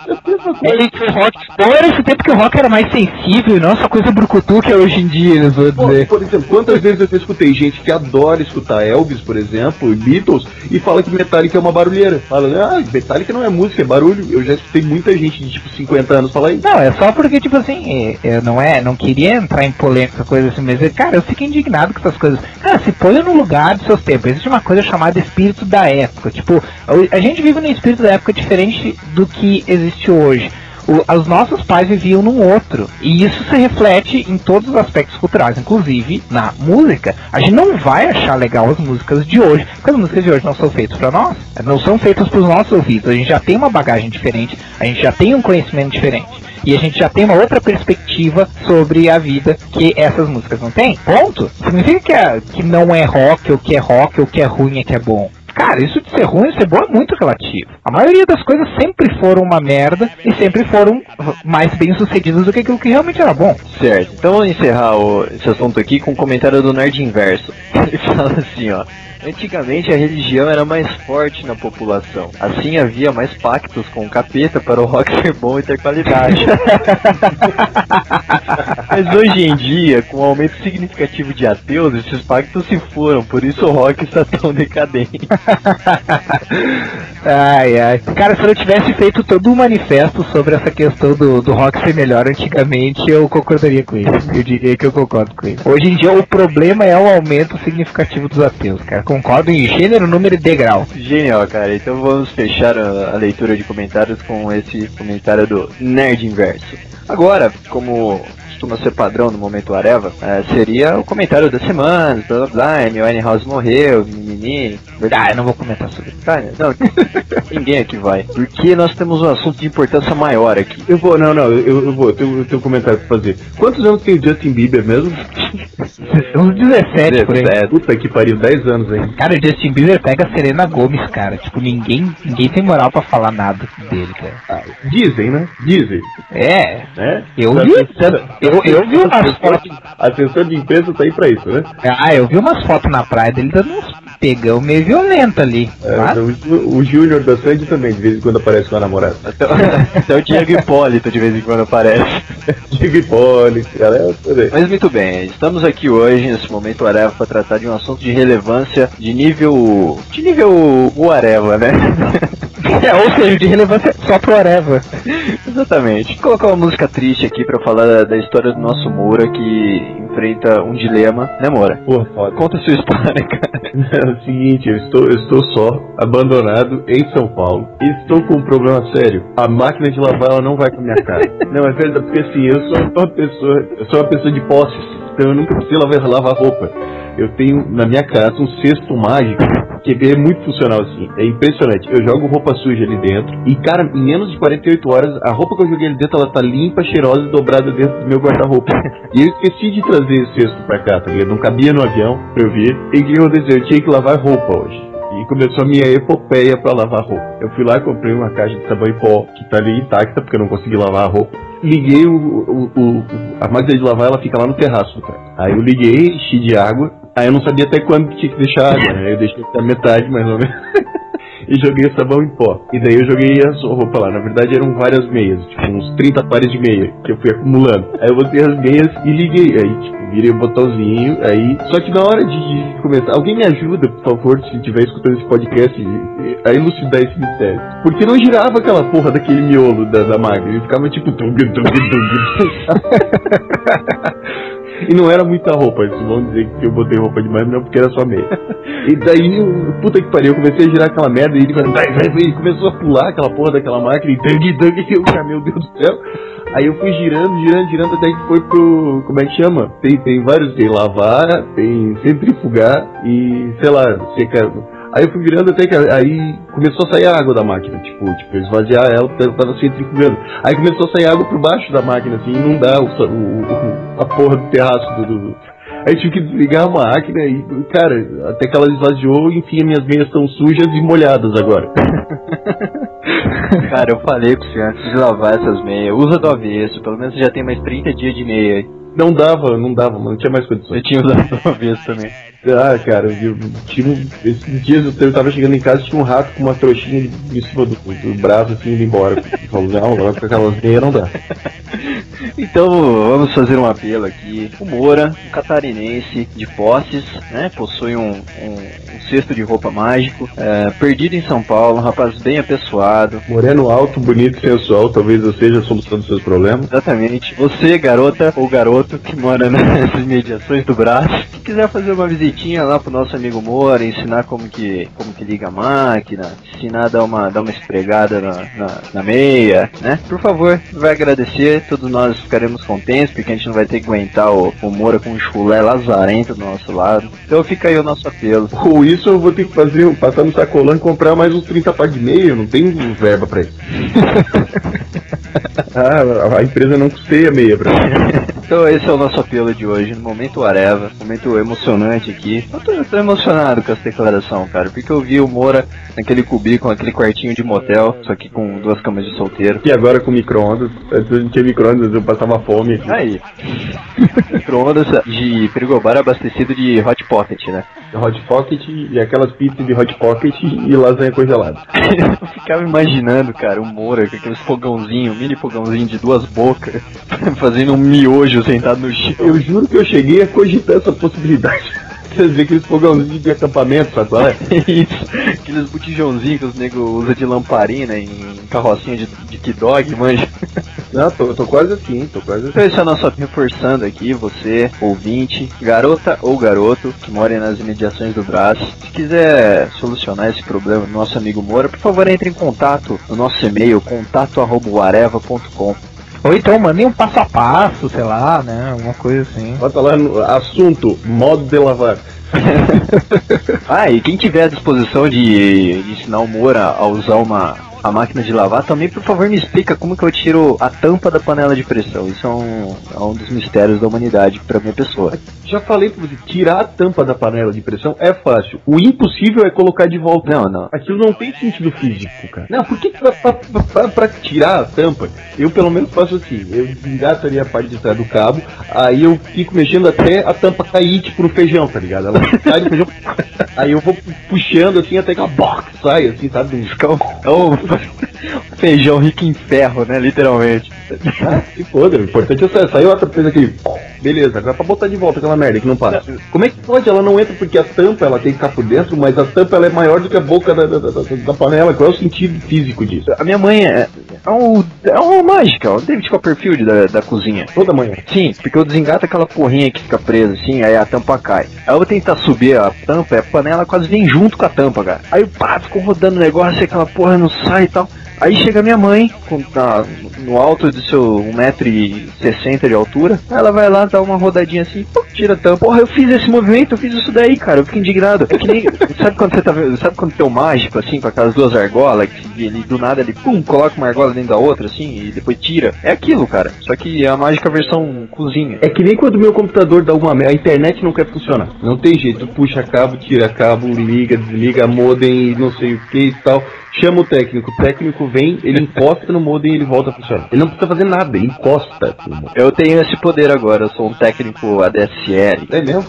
É que o rock, ou era esse tempo que o rock era mais sensível e não essa coisa brucutu que é hoje em dia, eles vão dizer. por exemplo, quantas vezes eu escutei gente que adora escutar Elvis, por exemplo, e Beatles, e fala que Metallica é uma barulheira. Fala, ah, Metallica não é música, é barulho. Eu já escutei muita gente de tipo 50 anos falar isso. Não, é só porque, tipo assim, é, eu não é, não queria entrar em polêmica, coisa assim, mas, cara, eu fico indignado com essas coisas. Cara, se põe no lugar dos seus tempos. Existe uma coisa chamada espírito da época. Tipo, a gente vive num espírito da época diferente do que existe hoje. Os nossos pais viviam num outro. E isso se reflete em todos os aspectos culturais, inclusive na música. A gente não vai achar legal as músicas de hoje, porque as músicas de hoje não são feitas para nós. Não são feitas para os nossos ouvidos. A gente já tem uma bagagem diferente, a gente já tem um conhecimento diferente. E a gente já tem uma outra perspectiva sobre a vida que essas músicas não têm. Ponto. Significa que, é- que não é rock, ou que é rock, ou que é ruim, é que é bom. Cara, isso de ser ruim e ser bom é muito relativo. A maioria das coisas sempre foram uma merda e sempre foram mais bem sucedidas do que aquilo que realmente era bom. Certo, então vamos encerrar o- esse assunto aqui com um comentário do Nerd Inverso. Ele fala assim, ó. Antigamente a religião era mais forte na população. Assim havia mais pactos com o capeta para o rock ser bom e ter qualidade. Mas hoje em dia, com o aumento significativo de ateus, esses pactos se foram, por isso o rock está tão decadente. Ai, ai. Cara, se eu tivesse feito todo um manifesto sobre essa questão do, do rock ser melhor antigamente, eu concordaria com ele. Eu diria que eu concordo com ele. Hoje em dia, o problema é o aumento significativo dos ateus, cara. Concordo em gênero, número e degrau. Genial, cara. Então vamos fechar a, a leitura de comentários com esse comentário do Nerd Inverso. Agora, como costuma ser padrão no momento Areva, eh, seria o comentário da semana, blá blá blá, Amy Winehouse morreu, mimimi. Ah, eu não vou comentar sobre. Cara, não, ninguém aqui vai. Porque nós temos um assunto de importância maior aqui. Eu vou, não, não, eu, eu vou, eu tenho, eu tenho um comentário pra fazer. Quantos anos tem o Justin Bieber mesmo? Uns 17 por aí. 17. Puta que pariu, 10 anos aí. Cara, o Justin Bieber pega a Serena Gomes, cara. Tipo, ninguém, ninguém tem moral pra falar nada dele, cara. Dizem, né? Dizem. É, Né? eu vi, eu, eu vi umas fotos. A assessor de imprensa tá aí pra isso, né? Ah, eu vi umas fotos na praia dele dando uns pegão meio violento ali. É, Mas- o, o Júnior da Sandy também, de vez em quando aparece com a namorada. Até, o- até o Diego Hipólito de vez em quando aparece. Diego Hipólito, galera, também. Mas muito bem, estamos aqui hoje, nesse momento Areva, para tratar de um assunto de relevância de nível. de nível Areva, né? É, ou seja, de relevância só pro Areva. Exatamente. Vou colocar uma música triste aqui pra falar da, da história do nosso Moura que enfrenta um dilema, né, Moura? Porra, foda. Conta a sua história, cara. É o seguinte, eu estou, eu estou só, abandonado em São Paulo. E estou com um problema sério. A máquina de lavar ela não vai com a minha cara. Não, é verdade, porque assim, eu sou uma pessoa, eu sou uma pessoa de posses, então eu nunca preciso lavar, lavar roupa. Eu tenho na minha casa um cesto mágico que é muito funcional assim. É impressionante. Eu jogo roupa suja ali dentro e, cara, em menos de 48 horas, a roupa que eu joguei ali dentro, ela tá limpa, cheirosa e dobrada dentro do meu guarda-roupa. E eu esqueci de trazer esse cesto pra cá, tá ligado? Não cabia no avião pra eu vir. E o que aconteceu? Eu tinha que lavar roupa hoje. E começou a minha epopeia pra lavar roupa. Eu fui lá e comprei uma caixa de sabão em pó, que tá ali intacta, porque eu não consegui lavar a roupa. Liguei o, o- o- a máquina de lavar, ela fica lá no terraço do cara. Aí eu liguei, enchi de água. Aí eu não sabia até quando tinha que deixar água, né? Eu deixei até metade, mais ou menos. e joguei sabão em pó. E daí eu joguei a sua roupa lá. Na verdade eram várias meias, tipo uns 30 pares de meia que eu fui acumulando. Aí eu botei as meias e liguei. Aí, tipo, virei o botãozinho. Aí. Só que na hora de, de começar, alguém me ajuda, por favor, se estiver escutando esse podcast, a elucidar esse mistério. Porque não girava aquela porra daquele miolo da, da. Ele ficava tipo. Tung, tung, tung. E não era muita roupa, eles vão dizer que eu botei roupa demais, não, porque era só meia. E daí, puta que pariu, eu comecei a girar aquela merda e ele vai, vai, vai, vai, começou a pular aquela porra daquela máquina, e dang, dang, e eu, cara, meu Deus do céu. Aí eu fui girando, girando, girando, até que foi pro, como é que chama? Tem, tem vários, tem lavar, tem centrifugar e, sei lá, secar. Aí eu fui virando até que aí começou a sair água da máquina, tipo, tipo, esvaziar ela porque ela tava centrifugando. Aí começou a sair água por baixo da máquina, assim, inundar o, o, a porra do terraço do. do- Aí eu tive que desligar a máquina e, cara, até que ela esvaziou, enfim, as minhas meias estão sujas e molhadas agora. Cara, eu falei pro senhor antes de lavar essas meias, usa do avesso, pelo menos você já tem mais 30 dias de meia. Não dava, não dava, mano, não tinha mais condições. Eu tinha usado do avesso também. Ah, cara, eu um, esses dias eu, tava chegando em casa tinha um rato com uma trouxinha em cima do, do braço assim indo embora. Falei, não, agora com aquelas meias não dá. Então vamos fazer um apelo aqui. O Moura, um catarinense de posses, né? Possui um, um, um cesto de roupa mágico, é, perdido em São Paulo, um rapaz bem apessoado. Moreno alto, bonito, sensual, talvez eu seja a solução dos seus problemas. Exatamente. Você, garota ou garoto que mora nessas mediações do braço, que quiser fazer uma visitinha lá pro nosso amigo Moura, ensinar como que, como que liga a máquina, ensinar a dar uma, dar uma esfregada na, na, na meia, né? Por favor, vai agradecer, todos nós ficaremos contentes, porque a gente não vai ter que aguentar o, o Moura com um chulé lazarento do nosso lado. Então fica aí o nosso apelo. Ou isso eu vou ter que fazer, passar no sacolão e comprar mais uns 30 par de meia, não tenho verba pra isso. ah, a empresa não custeia meia pra mim. Então esse é o nosso apelo de hoje, no momento Areva, momento emocionante aqui. Eu tô, eu tô emocionado com essa declaração, cara, porque eu vi o Moura naquele cubículo, naquele quartinho de motel, só que com duas camas de solteiro. E agora com micro-ondas, não tinha micro-ondas, eu passava fome aqui. Aí, micro-ondas de frigobar abastecido de Hot Pocket, né? Hot Pocket e aquelas pizzas de Hot Pocket e lasanha congelada. Eu ficava imaginando, cara, o Moura com aqueles fogãozinho, mini fogãozinho de duas bocas, fazendo um miojo sentado no chão. Eu juro que eu cheguei a cogitar essa possibilidade. Quer dizer, aqueles fogãozinhos de acampamento, sabe é? Isso, aqueles botijãozinhos que os negros usam de lamparina em carrocinha de, de kidog, manja. Não, tô, tô quase assim, tô quase Então assim. esse é o nosso reforçando aqui, você, ouvinte, garota ou garoto que mora nas imediações do braço. Se quiser solucionar esse problema do nosso amigo Moura, por favor entre em contato no nosso e-mail, contato.areva.com. Ou então mandem um passo a passo, sei lá, né? Alguma coisa assim. Bota lá no assunto, modo de lavar. Ah, e quem tiver a disposição de, de ensinar o Moura a usar uma a máquina de lavar, também por favor me explica como que eu tiro a tampa da panela de pressão. Isso é um, é um dos mistérios da humanidade pra minha pessoa. Já falei pra você, tirar a tampa da panela de pressão é fácil. O impossível é colocar de volta. Não, não. Aquilo não tem sentido físico, cara. Não, por que pra, pra, pra- pra tirar a tampa, eu pelo menos faço assim, eu engato ali a parte de trás do cabo, aí eu fico mexendo até a tampa cair, tipo no feijão, tá ligado? Ela sai do feijão, aí eu vou puxando assim até que ela box, sai, assim, sabe? Um feijão rico em ferro, né? Literalmente. Ah, se foda, o importante é sair, saiu outra coisa aqui. Beleza, agora pra botar de volta aquela merda que não para. Como é que pode? Ela não entra porque a tampa ela tem que ficar por dentro, mas a tampa ela é maior do que a boca da, da, da, da- panela. Qual é o sentido físico disso? A minha mãe é, é, um, é uma mágica, é o David Copperfield da, da cozinha. Toda manhã. Sim, porque eu desengata aquela porrinha que fica presa assim, aí a tampa cai. Aí eu vou tentar subir a tampa, a panela quase vem junto com a tampa, cara. Aí pá, ficou rodando o negócio, e aquela porra não sai e tal. Aí chega minha mãe, na- no alto do seu 1,60m de altura. Ela vai lá, dá uma rodadinha assim, tira a tampa. Porra, eu fiz esse movimento, eu fiz isso daí, cara. Eu fico indignado. É que nem. sabe quando você tá? Sabe quando tem um mágico, assim, com aquelas duas argolas, que ele do nada ele pum, coloca uma argola dentro da outra, assim, e depois tira? É aquilo, cara. Só que é a mágica versão cozinha. É que nem quando meu computador dá uma merda, a internet não quer funcionar. Não tem jeito, puxa cabo, tira cabo, liga, desliga modem e não sei o que e tal. Chama o técnico, o técnico vem, ele encosta no modem e ele volta a funcionar. Ele não precisa fazer nada, ele encosta. Eu tenho esse poder agora, eu sou um técnico ADSL. É mesmo?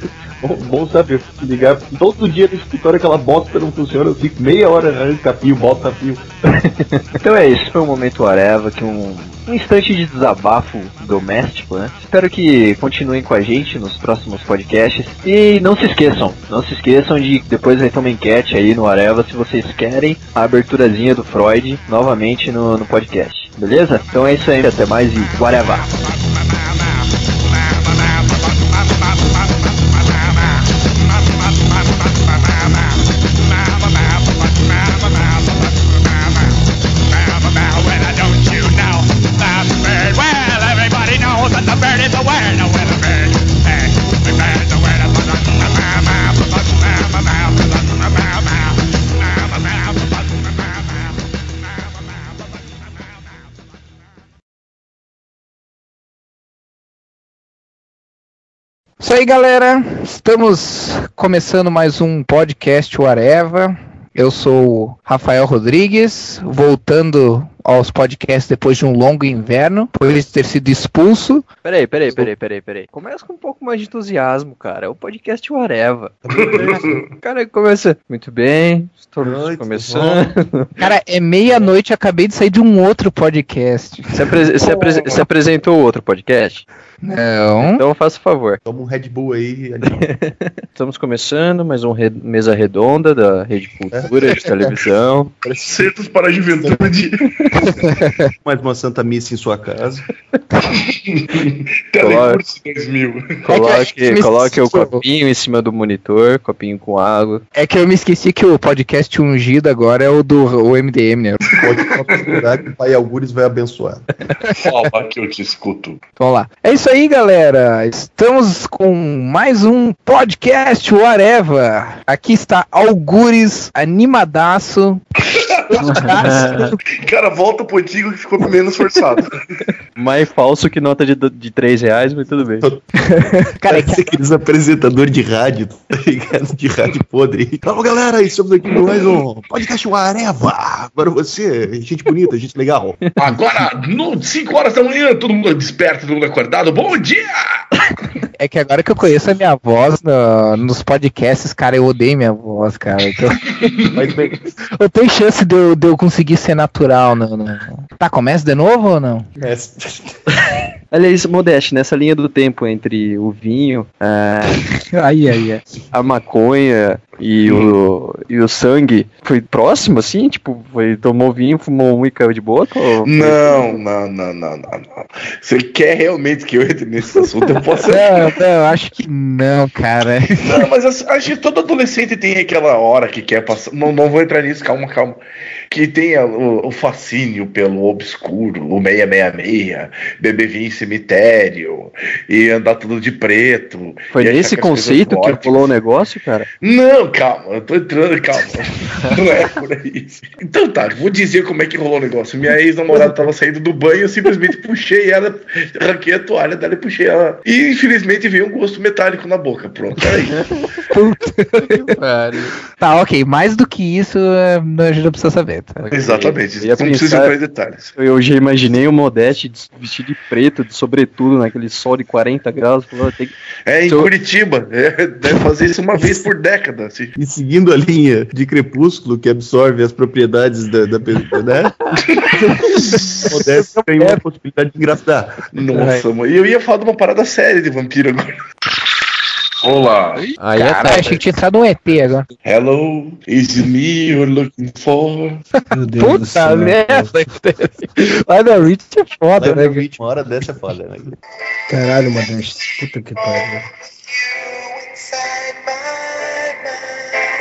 bom, bom saber, ligar todo dia no escritório aquela bosta não funciona, eu fico meia hora arranca fio, bota fio. Então é isso, foi um momento Areva, que um, um instante de desabafo doméstico, né? Espero que continuem com a gente nos próximos podcasts. E não se esqueçam, não se esqueçam de depois vai ter uma enquete aí no Areva se vocês querem a aberturazinha do Freud novamente no, no podcast. Beleza? Então é isso aí, até mais e whatever. Isso aí, galera. Estamos começando mais um podcast o Areva. Eu sou o Rafael Rodrigues, voltando aos podcasts depois de um longo inverno, depois de ter sido expulso. Peraí, peraí, peraí, peraí, peraí. Começa com um pouco mais de entusiasmo, cara. É o podcast Areva. cara, começa. Muito bem, estamos começando. Cara, é meia-noite, acabei de sair de um outro podcast. Você, apre- você apre- você apresentou outro podcast? Não. Então faça o favor. Toma um Red Bull aí. Estamos começando mais uma re- mesa redonda da Rede Cultura de televisão. Centros para a Juventude. Mais uma Santa Missa em sua casa. Telecurso 2000. Coloque, me coloque o copinho em cima do monitor, copinho com água. É que eu me esqueci que o podcast ungido agora é o do o MDM, né? Pode falar que o Pai Algures vai abençoar. Fala que eu te escuto. Vamos lá. É isso aí, galera. Estamos com mais um podcast Whatever. Aqui está Algures, animadaço. Cara, volta pro antigo que ficou menos forçado. Mais falso que nota de, de 3 reais, mas tudo bem. Cara, é Parece aqueles apresentadores de rádio, tá ligado? De rádio podre. Fala galera, estamos aqui no mais um podcast Areva. Agora você, gente bonita, gente legal. Agora, 5 horas da manhã, todo mundo desperto, todo mundo acordado. Bom dia! É que agora que eu conheço a minha voz no- nos podcasts, cara, eu odeio minha voz, cara. Então, eu tenho chance de eu, de eu conseguir ser natural. Não, não. Tá, começa de novo ou não? mestre. Aliás, Modeste, nessa linha do tempo entre o vinho, a, Aí, aí, aí. a maconha e o, e o sangue, foi próximo assim? Tipo, foi, tomou vinho, fumou um e caiu de boca? Ou... Não, não, não, não, não, ele quer realmente que eu entre nesse assunto, eu posso. Não, não, acho que não, cara. Não, mas assim, acho que todo adolescente tem aquela hora que quer passar. Não, não vou entrar nisso, calma, calma. Que tem o, o fascínio pelo obscuro, o 666, beber vinho em cemitério e andar tudo de preto. Foi nesse que conceito que rolou o negócio, cara? Não, calma, eu tô entrando, calma. Não é por aí. Então tá, vou dizer como é que rolou o negócio. Minha ex-namorada tava saindo do banho, eu simplesmente puxei ela, arranquei a toalha dela e puxei ela. E infelizmente veio um gosto metálico na boca. Pronto, isso. Tá, ok. Mais do que isso, é, a gente não precisa saber. tá? Exatamente. Eu Não precisa entrar em detalhes. Eu já imaginei o Modeste vestido de preto, de sobretudo, naquele sol de 40 graus. Que... É em Seu- Curitiba. É, deve fazer isso uma vez por décadas. sim. E seguindo a linha de Crepúsculo, que absorve as propriedades da, da pessoa, né? Modéstia tem uma possibilidade de engraçar. Nossa, mano. E eu ia falar de uma parada séria de vampiro agora. Olá. Aí é Caralho, achei que tinha entrado um ET agora. Hello, is it me you're looking for? Meu Deus do Puta céu. merda. Lionel Rich é foda, né? Rich, uma hora dessa é foda, né? Caralho, Modesto. Puta que pariu.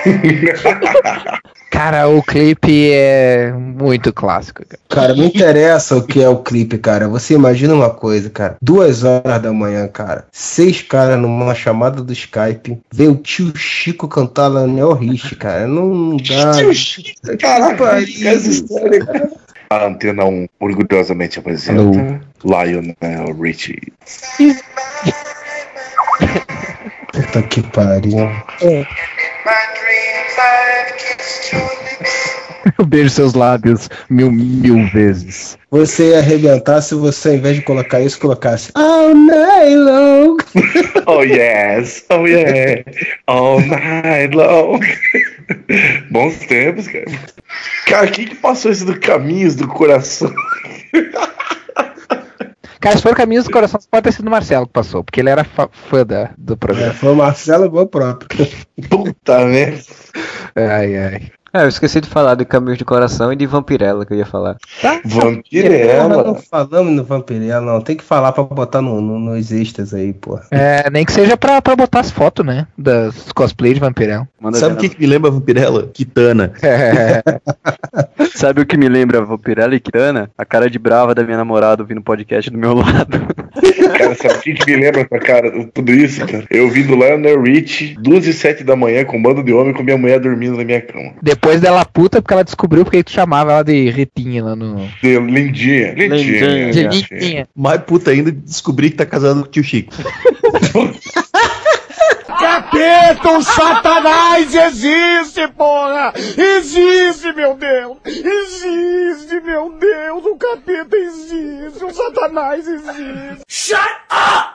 Cara, o clipe é muito clássico, cara. Cara, não interessa o que é o clipe, cara. Você imagina uma coisa, cara. Duas horas da manhã, cara. Seis caras numa chamada do Skype. Vê o tio Chico cantar Lionel Rich, cara. Não dá. Caraca, essa história, cara. A Antena 1 orgulhosamente apresenta Lionel Richie. Puta que pariu. Eu beijo seus lábios mil, mil vezes. Você ia arrebentar se você, ao invés de colocar isso, colocasse All night long. Oh yes, oh yeah, all night long. Bons tempos, cara. Cara, quem que passou isso do Caminhos do Coração? Cara, se for Caminhos do Coração, pode ter sido o Marcelo que passou, porque ele era fã da, do É, programa. foi o Marcelo Gol próprio. Puta merda. Ai, ai. É, eu esqueci de falar de Caminhos de Coração e de Vampirella que eu ia falar. Não Vampirella. falamos no Vampirella, não. Tem que falar pra botar no, no- nos extras aí, pô. É, nem que seja pra, pra botar as fotos, né? Das cosplay de Vampirão. Manda Sabe o que, que me lembra Vampirella? Kitana. na- Sabe o que me lembra Vampirella e Kitana? A cara de brava da minha namorada ouvindo o podcast do meu lado. Cara, sabe o que, que me lembra cara? Tudo isso, cara. Eu vi do Lionel Rich, 2 e 7 da manhã, com um bando de homem, com minha mulher dormindo na minha cama. Depois dela puta, porque ela descobriu porque tu chamava ela de Ritinha lá no. De lindinha. Lindinha. De lindinha. Ritinha. Mais puta ainda descobri que tá casado com o tio Chico. Capeta, o satanás existe, porra! Existe, meu Deus! Existe, meu Deus! O capeta existe! O satanás existe! Shut up!